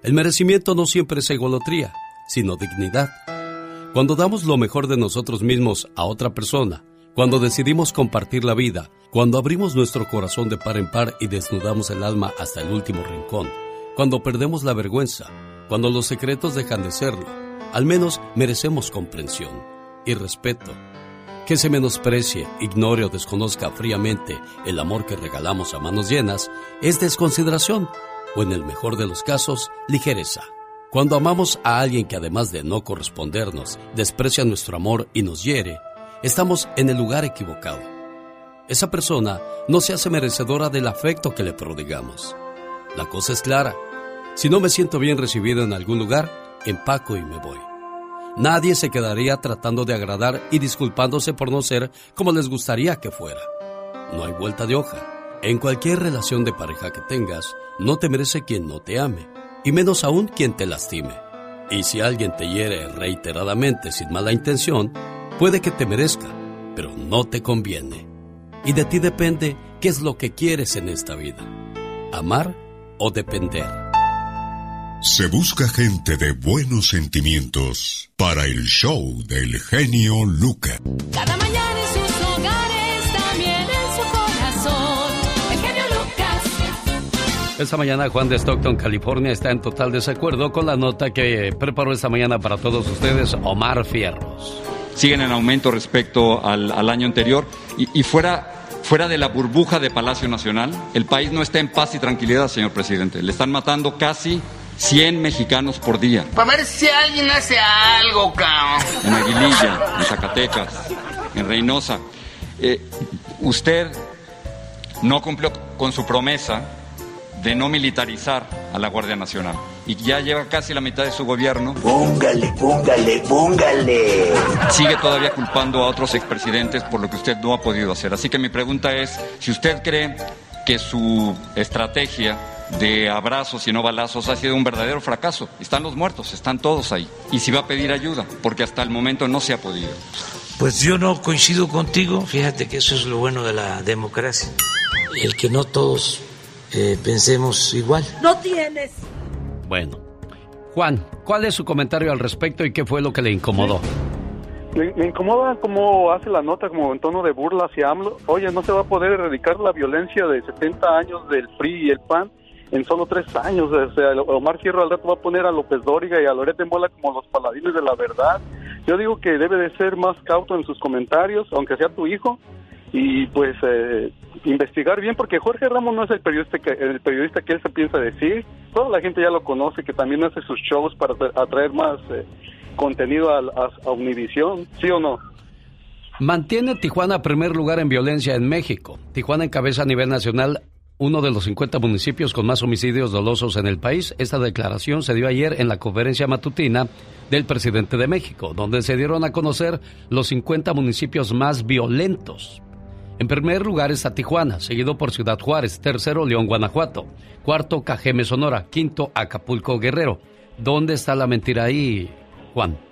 El merecimiento no siempre es egolotría, sino dignidad. Cuando damos lo mejor de nosotros mismos a otra persona, cuando decidimos compartir la vida, cuando abrimos nuestro corazón de par en par y desnudamos el alma hasta el último rincón, cuando perdemos la vergüenza, cuando los secretos dejan de serlo, al menos merecemos comprensión y respeto. Que se menosprecie, ignore o desconozca fríamente el amor que regalamos a manos llenas es desconsideración o en el mejor de los casos, ligereza. Cuando amamos a alguien que además de no correspondernos, desprecia nuestro amor y nos hiere, estamos en el lugar equivocado. Esa persona no se hace merecedora del afecto que le prodigamos. La cosa es clara. Si no me siento bien recibido en algún lugar, empaco y me voy. Nadie se quedaría tratando de agradar y disculpándose por no ser como les gustaría que fuera. No hay vuelta de hoja. En cualquier relación de pareja que tengas, no te merece quien no te ame, y menos aún quien te lastime. Y si alguien te hiere reiteradamente sin mala intención, puede que te merezca, pero no te conviene. Y de ti depende qué es lo que quieres en esta vida, amar o depender. Se busca gente de buenos sentimientos para el show del genio Lucas. Cada mañana en sus hogares, también en su corazón. El genio Lucas. Esta mañana Juan de Stockton, California, está en total desacuerdo con la nota que preparó esta mañana para todos ustedes Omar Fierros. Siguen en aumento respecto al, al año anterior y, y fuera Fuera de la burbuja de Palacio Nacional, el país no está en paz y tranquilidad, señor presidente. Le están matando casi 100 mexicanos por día. Para ver si alguien hace algo, cabrón. En Aguililla, en Zacatecas, en Reynosa. Eh, usted no cumplió con su promesa de no militarizar a la Guardia Nacional. Y ya lleva casi la mitad de su gobierno. Póngale, póngale, póngale. Sigue todavía culpando a otros expresidentes por lo que usted no ha podido hacer. Así que mi pregunta es, si usted cree que su estrategia de abrazos y no balazos ha sido un verdadero fracaso. Están los muertos, están todos ahí. Y si va a pedir ayuda, porque hasta el momento no se ha podido. Pues yo no coincido contigo, fíjate que eso es lo bueno de la democracia, el que no todos eh, pensemos igual. No tienes. Bueno, Juan, ¿cuál es su comentario al respecto y qué fue lo que le incomodó? Me, me incomoda cómo hace la nota como en tono de burla hacia AMLO. Oye, no se va a poder erradicar la violencia de 70 años del PRI y el PAN en solo tres años. O sea, Omar Fierro al rato va a poner a López Dóriga y a Loret de Mola como los paladines de la verdad. Yo digo que debe de ser más cauto en sus comentarios, aunque sea tu hijo, y pues eh, investigar bien, porque Jorge Ramos no es el periodista que el periodista que él se piensa decir. Toda la gente ya lo conoce, que también hace sus shows para atraer más eh, contenido a, a, a Univisión, ¿sí o no? Mantiene Tijuana primer lugar en violencia en México. Tijuana encabeza a nivel nacional uno de los 50 municipios con más homicidios dolosos en el país. Esta declaración se dio ayer en la conferencia matutina del presidente de México, donde se dieron a conocer los 50 municipios más violentos. En primer lugar está Tijuana, seguido por Ciudad Juárez, tercero León, Guanajuato, cuarto Cajeme, Sonora, quinto Acapulco, Guerrero. ¿Dónde está la mentira ahí, Juan?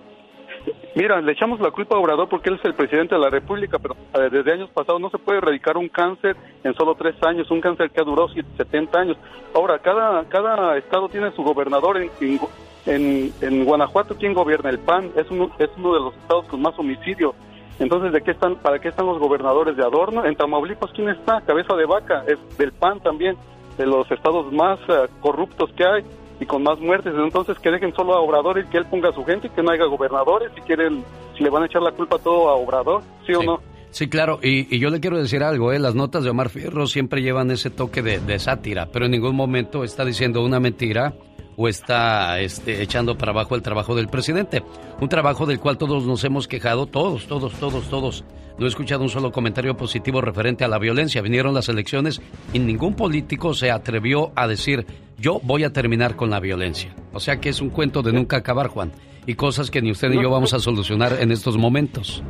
Mira, le echamos la culpa a Obrador porque él es el presidente de la República, pero desde años pasados no se puede erradicar un cáncer en solo tres años, un cáncer que ha durado 70 años. Ahora, cada, cada estado tiene su gobernador. En, en, en Guanajuato, ¿quién gobierna? El PAN es uno, es uno de los estados con más homicidio. Entonces, ¿de qué están, ¿para qué están los gobernadores de adorno? En Tamaulipas, ¿quién está? Cabeza de vaca, es del PAN también, de los estados más uh, corruptos que hay y con más muertes. Entonces, que dejen solo a Obrador y que él ponga a su gente, que no haya gobernadores, si quieren, si le van a echar la culpa todo a Obrador, ¿sí, o no? Sí, claro, y, y, yo le quiero decir algo, ¿eh? las notas de Omar Fierro siempre llevan ese toque de, de sátira, pero en ningún momento está diciendo una mentira o está este, echando para abajo el trabajo del presidente. Un trabajo del cual todos nos hemos quejado, todos, todos, todos, todos. No he escuchado un solo comentario positivo referente a la violencia. Vinieron las elecciones y ningún político se atrevió a decir, yo voy a terminar con la violencia. O sea que es un cuento de nunca acabar, Juan. Y cosas que ni usted ni yo vamos a solucionar en estos momentos.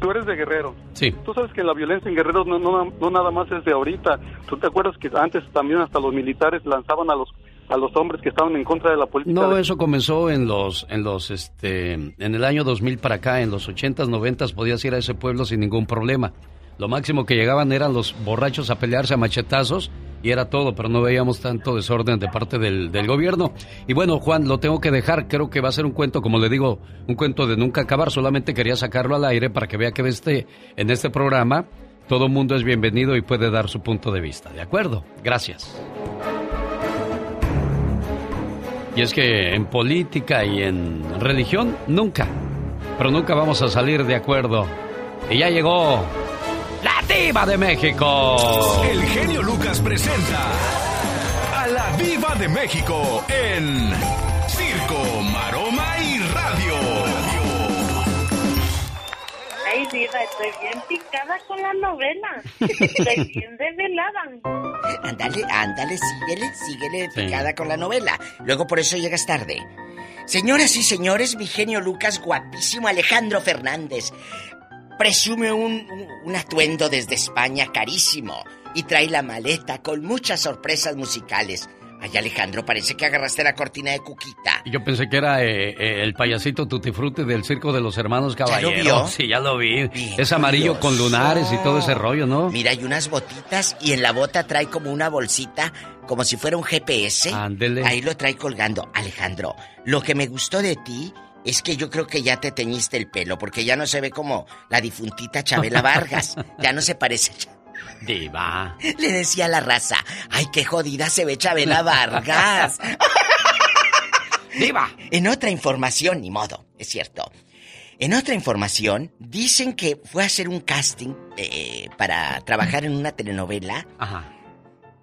Tú eres de Guerrero. Sí. Tú sabes que la violencia en Guerrero no, no, no nada más es de ahorita. ¿Tú te acuerdas que antes también hasta los militares lanzaban a los a los hombres que estaban en contra de la política. No, eso comenzó en los, en los, este, en el año 2000 para acá, en los 80s, 90s podías ir a ese pueblo sin ningún problema. Lo máximo que llegaban eran los borrachos a pelearse a machetazos y era todo, pero no veíamos tanto desorden de parte del, del, gobierno. Y bueno, Juan, lo tengo que dejar, creo que va a ser un cuento, como le digo, un cuento de nunca acabar, solamente quería sacarlo al aire para que vea que este, en este programa todo mundo es bienvenido y puede dar su punto de vista, ¿de acuerdo? Gracias. Y es que en política y en religión, nunca, pero nunca vamos a salir de acuerdo. Y ya llegó la diva de México. El genio Lucas presenta a la diva de México en Circo, Maroma y Radio. Ay, diva, estoy bien picada con la novela. Estoy bien desvelada. Ándale, ándale, síguele, síguele Sí. picada con la novela. Luego por eso llegas tarde. Señoras y señores, mi genio Lucas, guapísimo Alejandro Fernández, presume un, un- un atuendo desde España carísimo y trae la maleta con muchas sorpresas musicales. Ay, Alejandro, parece que agarraste la cortina de Cuquita. Yo pensé que era eh, eh, el payasito Tutti Frutti del circo de los hermanos lo Caballero. vio? Sí, ya lo vi. es amarillo con lunares y todo ese rollo, ¿no? Mira, hay unas botitas y en la bota trae como una bolsita, como si fuera un GPS. Ándele. Ahí lo trae colgando. Alejandro, lo que me gustó de ti es que yo creo que ya te teñiste el pelo, porque ya no se ve como la difuntita Chabela Vargas. ya no se parece. Diva. Le decía a la raza, ay, qué jodida se ve Chabela Vargas. ¡Diva! En otra información, ni modo, es cierto. En otra información, dicen que fue a hacer un casting eh, para trabajar en una telenovela. Ajá.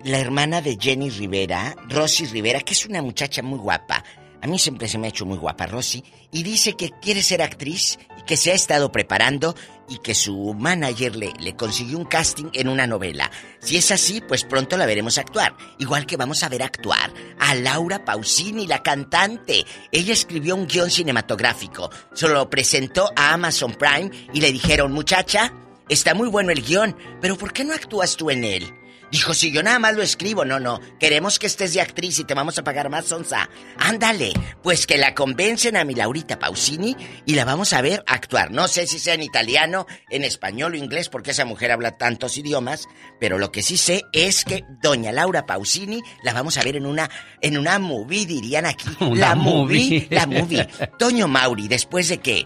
La hermana de Jenny Rivera, Rosy Rivera, que es una muchacha muy guapa. A mí siempre se me ha hecho muy guapa Rosy. Y dice que quiere ser actriz y que se ha estado preparando y que su manager le, le consiguió un casting en una novela. Si es así, pues pronto la veremos actuar. Igual que vamos a ver actuar a Laura Pausini, la cantante. Ella escribió un guion cinematográfico. Se lo presentó a Amazon Prime y le dijeron, muchacha, está muy bueno el guion, pero ¿por qué no actúas tú en él? Dijo, si yo nada más lo escribo, no, no. Queremos que estés de actriz y te vamos a pagar más, Sonsa. Ándale, pues que la convencen a mi Laurita Pausini y la vamos a ver actuar. No sé si sea en italiano, en español o inglés, porque esa mujer habla tantos idiomas, pero lo que sí sé es que doña Laura Pausini la vamos a ver en una, en una movie, dirían aquí. Una la movie. la movie. Toño Mauri, después de que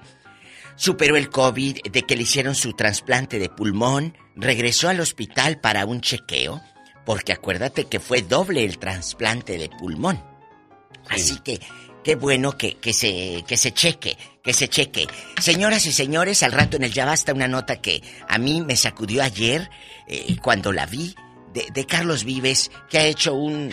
superó el COVID, de que le hicieron su trasplante de pulmón, regresó al hospital para un chequeo, porque acuérdate que fue doble el trasplante de pulmón. Así que, qué bueno que, que, se, que se cheque, que se cheque. Señoras y señores, al rato en el Ya Basta una nota que a mí me sacudió ayer, eh, cuando la vi, de, de Carlos Vives, que ha hecho un,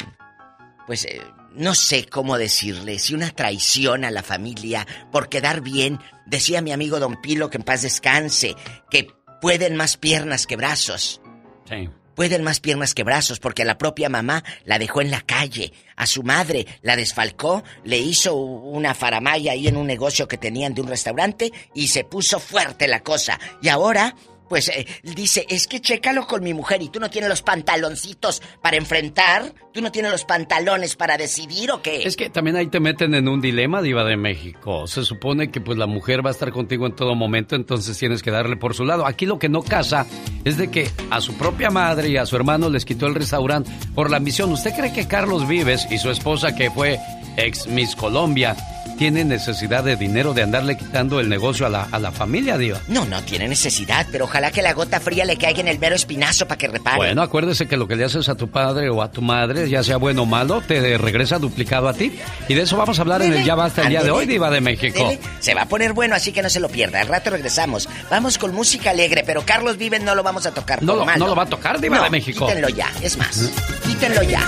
pues eh, no sé cómo decirle, si una traición a la familia por quedar bien. Decía mi amigo Don Pilo que en paz descanse, que pueden más piernas que brazos. Sí. Pueden más piernas que brazos porque a la propia mamá la dejó en la calle. A su madre la desfalcó, le hizo una faramaya ahí en un negocio que tenían de un restaurante y se puso fuerte la cosa. Y ahora, pues eh, dice, es que chécalo con mi mujer y tú no tienes los pantaloncitos para enfrentar, tú no tienes los pantalones para decidir o qué. Es que también ahí te meten en un dilema, Diva de México. Se supone que pues la mujer va a estar contigo en todo momento, entonces tienes que darle por su lado. Aquí lo que no casa es de que a su propia madre y a su hermano les quitó el restaurante por la ambición. ¿Usted cree que Carlos Vives y su esposa, que fue ex Miss Colombia, tienen necesidad de dinero de andarle quitando el negocio a la, a la familia, Diva? No, no tiene necesidad, pero ojalá que la gota fría le caiga en el mero espinazo para que repare. Bueno, acuérdese que lo que le haces a tu padre o a tu madre, ya sea bueno o malo, te regresa duplicado a ti. Y de eso vamos a hablar en el Ya Basta el día de hoy, Diva de México. Dele, Se va a poner bueno, así que no se lo pierda. Al rato regresamos. Vamos con música alegre, pero Carlos Vives no lo vamos a tocar. No por lo- malo. no lo va a tocar, Diva No, de México. Quítenlo ya, es más. Quítenlo ya.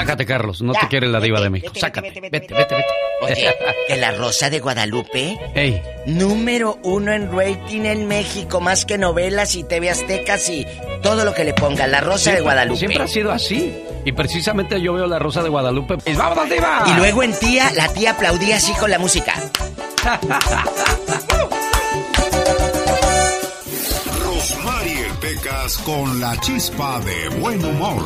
Sácate, Carlos, no Ya, te quiere la Diva vete, de México. vete, Sácate, vete, vete, vete. Oye, que la Rosa de Guadalupe. Ey. Número uno en rating en México, más que novelas y TV Aztecas y todo lo que le ponga. La Rosa de Guadalupe. Siempre ha sido así. Y precisamente yo veo la Rosa de Guadalupe. y ¡Vámonos, Diva! Y luego en tía, la tía aplaudía así con la música. Rosmarie Pecas con la chispa de buen humor.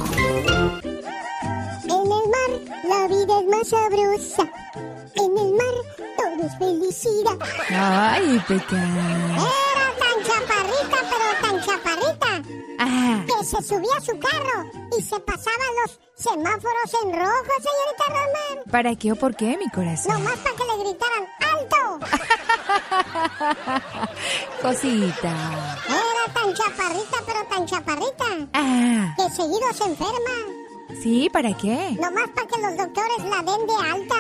La vida es más sabrosa. En el mar todo es felicidad. Ay, Peca. Era tan chaparrita, pero tan chaparrita. Ah. Que se subía a su carro y se pasaba los semáforos en rojo, señorita Román. ¿Para qué o por qué, mi corazón? Nomás para que le gritaran ¡Alto! Cosita. Era tan chaparrita, pero tan chaparrita. Ah. Que seguido se enferma. Sí, ¿para qué? Nomás para que los doctores la den de alta.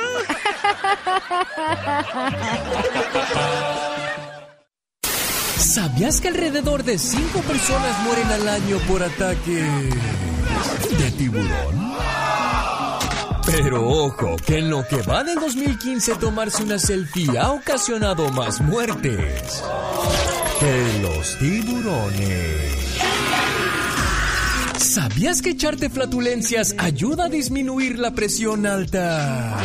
¿Sabías que alrededor de 5 personas mueren al año por ataque de tiburón? Pero ojo, que en lo que va del 2015 tomarse una selfie ha ocasionado más muertes que los tiburones. ¿Sabías que echarte flatulencias ayuda a disminuir la presión alta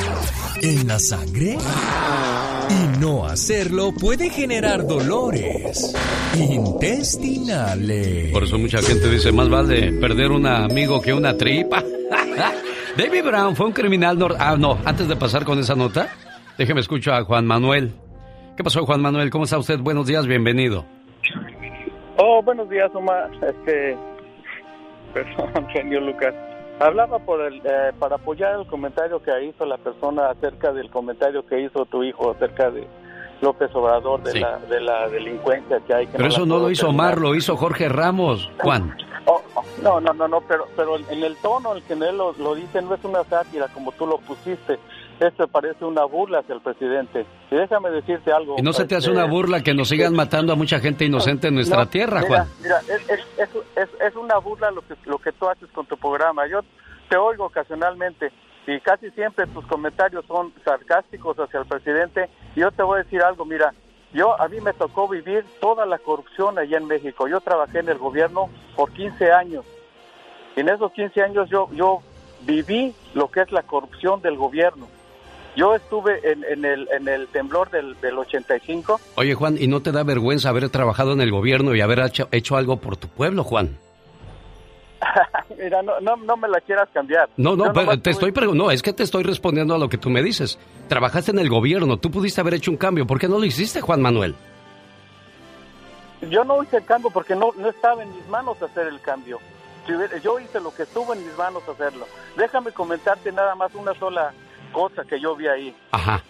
en la sangre? Y no hacerlo puede generar dolores intestinales. Por eso mucha gente dice, más vale perder un amigo que una tripa. David Brown fue un criminal... nor- Ah, no, antes de pasar con esa nota, déjeme escucho a Juan Manuel. ¿Qué pasó, Juan Manuel? ¿Cómo está usted? Buenos días, bienvenido. Oh, buenos días, Omar. Este, perdón, genio Lucas. Hablaba por el, eh, para apoyar el comentario que hizo la persona acerca del comentario que hizo tu hijo acerca de López Obrador, de, Sí. la, de la delincuencia que hay. que Pero la eso no lo hizo terminar. Omar, lo hizo Jorge Ramos. Juan. Oh, oh, no, no, no, no, pero, pero en el tono en que él lo, lo dice no es una sátira como tú lo pusiste. Esto parece una burla hacia el presidente. Y déjame decirte algo. ¿Y no se te hace este, una burla que nos sigan matando a mucha gente inocente en nuestra no, tierra, Juan? Mira, es, es, es, es- es una burla lo que, lo que tú haces con tu programa. Yo te oigo ocasionalmente y casi siempre tus comentarios son sarcásticos hacia el presidente. Y yo te voy a decir algo, mira, yo a mí me tocó vivir toda la corrupción allá en México. Yo trabajé en el gobierno por 15 años. Y en esos 15 años yo, yo viví lo que es la corrupción del gobierno. Yo estuve en, en el, en el temblor del, del 85 Oye, Juan, ¿y no te da vergüenza haber trabajado en el gobierno y haber hecho, hecho algo por tu pueblo, Juan? Mira, no, no, no me la quieras cambiar. No, no, pero te tuve- estoy pregun- no, es que te estoy respondiendo a lo que tú me dices. Trabajaste en el gobierno, tú pudiste haber hecho un cambio, ¿por qué no lo hiciste, Juan Manuel? Yo no hice el cambio porque no, no estaba en mis manos hacer el cambio. Yo hice lo que estuvo en mis manos hacerlo. Déjame comentarte nada más una sola cosa que yo vi ahí. Ajá.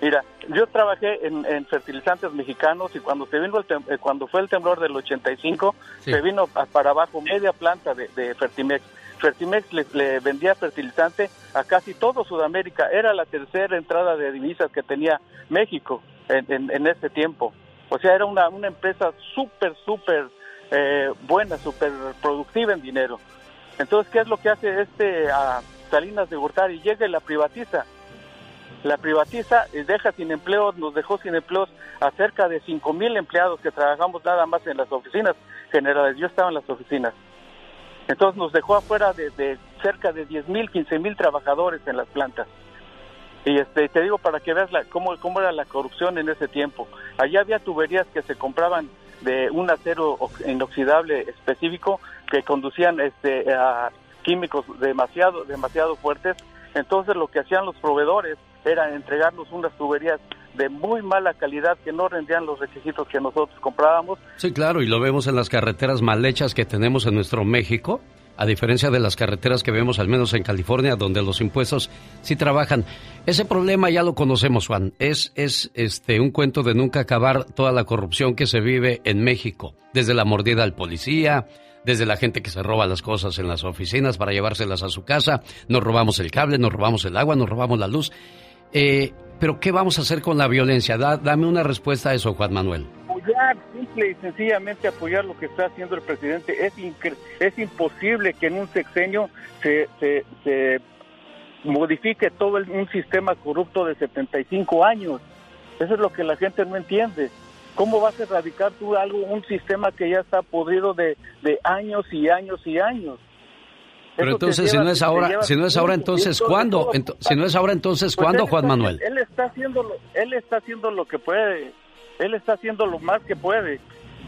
Mira, yo trabajé en, en fertilizantes mexicanos y cuando se vino el tem- eh, cuando fue el temblor del 85, Sí. se vino a- para abajo media planta de, de Fertimex. Fertimex le, le vendía fertilizante a casi todo Sudamérica. Era la tercera entrada de divisas que tenía México en, en, en ese tiempo. O sea, era una, una empresa súper, súper eh, buena, súper productiva en dinero. Entonces, ¿qué es lo que hace este a Salinas de Gortari? Llega y la privatiza la privatiza y deja sin empleos, nos dejó sin empleos a cerca de 5 mil empleados que trabajamos nada más en las oficinas generales. Yo estaba en las oficinas. Entonces nos dejó afuera de, cerca de 10 mil, 15 mil trabajadores en las plantas. Y este, te digo para que veas la, cómo, cómo era la corrupción en ese tiempo. Allá había tuberías que se compraban de un acero ox- inoxidable específico que conducían este, a químicos demasiado, demasiado fuertes. Entonces lo que hacían los proveedores era entregarnos unas tuberías de muy mala calidad que no rendían los requisitos que nosotros comprábamos. Sí, claro, y lo vemos en las carreteras mal hechas que tenemos en nuestro México, a diferencia de las carreteras que vemos al menos en California, donde los impuestos sí trabajan. Ese problema ya lo conocemos, Juan. Es, es este, un cuento de nunca acabar toda la corrupción que se vive en México, desde la mordida al policía, desde la gente que se roba las cosas en las oficinas para llevárselas a su casa, nos robamos el cable, nos robamos el agua, nos robamos la luz. Eh, pero ¿qué vamos a hacer con la violencia? Da- dame una respuesta a eso, Juan Manuel. apoyar, simple y sencillamente apoyar lo que está haciendo el presidente. Es, es imposible que en un sexenio se, se, se modifique todo el- un sistema corrupto de 75 años. Eso es lo que la gente no entiende. ¿Cómo vas a erradicar tú algo, un sistema que ya está podrido de, de años y años y años? Pero Eso entonces, si no es ahora, si no es ahora, entonces, y ¿cuándo? Ento- si no es ahora, entonces, Pues ¿cuándo, él Juan está- Manuel? Él está haciendo lo, él está haciendo lo que puede. Él está haciendo lo más que puede.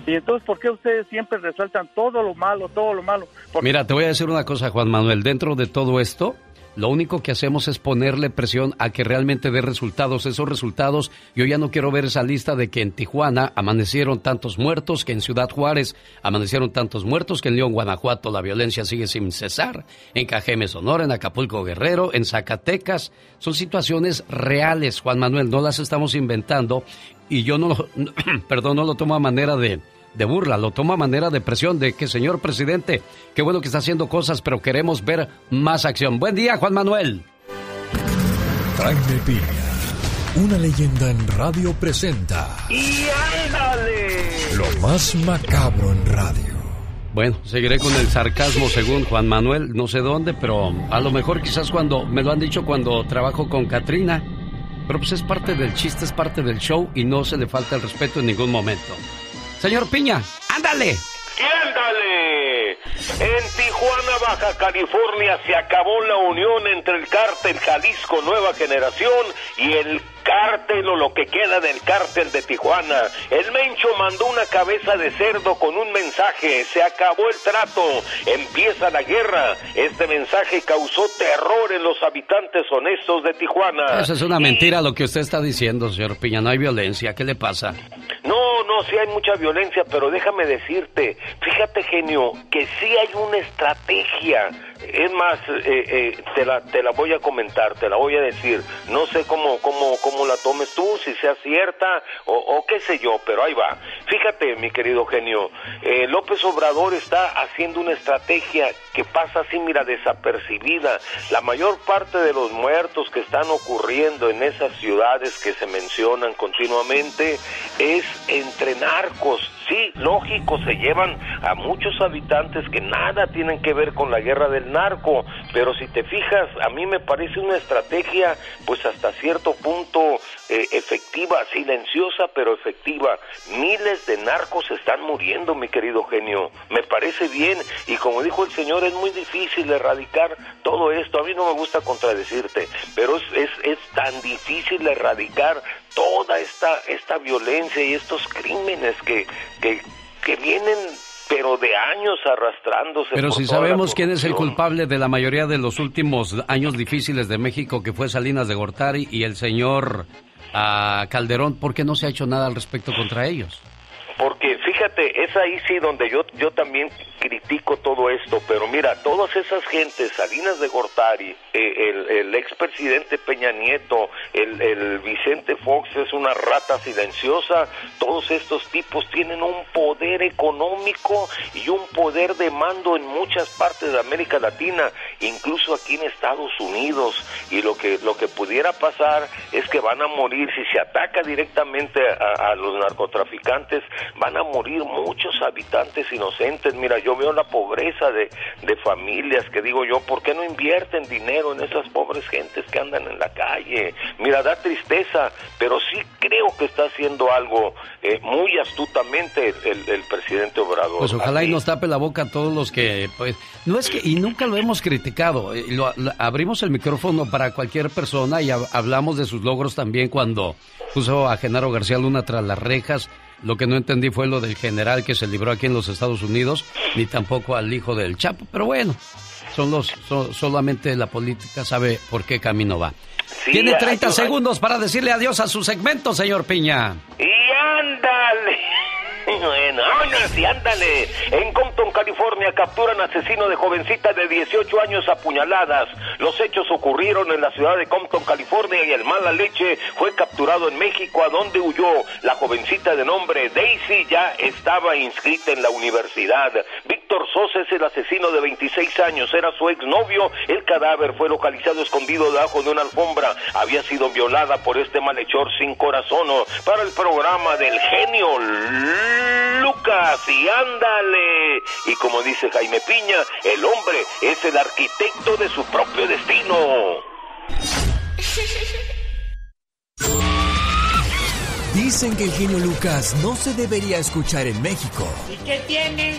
Y entonces, ¿por qué ustedes siempre resaltan todo lo malo, todo lo malo? Porque Mira, te voy a decir una cosa, Juan Manuel. Dentro de todo esto, lo único que hacemos es ponerle presión a que realmente dé resultados. Esos resultados, yo ya no quiero ver esa lista de que en Tijuana amanecieron tantos muertos, que en Ciudad Juárez amanecieron tantos muertos, que en León, Guanajuato, la violencia sigue sin cesar, en Cajeme, Sonora, en Acapulco, Guerrero, en Zacatecas. Son situaciones reales, Juan Manuel, no las estamos inventando. Y yo no, perdón, no lo tomo a manera de, de burla, lo tomo a manera de presión de que, señor presidente, qué bueno que está haciendo cosas, pero queremos ver más acción. Buen día, Juan Manuel. Jaime Piña, una leyenda en radio presenta ¡Y ándale! lo más macabro en radio. Bueno, seguiré con el sarcasmo según Juan Manuel, no sé dónde, pero a lo mejor quizás cuando, me lo han dicho cuando trabajo con Katrina, pero pues es parte del chiste, es parte del show y no se le falta el respeto en ningún momento. Señor Piña, ándale. ¡Y ándale! En Tijuana, Baja California, se acabó la unión entre el cártel Jalisco Nueva Generación y el cártel o lo que queda del cártel de Tijuana. El Mencho mandó una cabeza de cerdo con un mensaje. Se acabó el trato. Empieza la guerra. Este mensaje causó terror en los habitantes honestos de Tijuana. Eso es una mentira lo que usted está diciendo, señor Piña. No hay violencia. ¿Qué le pasa? No, no, sí hay mucha violencia, pero déjame decirte, fíjate genio, que sí hay una estrategia. Es más, eh, eh, te, la, te la voy a comentar, te la voy a decir. No sé cómo, cómo, cómo la tomes tú, si sea cierta o, qué sé yo, pero ahí va. Fíjate, mi querido genio, eh, López Obrador está haciendo una estrategia que pasa así, mira, desapercibida. La mayor parte de los muertos que están ocurriendo en esas ciudades que se mencionan continuamente es entre narcos. Sí, lógico, se llevan a muchos habitantes que nada tienen que ver con la guerra del narco, pero si te fijas, a mí me parece una estrategia, pues hasta cierto punto eh, efectiva, silenciosa, pero efectiva. Miles de narcos están muriendo, mi querido genio. Me parece bien, y como dijo el señor, es muy difícil erradicar todo esto. A mí no me gusta contradecirte, pero es, es, es tan difícil erradicar toda esta, esta violencia y estos crímenes que, que, que vienen pero de años arrastrándose. Pero por si toda sabemos quién es el culpable de la mayoría de los últimos años difíciles de México, que fue Salinas de Gortari y el señor ah, Calderón, ¿por qué no se ha hecho nada al respecto contra ellos? Porque fíjate, es ahí sí donde yo, yo también critico todo esto, pero mira, todas esas gentes, Salinas de Gortari, eh, el, el expresidente Peña Nieto, el, Vicente Fox es una rata silenciosa, todos estos tipos tienen un poder económico y un poder de mando en muchas partes de América Latina, incluso aquí en Estados Unidos, y lo que, lo que pudiera pasar es que van a morir, si se ataca directamente a, a los narcotraficantes, van a morir muchos habitantes inocentes. Mira, yo veo la pobreza de, de familias que digo yo, ¿por qué no invierten dinero en esas pobres gentes que andan en la calle? Mira, da tristeza, pero sí creo que está haciendo algo eh, muy astutamente el, el- el presidente Obrador. Pues ojalá y nos tape la boca a todos los que, pues, no es que, y nunca lo hemos criticado, eh, lo- lo- abrimos el micrófono para cualquier persona y hab- hablamos de sus logros también cuando puso a Genaro García Luna tras las rejas. Lo que no entendí fue lo del general que se libró aquí en los Estados Unidos, ni tampoco al hijo del Chapo, pero bueno, son los, so- solamente la política sabe por qué camino va. Sí, Tiene hay- 30 hay- segundos para decirle adiós a su segmento, señor Piña. Y ándale. Bueno, y ándale. En Compton, California, capturan asesino de jovencita de 18 años apuñaladas. Los hechos ocurrieron en la ciudad de Compton, California, y el mala leche fue capturado en México, a donde huyó. La jovencita de nombre Daisy ya estaba inscrita en la universidad. Víctor Sosa es el asesino de 26 años, era su exnovio. El cadáver fue localizado escondido debajo de una alfombra. Había sido violada por este malhechor sin corazón. Para el programa del genio Lucas y ándale. Y como dice Jaime Piña, el hombre es el arquitecto de su propio destino. Dicen que el genio Lucas no se debería escuchar en México. ¿Y qué tiene?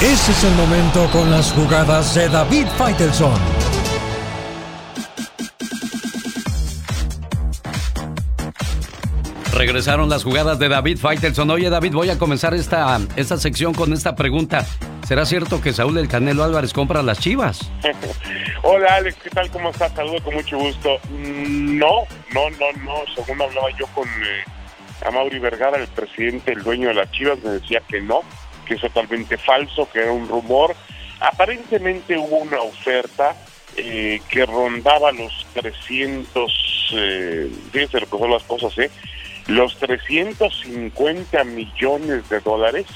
ese es el momento con las jugadas de David Faitelson. Regresaron las jugadas de David Faitelson. Oye, David, voy a comenzar esta, esta sección con esta pregunta. ¿Será cierto que Saúl El Canelo Álvarez compra las chivas? Hola Alex, ¿qué tal? ¿Cómo estás? Saludo con mucho gusto. Mm, No, no, no, no. Según hablaba yo con eh, Amaury Vergara, el presidente, el dueño de las Chivas, me decía que no, que es totalmente falso, que era un rumor. aparentemente hubo una oferta eh, que rondaba los 300, eh, fíjense lo que son las cosas, ¿eh? Los 350 millones de dólares,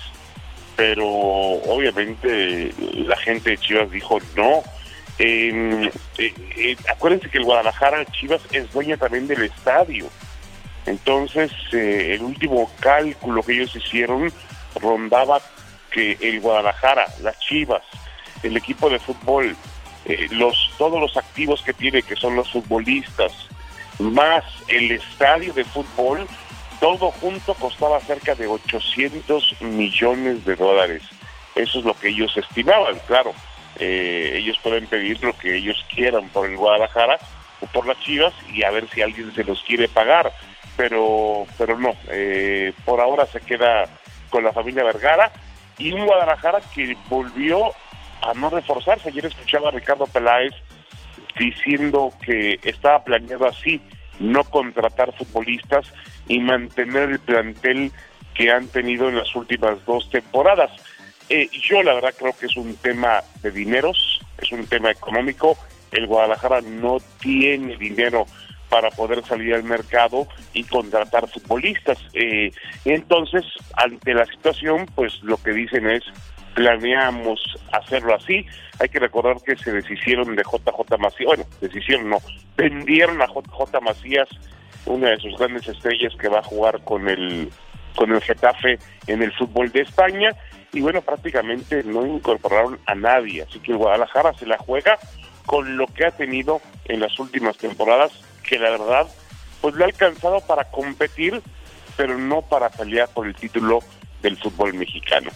pero obviamente la gente de Chivas dijo no. Eh, eh, eh, acuérdense que el Guadalajara Chivas es dueña también del estadio. Entonces, el último cálculo que ellos hicieron rondaba que el Guadalajara, las Chivas, el equipo de fútbol, eh, los todos los activos que tiene, que son los futbolistas, más el estadio de fútbol, todo junto costaba cerca de 800 millones de dólares. Eso es lo que ellos estimaban, claro. Eh, ellos pueden pedir lo que ellos quieran por el Guadalajara o por las Chivas y a ver si alguien se los quiere pagar. Pero, pero no, eh, por ahora se queda con la familia Vergara y un Guadalajara que volvió a no reforzarse. Ayer escuchaba a Ricardo Peláez diciendo que estaba planeado así, no contratar futbolistas y mantener el plantel que han tenido en las últimas dos temporadas. Eh, yo la verdad creo que es un tema de dineros, es un tema económico. El Guadalajara no tiene dinero para poder salir al mercado y contratar futbolistas. Eh, entonces, ante la situación, pues lo que dicen es, planeamos hacerlo así. Hay que recordar que se deshicieron de JJ Macías, bueno, deshicieron, no, vendieron a JJ Macías, una de sus grandes estrellas que va a jugar con el, con el Getafe en el fútbol de España, y bueno, prácticamente no incorporaron a nadie, así que el Guadalajara se la juega con lo que ha tenido en las últimas temporadas, que la verdad, pues le ha alcanzado para competir, pero no para pelear por el título del fútbol mexicano.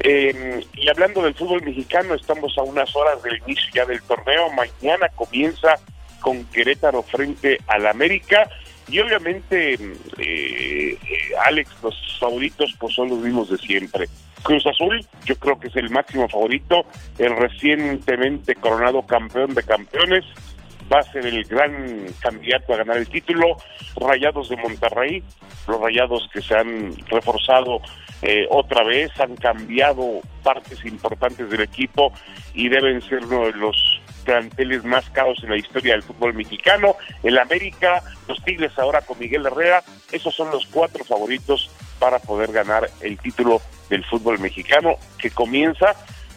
Eh, y hablando del fútbol mexicano, estamos a unas horas del inicio ya del torneo. Mañana comienza con Querétaro frente al América. Y obviamente, eh, eh, Alex, los favoritos pues son los mismos de siempre. Cruz Azul, yo creo que es el máximo favorito, el recientemente coronado campeón de campeones, va a ser el gran candidato a ganar el título. Rayados de Monterrey, los rayados que se han reforzado eh, otra vez, han cambiado partes importantes del equipo y deben ser uno de los planteles más caros en la historia del fútbol mexicano. El América, los Tigres ahora con Miguel Herrera, esos son los cuatro favoritos para poder ganar el título del fútbol mexicano que comienza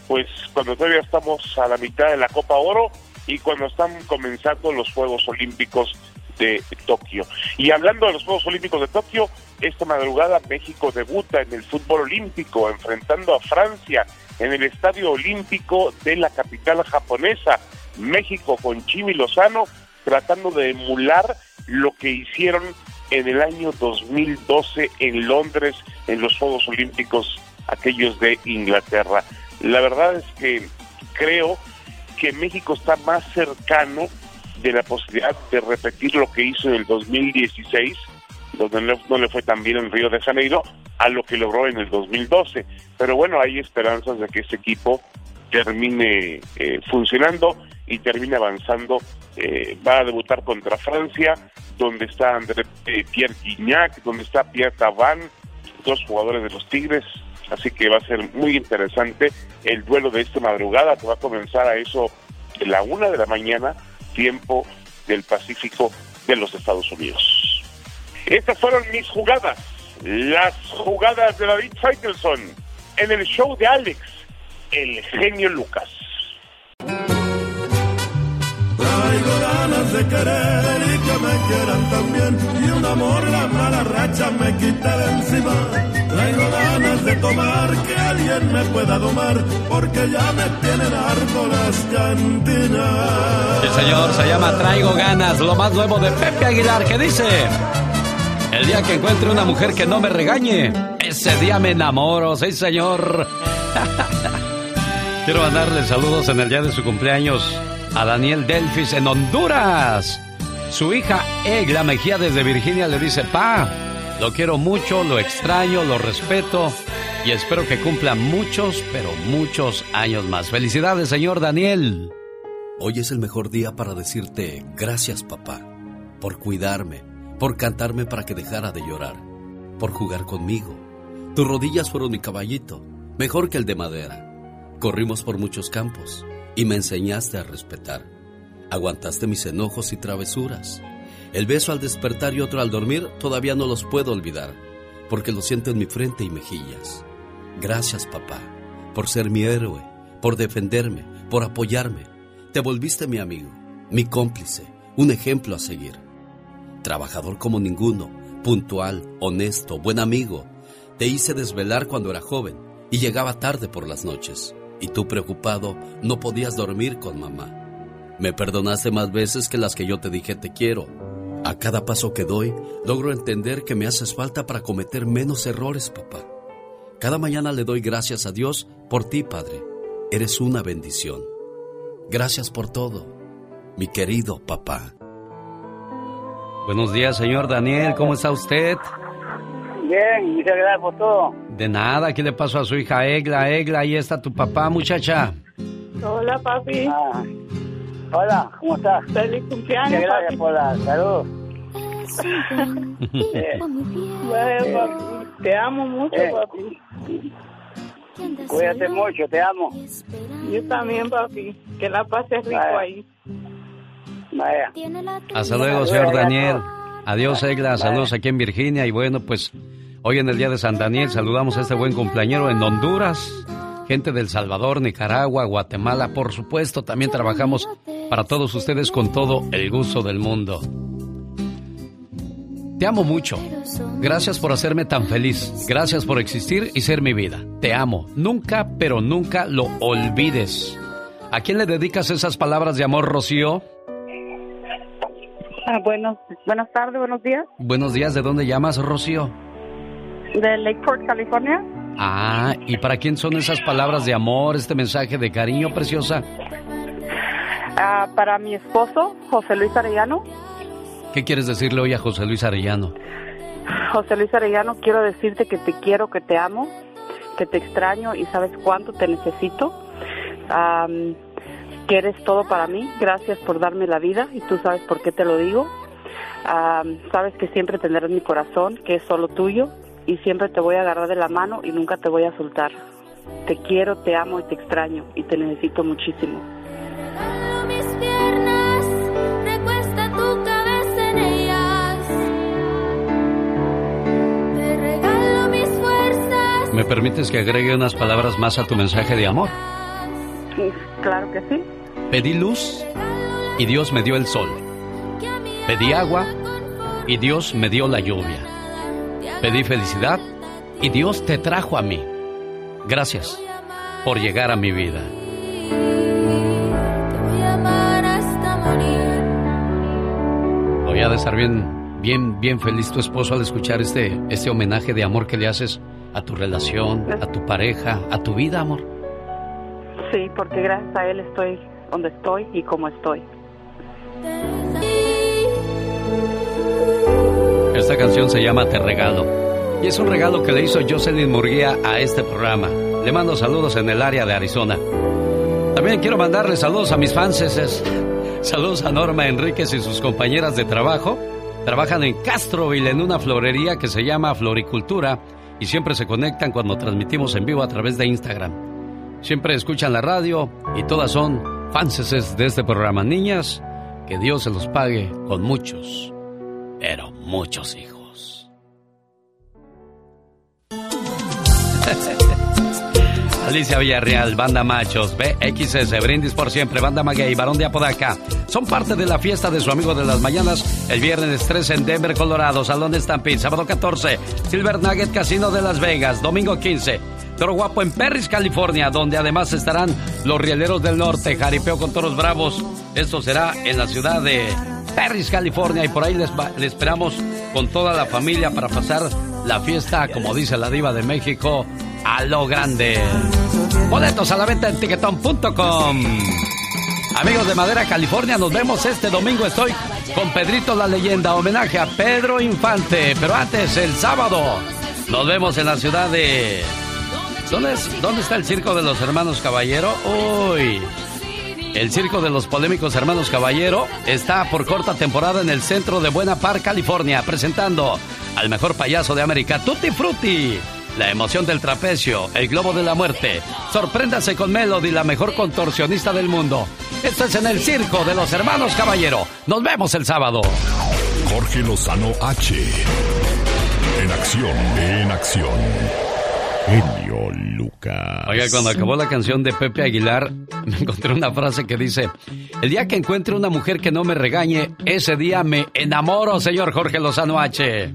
pues cuando todavía estamos a la mitad de la Copa Oro y cuando están comenzando los Juegos Olímpicos de Tokio. Y hablando de los Juegos Olímpicos de Tokio, esta madrugada México debuta en el fútbol olímpico enfrentando a Francia en el Estadio Olímpico de la capital japonesa. México con Chimi Lozano tratando de emular lo que hicieron en el año 2012 en Londres en los Juegos Olímpicos aquellos de Inglaterra. La verdad es que creo que México está más cercano de la posibilidad de repetir lo que hizo en el 2016, donde no, le fue tan bien en Río de Janeiro, a lo que logró en el 2012. Pero bueno, hay esperanzas de que ese equipo termine eh, funcionando y termine avanzando. Eh, va a debutar contra Francia, donde está André eh, Pierre Guignac, donde está Pierre Taban, dos jugadores de los Tigres. Así que va a ser muy interesante el duelo de esta madrugada, que va a comenzar a eso de la una de la mañana, tiempo del Pacífico de los Estados Unidos. Estas fueron mis jugadas, las jugadas de David Faitelson en el show de Alex, el genio Lucas. Traigo ganas de querer y que me quieran también. Y un amor, la mala racha me quita de encima. Traigo ganas de tomar, que alguien me pueda domar, porque ya me tienen harto las cantinas. El señor se llama Traigo Ganas, lo más nuevo de Pepe Aguilar, que dice... El día que encuentre una mujer que no me regañe, ese día me enamoro, sí señor. Quiero mandarle saludos en el día de su cumpleaños a Daniel Delfis en Honduras. Su hija Egla Mejía desde Virginia le dice, pa, lo quiero mucho, lo extraño, lo respeto y espero que cumpla muchos, pero muchos años más. Felicidades, señor Daniel. Hoy es el mejor día para decirte gracias, papá, por cuidarme, por cantarme para que dejara de llorar, por jugar conmigo. Tus rodillas fueron mi caballito, mejor que el de madera. Corrimos por muchos campos y me enseñaste a respetar. Aguantaste mis enojos y travesuras. El beso al despertar y otro al dormir todavía no los puedo olvidar, porque lo siento en mi frente y mejillas. Gracias, papá, por ser mi héroe, por defenderme, por apoyarme. Te volviste mi amigo, mi cómplice, un ejemplo a seguir. Trabajador como ninguno, puntual, honesto, buen amigo. Te hice desvelar cuando era joven y llegaba tarde por las noches. Y tú preocupado no podías dormir con mamá. Me perdonaste más veces que las que yo te dije te quiero. A cada paso que doy, logro entender que me haces falta para cometer menos errores, papá. Cada mañana le doy gracias a Dios por ti, Padre. Eres una bendición. Gracias por todo, mi querido papá. Buenos días, señor Daniel. ¿Cómo está usted? Bien, muchas gracias por todo. De nada, ¿qué le pasó a su hija Egla? Egla, ahí está tu papá, muchacha. Hola, papi. Ah, hola, ¿cómo estás? Feliz cumpleaños, Muchas gracias papi. por la salud. Eh, Bueno, papi, te amo mucho, Eh. papi. cuídate mucho, te amo. Yo también, papi. Que la pases rico Vaya. ahí. Vaya. Hasta luego, señor Daniel. Adiós, Egla. Saludos aquí en Virginia. Y bueno, pues hoy en el día de San Daniel saludamos a este buen cumpleañero en Honduras. Gente del Salvador, Nicaragua, Guatemala, por supuesto. También trabajamos para todos ustedes con todo el gusto del mundo. Te amo mucho. Gracias por hacerme tan feliz. Gracias por existir y ser mi vida. Te amo. Nunca, pero nunca lo olvides. ¿A quién le dedicas esas palabras de amor, Rocío? Ah, bueno, buenas tardes, buenos días. Buenos días, ¿de dónde llamas, Rocío? De Lakeport, California. Ah, ¿y para quién son esas palabras de amor, este mensaje de cariño, preciosa? Ah, para mi esposo, José Luis Arellano. ¿Qué quieres decirle hoy a José Luis Arellano? José Luis Arellano, quiero decirte que te quiero, que te amo, que te extraño y sabes cuánto te necesito. Que eres todo para mí. Gracias por darme la vida y tú sabes por qué te lo digo. Sabes que siempre tendrás mi corazón, que es solo tuyo y siempre te voy a agarrar de la mano y nunca te voy a soltar. Te quiero, te amo y te extraño y te necesito muchísimo. mis piernas, recuesta tu cabeza en ellas. Te regalo mis fuerzas. ¿Me permites que agregue unas palabras más a tu mensaje de amor? Claro que sí. Pedí luz y Dios me dio el sol. Pedí agua y Dios me dio la lluvia. Pedí felicidad y Dios te trajo a mí. Gracias por llegar a mi vida. Te voy a amar hasta morir. Hoy ha de estar bien, bien, bien feliz tu esposo al escuchar este, este homenaje de amor que le haces a tu relación, a tu pareja, a tu vida, amor. Sí, porque gracias a él estoy donde estoy y como estoy. Esta canción se llama Te Regalo. Y es un regalo que le hizo Jocelyn Murguía a este programa. Le mando saludos en el área de Arizona. También quiero mandarle saludos a mis fans. Saludos a Norma Enríquez y sus compañeras de trabajo. Trabajan en Castroville en una florería que se llama Floricultura y siempre se conectan cuando transmitimos en vivo a través de Instagram. Siempre escuchan la radio y todas son fanses de este programa. Niñas, que Dios se los pague con muchos, pero muchos hijos. Alicia Villarreal, Banda Machos, BXS, Brindis por Siempre, Banda Maguey, Barón de Apodaca. Son parte de la fiesta de su amigo de las mañanas el viernes 13 en Denver, Colorado, Salón de Stampede, sábado 14, Silver Nugget Casino de Las Vegas, domingo 15, Toro Guapo en Perris, California, donde además estarán los Rieleros del Norte, Jaripeo con Toros Bravos. Esto será en la ciudad de Perris, California, y por ahí les, esperamos con toda la familia para pasar la fiesta, como dice la diva de México, a lo grande. Boletos a la venta en tiquetón.com. Amigos de Madera, California, nos vemos este domingo. Estoy con Pedrito la leyenda, homenaje a Pedro Infante. Pero antes, el sábado, nos vemos en la ciudad de... ¿Dónde, dónde está el circo de los hermanos Caballero? Uy. El circo de los polémicos hermanos Caballero está por corta temporada en el centro de Buena Park, California, presentando al mejor payaso de América, Tutti Frutti. la emoción del trapecio, el globo de la muerte. Sorpréndase con Melody, la mejor contorsionista del mundo. Esto es en el circo de los hermanos Caballero. Nos vemos el sábado. Jorge Lozano H. En acción, en acción. Genio Lucas. Oiga, cuando acabó la canción de Pepe Aguilar, me encontré una frase que dice, el día que encuentre una mujer que no me regañe, ese día me enamoro, señor Jorge Lozano H.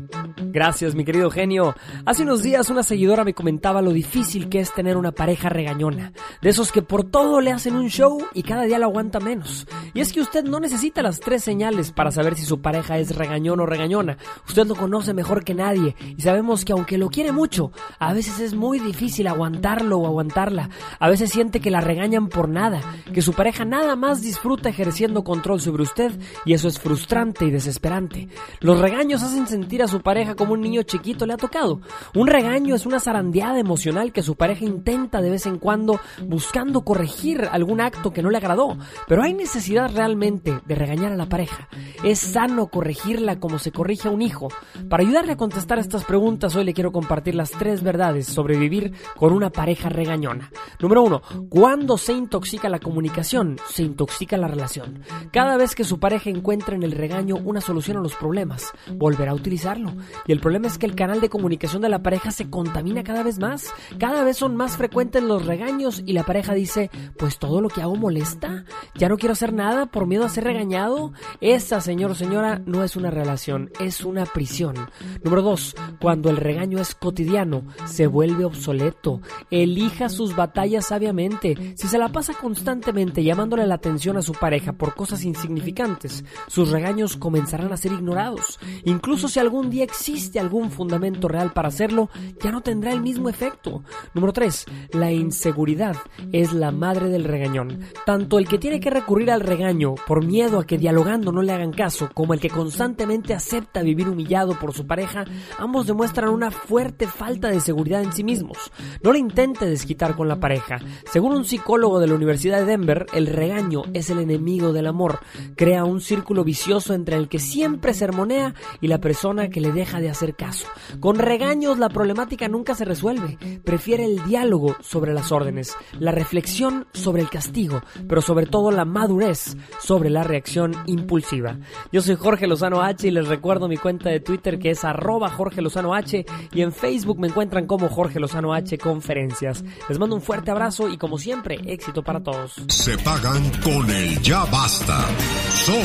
Gracias, mi querido genio. Hace unos días una seguidora me comentaba lo difícil que es tener una pareja regañona. De esos que por todo le hacen un show y cada día lo aguanta menos. Y es que usted no necesita las tres señales para saber si su pareja es regañón o regañona. Usted lo conoce mejor que nadie y sabemos que aunque lo quiere mucho, a veces es muy difícil aguantarlo o aguantarla. A veces siente que la regañan por nada, que su pareja nada más disfruta ejerciendo control sobre usted y eso es frustrante y desesperante. Los regaños hacen sentir a su pareja como un niño chiquito le ha tocado. Un regaño es una zarandeada emocional que su pareja intenta de vez en cuando buscando corregir algún acto que no le agradó. Pero hay necesidad realmente de regañar a la pareja. Es sano corregirla como se corrige a un hijo. Para ayudarle a contestar estas preguntas, hoy le quiero compartir las tres verdades sobre vivir con una pareja regañona. Número uno, cuando se intoxica la comunicación, se intoxica la relación. Cada vez que su pareja encuentra en el regaño una solución a los problemas, volverá a utilizarlo. El problema es que el canal de comunicación de la pareja se contamina cada vez más. Cada vez son más frecuentes los regaños y la pareja dice, pues todo lo que hago molesta. Ya no quiero hacer nada por miedo a ser regañado. Esa, señor o señora, no es una relación, es una prisión. Número dos, cuando el regaño es cotidiano, se vuelve obsoleto. Elija sus batallas sabiamente. Si se la pasa constantemente llamándole la atención a su pareja por cosas insignificantes, sus regaños comenzarán a ser ignorados. Incluso si algún día existe algún fundamento real para hacerlo, ya no tendrá el mismo efecto. Número 3. La inseguridad es la madre del regañón. Tanto el que tiene que recurrir al regaño por miedo a que dialogando no le hagan caso, como el que constantemente acepta vivir humillado por su pareja, ambos demuestran una fuerte falta de seguridad en sí mismos. No le intente desquitar con la pareja. Según un psicólogo de la Universidad de Denver, el regaño es el enemigo del amor. Crea un círculo vicioso entre el que siempre sermonea y la persona que le deja de hacer caso. Con regaños la problemática nunca se resuelve. Prefiere el diálogo sobre las órdenes, la reflexión sobre el castigo, pero sobre todo la madurez sobre la reacción impulsiva. Yo soy Jorge Lozano H y les recuerdo mi cuenta de Twitter que es arroba Jorge Lozano H y en Facebook me encuentran como Jorge Lozano H Conferencias. Les mando un fuerte abrazo y como siempre, éxito para todos. Se pagan con el ya basta. Solo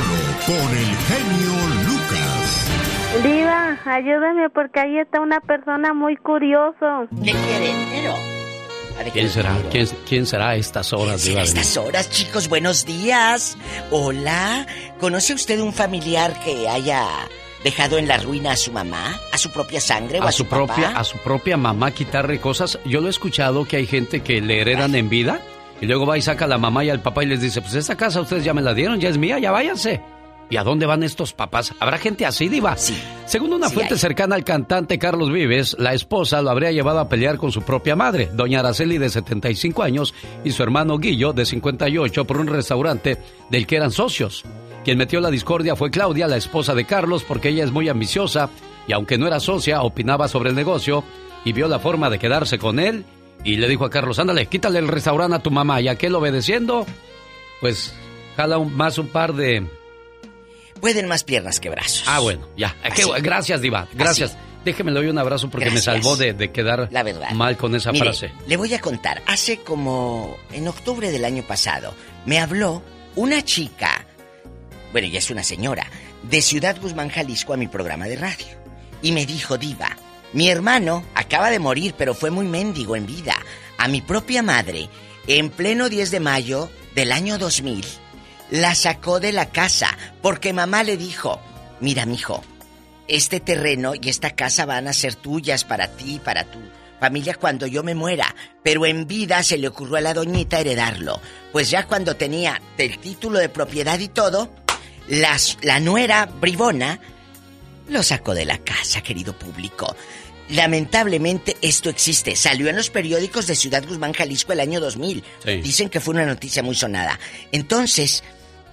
con el genio Lucas. Diva, ayúdame porque ahí está una persona muy curioso. ¿Qué quiere? Pero... ¿Quién será? ¿Quién, quién será a estas horas? ¿Quién será a estas horas, chicos? Buenos días. Hola. ¿Conoce usted un familiar que haya dejado en la ruina a su mamá, a su propia sangre o a, a su, su propia papá? a su propia mamá quitarle cosas. Yo lo he escuchado que hay gente que le heredan en vida y luego va y saca a la mamá y al papá y les dice, pues esta casa ustedes ya me la dieron, ya es mía, ya váyanse. ¿Y a dónde van estos papás? ¿Habrá gente así, Diva? Sí. Según una Sí fuente hay. cercana al cantante Carlos Vives, la esposa lo habría llevado a pelear con su propia madre, doña Araceli de 75 años, y su hermano Guillo de 58 por un restaurante del que eran socios. Quien metió la discordia fue Claudia, la esposa de Carlos, porque ella es muy ambiciosa y aunque no era socia, opinaba sobre el negocio y vio la forma de quedarse con él y le dijo a Carlos, ándale, quítale el restaurante a tu mamá y aquel obedeciendo, pues jala un- más un par de... Pueden más piernas que brazos. Ah, bueno, ya. Así. Gracias, Diva. Gracias. Déjeme le doy un abrazo porque Gracias. me salvó de, de quedar La verdad. mal con esa Mire, frase. Le voy a contar. Hace como en octubre del año pasado me habló una chica, bueno, ya es una señora, de Ciudad Guzmán, Jalisco a mi programa de radio. Y me dijo, Diva, mi hermano acaba de morir, pero fue muy mendigo en vida. A mi propia madre, en pleno 10 de mayo del año 2000, la sacó de la casa porque mamá le dijo, mira, mijo, este terreno y esta casa van a ser tuyas para ti y para tu familia cuando yo me muera. Pero en vida se le ocurrió a la doñita heredarlo. Pues ya cuando tenía el título de propiedad y todo, las- la nuera bribona lo sacó de la casa, querido público. Lamentablemente esto existe. Salió en los periódicos de Ciudad Guzmán, Jalisco el año 2000. Sí. Dicen que fue una noticia muy sonada. Entonces,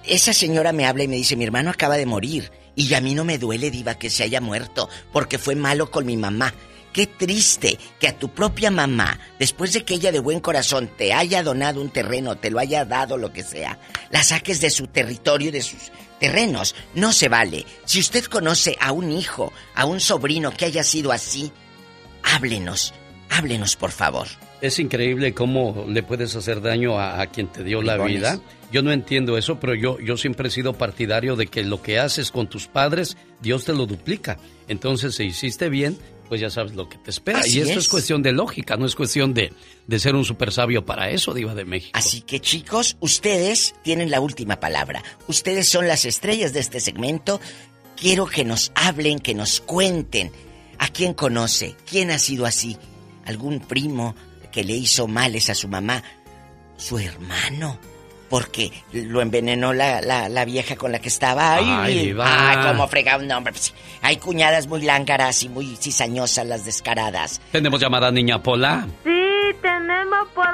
esa señora me habla y me dice, mi hermano acaba de morir. Y a mí no me duele, diva, que se haya muerto, porque fue malo con mi mamá. qué triste que a tu propia mamá, después de que ella de buen corazón te haya donado un terreno, te lo haya dado, lo que sea, la saques de su territorio, de sus terrenos. No se vale. Si usted conoce a un hijo, a un sobrino que haya sido así, háblenos, háblenos por favor. Es increíble cómo le puedes hacer daño a, a quien te dio la vida. Yo no entiendo eso, pero yo, yo siempre he sido partidario de que lo que haces con tus padres, Dios te lo duplica. Entonces, si hiciste bien, pues ya sabes lo que te espera. Así y esto es. es. cuestión de lógica, no es cuestión de, de ser un super sabio para eso, Diva de México. Así que chicos, ustedes tienen la última palabra. Ustedes son las estrellas de este segmento. Quiero que nos hablen, que nos cuenten a quién conoce, quién ha sido así, algún primo que le hizo males a su mamá, su hermano, porque lo envenenó la, la, la vieja con la que estaba. Ay, Ay, ay, cómo fregaba un hombre. Pues, Hay cuñadas muy lángaras y muy cizañosas las descaradas. Tenemos llamada niña Pola. Sí, tenemos por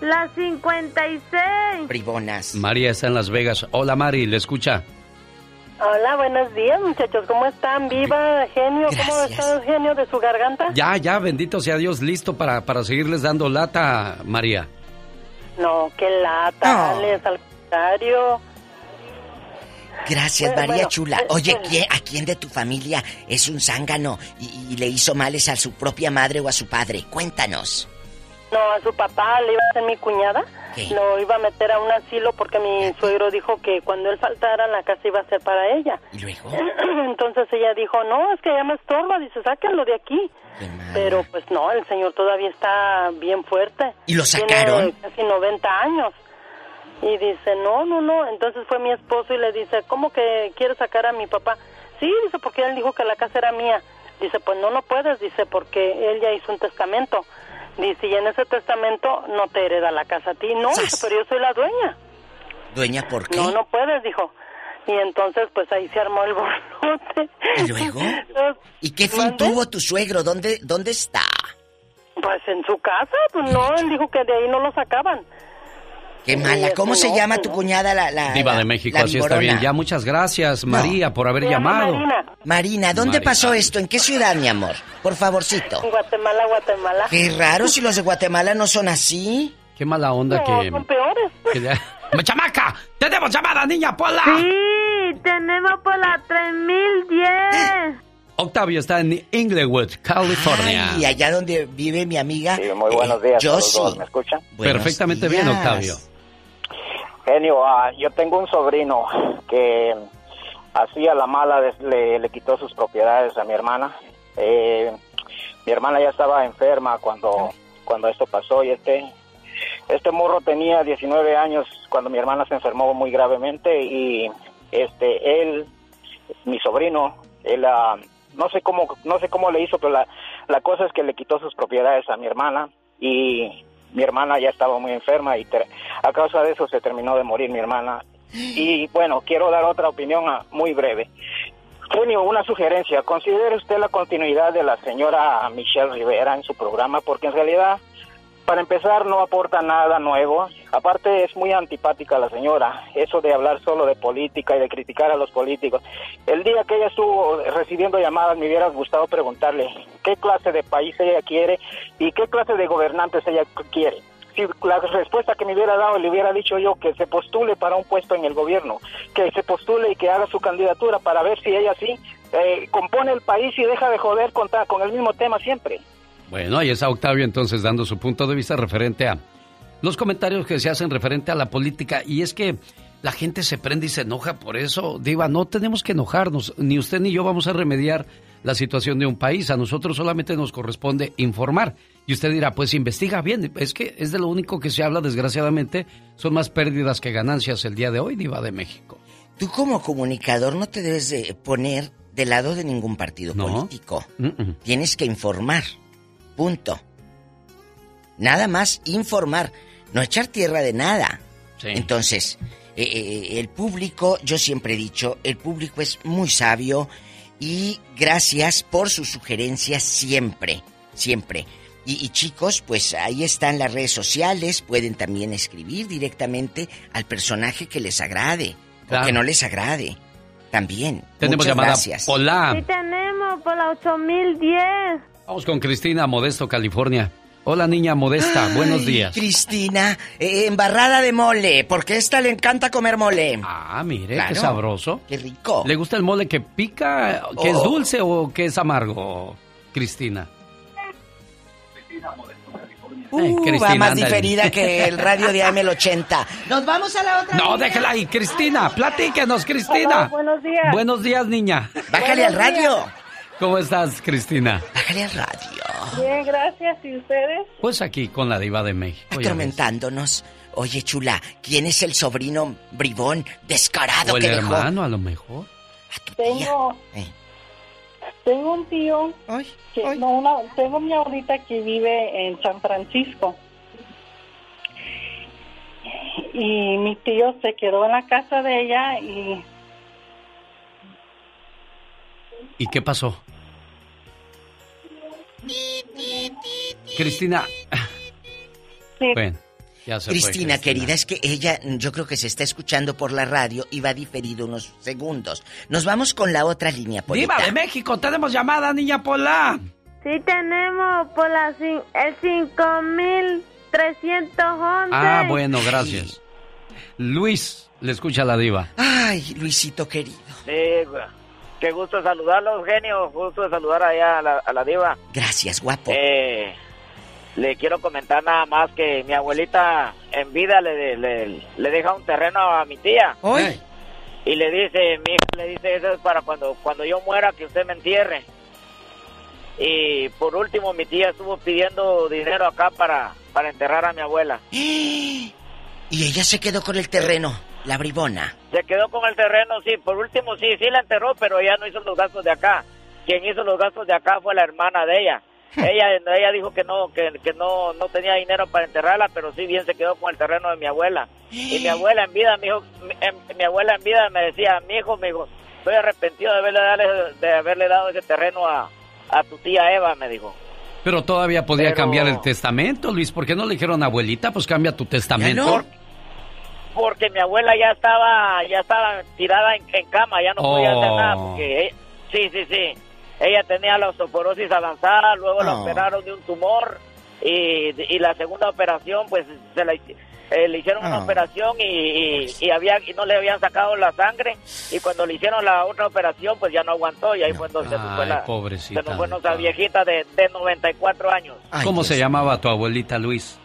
las 56. Bribonas. María está en Las Vegas. Hola Mari, ¿le escucha? Hola, buenos días, muchachos. ¿Cómo están? Viva, genio. ¿Cómo está el genio de su garganta? Ya, ya, bendito sea Dios, listo para, para seguirles dando lata, María. No, qué lata, No. Alex, al contrario. Gracias, Bueno, María bueno, Chula. eh, Oye, eh. ¿quién- ¿a quién de tu familia es un zángano y, y le hizo males a su propia madre o a su padre? Cuéntanos. No, a su papá le iba a ser mi cuñada. ¿Qué? Lo iba a meter a un asilo porque mi suegro dijo que cuando él faltara la casa iba a ser para ella. ¿Y luego? Entonces ella dijo, no, es que ya me estorba. Dice, sáquenlo de aquí. Pero pues no, el señor todavía está bien fuerte. ¿Y lo Tiene sacaron? casi 90 años. Y dice, no, no, no. Entonces fue mi esposo y le dice, ¿cómo que quiere sacar a mi papá? Sí, dice, porque él dijo que la casa era mía. Dice, pues no, no puedes, dice, porque él ya hizo un testamento. Dice, y en ese testamento no te hereda la casa a ti. No, pero yo soy la dueña. Dueña, ¿por qué? No, no puedes, dijo. Y entonces, pues ahí se armó el borlote. ¿Y luego? ¿Y qué fin tuvo tu suegro? ¿Dónde, dónde está? Pues en su casa, pues no, él dijo que de ahí no lo sacaban. Qué mala. ¿Cómo se no, llama tu no. cuñada, la, la Diva la- de México, la así está bien. Ya, muchas gracias, María, por haber llamado. Marina, ¿dónde Marina. pasó esto? ¿En qué ciudad, mi amor? Por favorcito. En Guatemala, Guatemala. Qué raro si los de Guatemala no son así. Qué mala onda No, que... son peores. que ¡Chamaca! ¡Tenemos llamada, niña Pola! Sí, tenemos por la 3010. Octavio está en Inglewood, California. Y allá donde vive mi amiga. Sí, muy buenos días. a Yo sí. ¿Me escuchan? Perfectamente bien, días. Octavio. Genio, ah, yo tengo un sobrino que hacía la mala, le, quitó sus propiedades a mi hermana. Eh, mi hermana ya estaba enferma cuando, cuando esto pasó y este, este morro tenía 19 años cuando mi hermana se enfermó muy gravemente y este él, mi sobrino, él ah, no sé cómo no sé cómo le hizo, pero la, la cosa es que le quitó sus propiedades a mi hermana y mi hermana ya estaba muy enferma y a causa de eso se terminó de morir mi hermana. Y bueno, quiero dar otra opinión ah, muy breve. Genio, una sugerencia. Considere usted la continuidad de la señora Michelle Rivera en su programa, porque en realidad, para empezar, no aporta nada nuevo. Aparte, es muy antipática la señora. Eso de hablar solo de política y de criticar a los políticos. El día que ella estuvo recibiendo llamadas, me hubiera gustado preguntarle qué clase de país ella quiere y qué clase de gobernantes ella quiere. Si la respuesta que me hubiera dado le hubiera dicho yo que se postule para un puesto en el gobierno, que se postule y que haga su candidatura para ver si ella sí eh, compone el país y deja de joder con, el mismo tema siempre. Bueno, ahí está Octavio entonces dando su punto de vista referente a los comentarios que se hacen referente a la política. Y es que la gente se prende y se enoja por eso. Diva, no tenemos que enojarnos. Ni usted ni yo vamos a remediar la situación de un país. A nosotros solamente nos corresponde informar. Y usted dirá, pues investiga bien. Es que es de lo único que se habla, desgraciadamente. Son más pérdidas que ganancias el día de hoy, Diva de México. Tú como comunicador no te debes de poner del lado de ningún partido No. político. Tienes que informar. Punto. Nada más informar. No echar tierra de nada. Entonces, eh, eh, el público, yo siempre he dicho, el público es muy sabio y gracias por sus sugerencias siempre, siempre. Y, y chicos, pues ahí están las redes sociales, pueden también escribir directamente al personaje que les agrade Claro. o que no les agrade. También. Tenemos Muchas llamada. gracias. Hola. Sí, tenemos por la 8010. Vamos con Cristina, Modesto, California. Hola, niña Modesta, Ay, buenos días. Cristina, eh, embarrada de mole, porque a esta le encanta comer mole. Ah, mire, Claro. qué sabroso. Qué rico. ¿Le gusta el mole que pica, que es Oh. dulce o que es amargo, Cristina? Uh, Eh, va Cristina, más ándale. diferida que el radio de AM80. Nos vamos a la otra. No, línea. déjala ahí, Cristina, platíquenos, Cristina. Hola, buenos días. Buenos días, niña. Bájale al radio. ¿Cómo estás, Cristina? Bájale al radio. Bien, gracias. ¿Y ustedes? Pues aquí con la diva de México. Atormentándonos. Oye, chula, ¿quién es el sobrino bribón descarado O el que dejó? hermano, a lo mejor. Tengo, Eh. tengo un tío, que, no, una, tengo mi abuelita que vive en San Francisco. Y mi tío se quedó en la casa de ella y ¿Y qué pasó? Cristina. Bueno, ya se fue, Cristina, querida, es que ella, yo creo que se está escuchando por la radio y va diferido unos segundos. Nos vamos con la otra línea, Polita. Diva de México, tenemos llamada, niña Pola. Sí tenemos por la, cin- el 5311. Ah, bueno, gracias. Luis, le escucha la diva. Ay, Luisito querido. Qué gusto saludarlo, Eugenio. Gusto de saludar allá a la, a la diva. Gracias, guapo. Eh, le quiero comentar nada más que mi abuelita en vida le, le, le deja un terreno a mi tía. Hoy. Y le dice, mi hija le dice, eso es para cuando, cuando yo muera que usted me entierre. Y por último, mi tía estuvo pidiendo dinero acá para, para enterrar a mi abuela. Y ella se quedó con el terreno, la bribona. Se quedó con el terreno, sí, por último sí, sí la enterró, pero ella no hizo los gastos de acá. Quien hizo los gastos de acá fue la hermana de ella. ella ella dijo que no que, que no no tenía dinero para enterrarla, pero sí bien se quedó con el terreno de mi abuela. Y mi abuela en vida, mi, hijo, mi, em- mi abuela en vida me decía, mi hijo, mi hijo, estoy arrepentido de haberle, dado- de haberle dado ese terreno a, a tu tía Eva, me dijo. Pero todavía podía Pero- cambiar el testamento, Luis. ¿Por qué no le dijeron abuelita? Pues cambia tu testamento. Por- porque mi abuela ya estaba ya estaba tirada en, en cama, ya no podía hacer Oh. nada. Porque, eh, sí, sí, sí. Ella tenía la osteoporosis avanzada, luego la Oh. operaron de un tumor y, y la segunda operación, pues se la, eh, le hicieron una Oh. operación y, y, y había, y no le habían sacado la sangre y cuando le hicieron la otra operación, pues ya no aguantó y ahí fue donde se nos fue, Ay, la, pobrecita se nos fue nuestra viejita de, de 94 años, ¿Cómo se llamaba tu abuelita, Luis?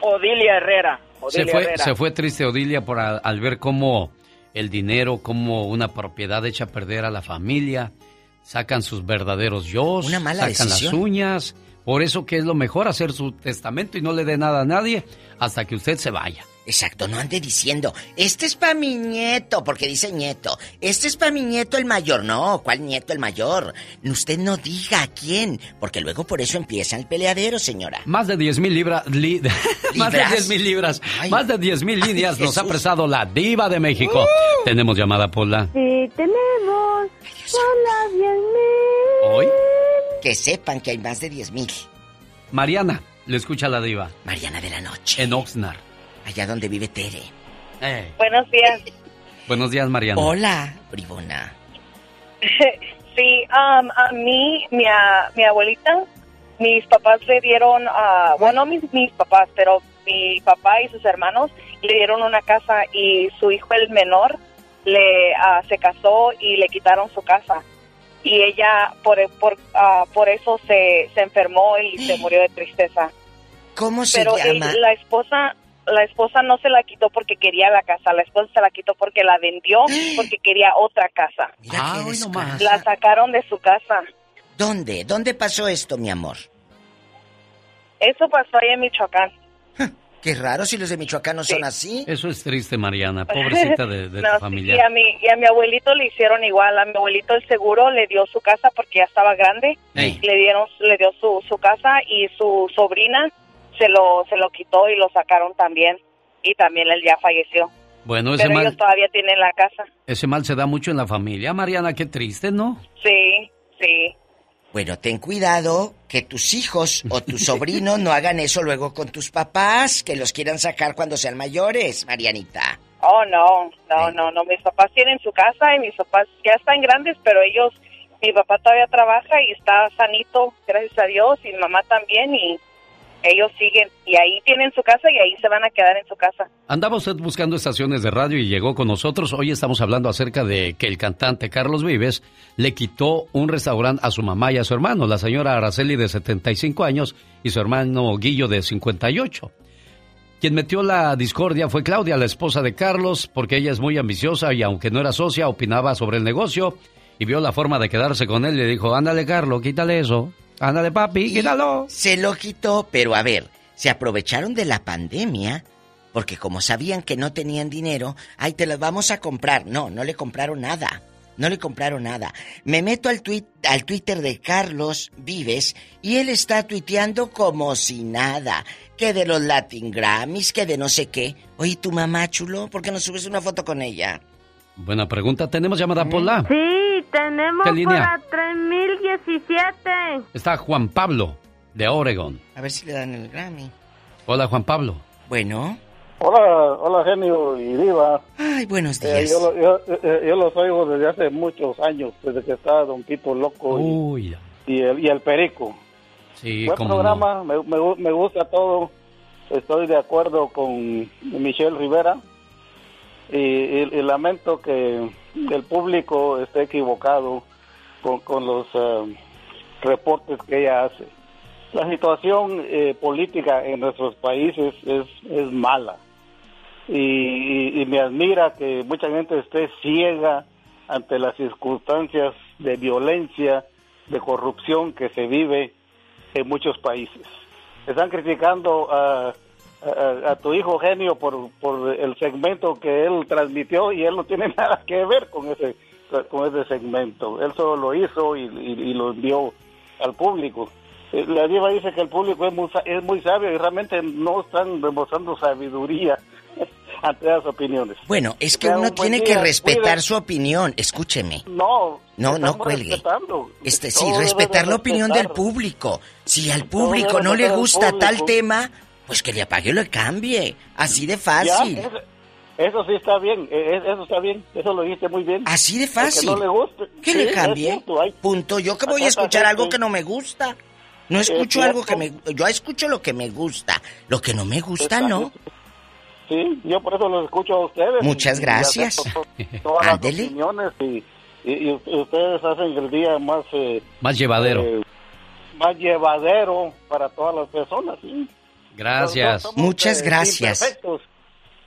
Odilia Herrera. Se fue, Herrera. se fue triste Odilia por al, al ver cómo el dinero, cómo una propiedad echa a perder a la familia, sacan sus verdaderos yo, Una mala sacan las uñas. Por eso que es lo mejor hacer su testamento y no le dé nada a nadie hasta que usted se vaya. Exacto, no ande diciendo, este es para mi nieto, porque dice nieto. Este es para mi nieto el mayor. No, ¿cuál nieto el mayor? Usted no diga a quién, porque luego por eso empieza el peleadero, señora. Más de 10 mil libras, li- más de ¿Libras? 10 mil libras, Ay. más de 10 mil líneas nos ha Jesús. prestado la diva de México. Tenemos llamada, Pola. Sí tenemos por la 10.000. Hoy, Que sepan que hay más de 10 mil. Mariana, le escucha la diva. Mariana de la noche. En Oxnard. Allá donde vive Tere. Eh, Buenos días. Buenos días, Mariana. Hola, bribona. Sí, um, a mí, mi, a- mi abuelita, mis papás le dieron, a bueno, no mis, mis papás, pero mi papá y sus hermanos le dieron una casa y su hijo, el menor, le ah, se casó y le quitaron su casa. Y ella, por, por, ah, por eso se, se enfermó y se murió de tristeza. ¿Cómo se Pero él- llama? la esposa la esposa no se la quitó porque quería la casa, la esposa se la quitó porque la vendió, porque quería otra casa. Mira qué desgracia. La sacaron de su casa. ¿Dónde? ¿Dónde pasó esto, mi amor? Eso pasó ahí en Michoacán. Qué raro si los de Michoacán no son así. Eso es triste, Mariana. Pobrecita de, de No, tu sí, familia. y, a mi, y a mi abuelito le hicieron igual. A mi abuelito el seguro le dio su casa porque ya estaba grande. Ey. Le dieron, le dio su, su casa y su sobrina se lo, se lo quitó y lo sacaron también. Y también él ya falleció. Bueno, ese Pero ellos mal, todavía tienen la casa. ese mal se da mucho en la familia, Mariana. Qué triste, ¿no? Sí, sí. Bueno, ten cuidado que tus hijos o tus sobrinos no hagan eso luego con tus papás, que los quieran sacar cuando sean mayores, Marianita. Oh, no, no, no, no. Mis papás tienen su casa y mis papás ya están grandes, pero ellos mi papá todavía trabaja y está sanito, gracias a Dios, y mi mamá también, y ellos siguen, y ahí tienen su casa y ahí se van a quedar en su casa. Andaba usted buscando estaciones de radio y llegó con nosotros. Hoy estamos hablando acerca de que el cantante Carlos Vives le quitó un restaurante a su mamá y a su hermano, la señora Araceli de 75 años y su hermano Guillo de 58. Quien metió la discordia fue Claudia, la esposa de Carlos, porque ella es muy ambiciosa y aunque no era socia, opinaba sobre el negocio y vio la forma de quedarse con él y le dijo, ándale Carlos, quítale eso. Ándale papi, quítalo. Se lo quitó, pero a ver, se aprovecharon de la pandemia porque como sabían que no tenían dinero, ay, te las vamos a comprar. No, no le compraron nada. No le compraron nada. Me meto al, tuit, al Twitter de Carlos Vives y él está tuiteando como si nada. Que de los Latin Grammys, que de no sé qué. Oye, tu mamá, chulo, ¿por qué no subes una foto con ella? Buena pregunta. ¿Tenemos llamada Pola? Sí, tenemos ¿Qué línea? la 3017. Está Juan Pablo, de Oregon. A ver si le dan el Grammy. Hola, Juan Pablo. Bueno. Hola, hola genio y diva. Ay, buenos Eh, días. yo, lo- yo, eh, yo los oigo desde hace muchos años, desde que estaba Don Tito Loco y, Uy, y el, y el Perico. sí, Buen cómo no. programa, me, me me gusta todo. Estoy de acuerdo con Michelle Rivera y, y- y lamento que el público esté equivocado con, los eh, reportes que ella hace. La situación eh, política en nuestros países es, es mala y, y- y me admira que mucha gente esté ciega ante las circunstancias de violencia, de corrupción que se vive en muchos países. Están criticando a, a- a tu hijo genio por, por el segmento que él transmitió y él no tiene nada que ver con ese con ese segmento. Él solo lo hizo y, y- y lo envió al público. Eh, La diva dice que el público es muy, es muy sabio y realmente no están demostrando sabiduría ante las opiniones. Bueno, es que Tengan uno un tiene día, que respetar cuídense. su opinión. Escúcheme. No, No, no cuelgue. respetando. Este, sí, respetar la opinión del respetar. público. Si al público no le respetar gusta tal tema, pues que le apague o le cambie. Así de Ya, fácil. eso, eso sí está bien, eh, eh, eso está bien, eso lo dijiste muy bien. Así de fácil. Que no le guste. Que Sí, le cambie. Punto. Yo que voy a escuchar algo que no me gusta. No Es escucho algo que me... Yo escucho lo que me gusta. Lo que no me gusta, no. Sí, yo por eso los escucho a ustedes. Muchas Y- y gracias. Todas las Ándele. opiniones y, y- y ustedes hacen el día más... eh, Más llevadero. eh, más llevadero para todas las personas. ¿sí? Gracias. Somos, Muchas eh, gracias.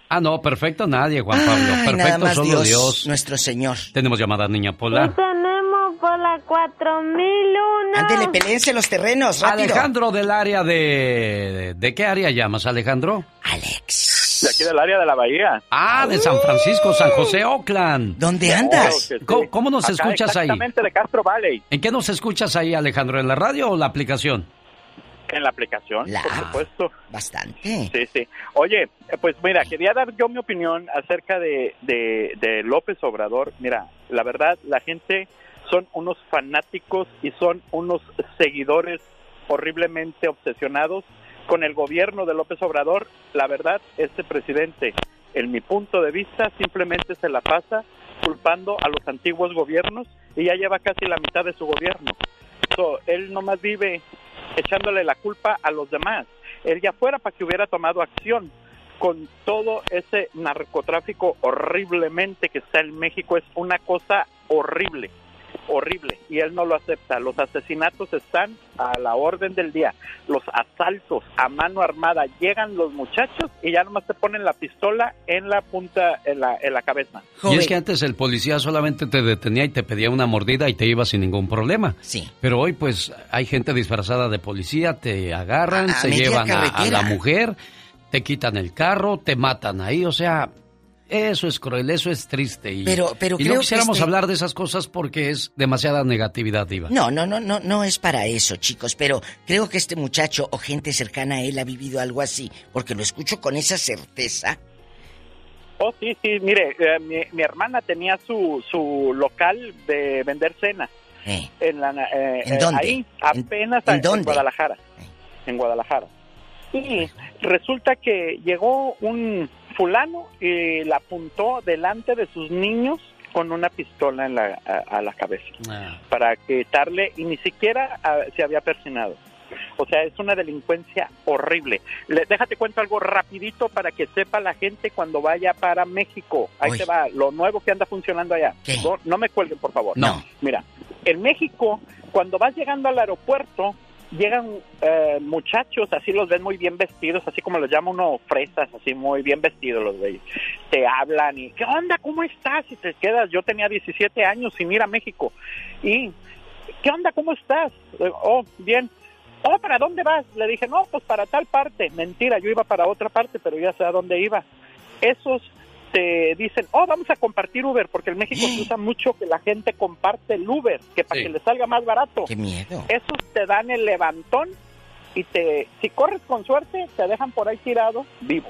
Ah, no, perfecto nadie, Juan Pablo. Ay, perfecto nada más solo Dios, Dios. nuestro Señor. Tenemos llamada, niña Y Pola. tenemos por la 4001. Ándele, peleense los terrenos, rápido. Alejandro del área de... ¿De qué área llamas, Alejandro? Alex. De aquí del área de la bahía. Ah, de San Francisco, San José, Oakland. ¿Dónde andas? Que sí. ¿Cómo, cómo nos Acá, escuchas ahí? Exactamente, de Castro Valley. ¿En qué nos escuchas ahí, Alejandro? ¿En la radio o la aplicación? En la aplicación, por supuesto. Bastante. Sí, sí. Oye, pues mira, quería dar yo mi opinión acerca de, de, de López Obrador. Mira, la verdad, la gente son unos fanáticos y son unos seguidores horriblemente obsesionados con el gobierno de López Obrador. La verdad, este presidente, en mi punto de vista, simplemente se la pasa culpando a los antiguos gobiernos y ya lleva casi la mitad de su gobierno. So, él nomás vive echándole la culpa a los demás. Él ya fuera para que hubiera tomado acción con todo ese narcotráfico horriblemente que está en México. Es una cosa horrible, horrible. Y él no lo acepta. Los asesinatos están a la orden del día. Los asaltos a mano armada. Llegan los muchachos y ya nomás te ponen la pistola en la punta, en la, en la cabeza. Y es que antes el policía solamente te detenía y te pedía una mordida y te iba sin ningún problema. Sí. Pero hoy pues hay gente disfrazada de policía, te agarran, A- a se llevan a, a la mujer, te quitan el carro, te matan ahí, o sea, eso es cruel, eso es triste. Y, Pero- pero y creo no que quisiéramos este- hablar de esas cosas porque es demasiada negatividad, Diva. No, no, no, no, no es para eso, chicos, pero creo que este muchacho o gente cercana a él ha vivido algo así, porque lo escucho con esa certeza. Oh, sí, sí, mire, eh, mi, mi hermana tenía su, su local de vender cena. Eh, En, la, eh, ¿En eh, dónde? Ahí, apenas en en, dónde? Guadalajara. En Guadalajara. Y resulta que llegó un fulano y la apuntó delante de sus niños con una pistola en la, a, a la cabeza Ah. para quitarle y ni siquiera ah, se había persinado. O sea, es una delincuencia horrible. Le- déjate cuento algo rapidito para que sepa la gente cuando vaya para México. Ahí Uy. te va, lo nuevo que anda funcionando allá. No, no me cuelguen, por favor. No. Mira, en México, cuando vas llegando al aeropuerto, llegan eh, muchachos, así los ven muy bien vestidos, así como los llama uno fresas, así muy bien vestidos los ellos. Te hablan y, ¿qué onda? ¿Cómo estás? Y te quedas, yo tenía 17 años sin ir a México. Y, ¿qué onda? ¿Cómo estás? Oh, bien. Oh, ¿para dónde vas? Le dije, no, pues para tal parte. Mentira, yo iba para otra parte, pero ya sé a dónde iba. Esos te dicen, oh, vamos a compartir Uber, porque en México se usa mucho que la gente comparte el Uber, que para que le salga más barato. Qué miedo. Esos te dan el levantón y te, si corres con suerte, te dejan por ahí tirado vivo.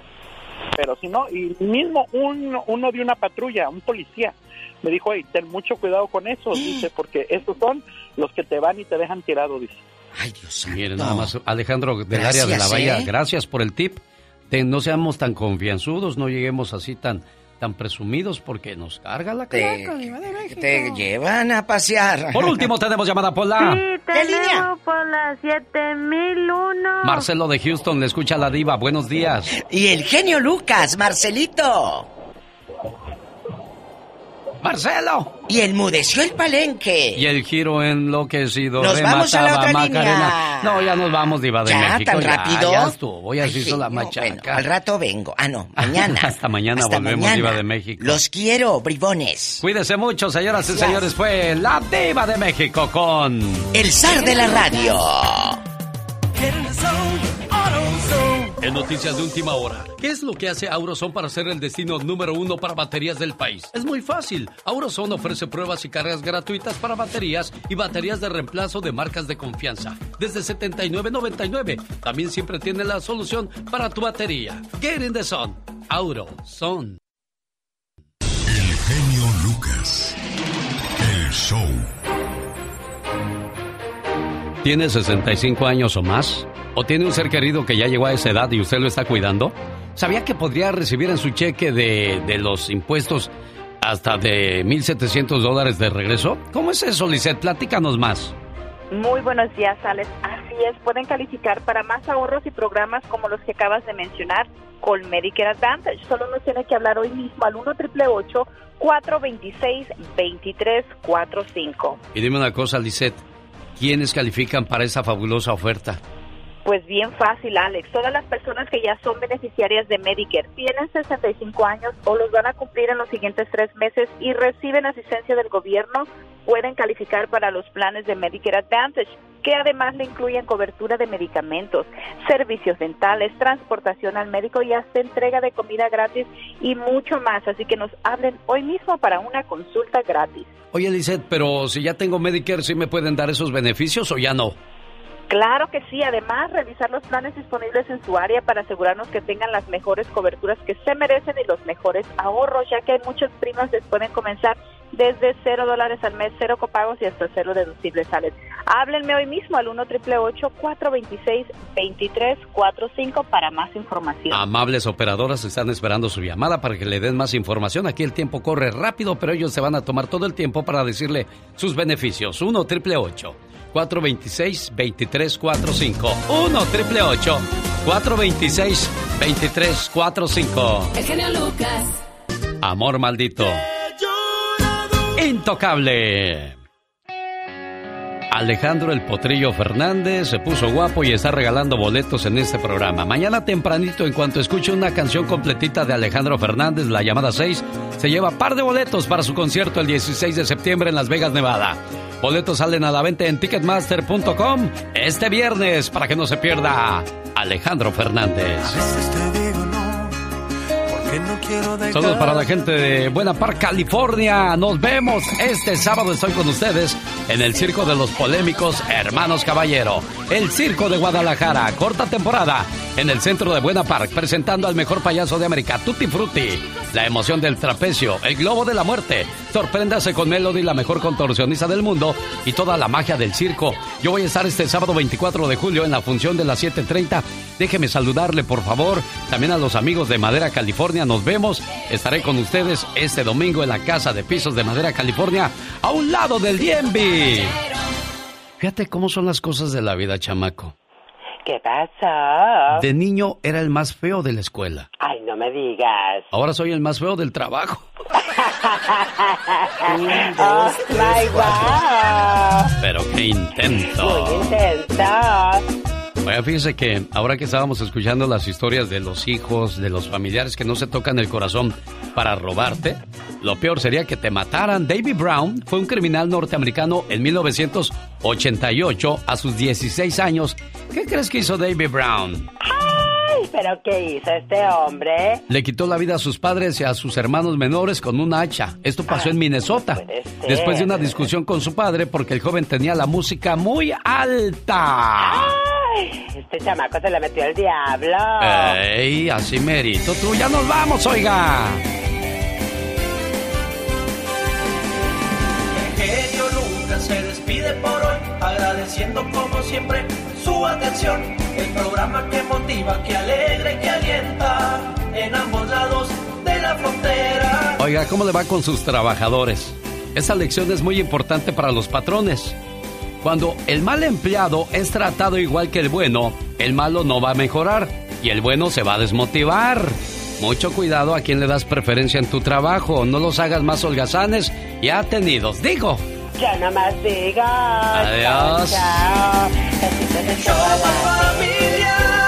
Pero si no, y mismo un, uno de una patrulla, un policía, me dijo, hey, ten mucho cuidado con eso, dice, porque esos son los que te van y te dejan tirado, dice. Ay, Dios Miren, nada más, Alejandro, del Gracias, área de la Bahía, ¿eh? gracias por el tip. No seamos tan confianzudos, no lleguemos así tan, tan presumidos porque nos carga la Te, México. te llevan a pasear. Por último, tenemos llamada por la... Sí, tenemos por la 7001. Marcelo de Houston, le escucha la diva. Buenos días. Y el genio Lucas, Marcelito. Marcelo. Y enmudeció el palenque. Y el giro enloquecido Nos vamos a la remataba otra Macarena. línea. No, ya nos vamos, diva de ¿Ya? México. ¿Tan ya, rápido? Ya estuvo, ya Ay, se hizo la machaca. bueno, al rato vengo. Ah, no, mañana. Hasta mañana Hasta volvemos, mañana. diva de México. Los quiero, bribones. Cuídese mucho, señoras y señores. Fue la diva de México con... El zar de la radio. En noticias de última hora, ¿qué es lo que hace Auroson para ser el destino número uno para baterías del país? Es muy fácil. Auroson ofrece pruebas y cargas gratuitas para baterías y baterías de reemplazo de marcas de confianza. Desde 79.99. También siempre tiene la solución para tu batería. Get in the sun. Auroson. El genio Lucas. El show. ¿Tiene 65 años o más? ¿O tiene un ser querido que ya llegó a esa edad y usted lo está cuidando? ¿Sabía que podría recibir en su cheque de, de los impuestos hasta de 1.700 dólares de regreso? ¿Cómo es eso, Lisette? Platícanos más. Muy buenos días, Alex. Así es, pueden calificar para más ahorros y programas como los que acabas de mencionar con Medicare Advantage. Solo nos tiene que hablar hoy mismo al 1 888 426 2345 Y dime una cosa, Lisette. ¿Quiénes califican para esa fabulosa oferta? Pues bien fácil, Alex. Todas las personas que ya son beneficiarias de Medicare tienen 65 años o los van a cumplir en los siguientes tres meses y reciben asistencia del gobierno, pueden calificar para los planes de Medicare Advantage, que además le incluyen cobertura de medicamentos, servicios dentales, transportación al médico y hasta entrega de comida gratis y mucho más. Así que nos hablen hoy mismo para una consulta gratis. Oye, Lisette, pero si ya tengo Medicare, ¿sí me pueden dar esos beneficios o ya no? Claro que sí, además revisar los planes disponibles en su área para asegurarnos que tengan las mejores coberturas que se merecen y los mejores ahorros, ya que hay muchas primas que pueden comenzar desde cero dólares al mes, cero copagos y hasta cero deducibles sales. Háblenme hoy mismo al 1 888 426 2345 para más información. Amables operadoras están esperando su llamada para que le den más información. Aquí el tiempo corre rápido, pero ellos se van a tomar todo el tiempo para decirle sus beneficios. 1 888 426 2345 1 888 426 2345 El genio Lucas. Amor maldito. Intocable. Alejandro el Potrillo Fernández se puso guapo y está regalando boletos en este programa. Mañana tempranito, en cuanto escuche una canción completita de Alejandro Fernández, la llamada 6, se lleva par de boletos para su concierto el 16 de septiembre en Las Vegas, Nevada. Boletos salen a la venta en ticketmaster.com este viernes para que no se pierda Alejandro Fernández. Saludos para la gente de Buena Park, California. Nos vemos este sábado. Estoy con ustedes en el Circo de los Polémicos Hermanos Caballero. El Circo de Guadalajara, corta temporada, en el centro de Buena Park, presentando al mejor payaso de América, Tutti Frutti. la emoción del trapecio, el globo de la muerte. Sorpréndase con Melody, la mejor contorsionista del mundo, y toda la magia del circo. Yo voy a estar este sábado 24 de julio en la función de las 7.30. Déjeme saludarle, por favor. También a los amigos de Madera, California. Nos vemos. Estaré con ustedes este domingo en la Casa de Pisos de Madera, California, a un lado del DMV. Fíjate cómo son las cosas de la vida, chamaco. ¿Qué pasa? De niño era el más feo de la escuela. Ay, no me digas. Ahora soy el más feo del trabajo. oh, my God. Pero qué intento. Muy intenso. Oiga, fíjese que ahora que estábamos escuchando las historias de los hijos, de los familiares que no se tocan el corazón para robarte, lo peor sería que te mataran. David Brown fue un criminal norteamericano en 1988 a sus 16 años. ¿Qué crees que hizo David Brown? Ay, pero ¿qué hizo este hombre? Le quitó la vida a sus padres y a sus hermanos menores con un hacha. Esto pasó en Minnesota. Después de una discusión con su padre porque el joven tenía la música muy alta. Ay, este chamaco se le metió el diablo. ¡Ey! Así merito tú. ¡Ya nos vamos, oiga! Despide por hoy, agradeciendo como siempre su atención. El programa que motiva, que alegra y que alienta en ambos lados de la frontera. Oiga, ¿cómo le va con sus trabajadores? Esta lección es muy importante para los patrones. Cuando el mal empleado es tratado igual que el bueno, el malo no va a mejorar y el bueno se va a desmotivar. Mucho cuidado a quien le das preferencia en tu trabajo. No los hagas más holgazanes y atenidos. Digo. Ya nada más. Adiós. Chao. Familia.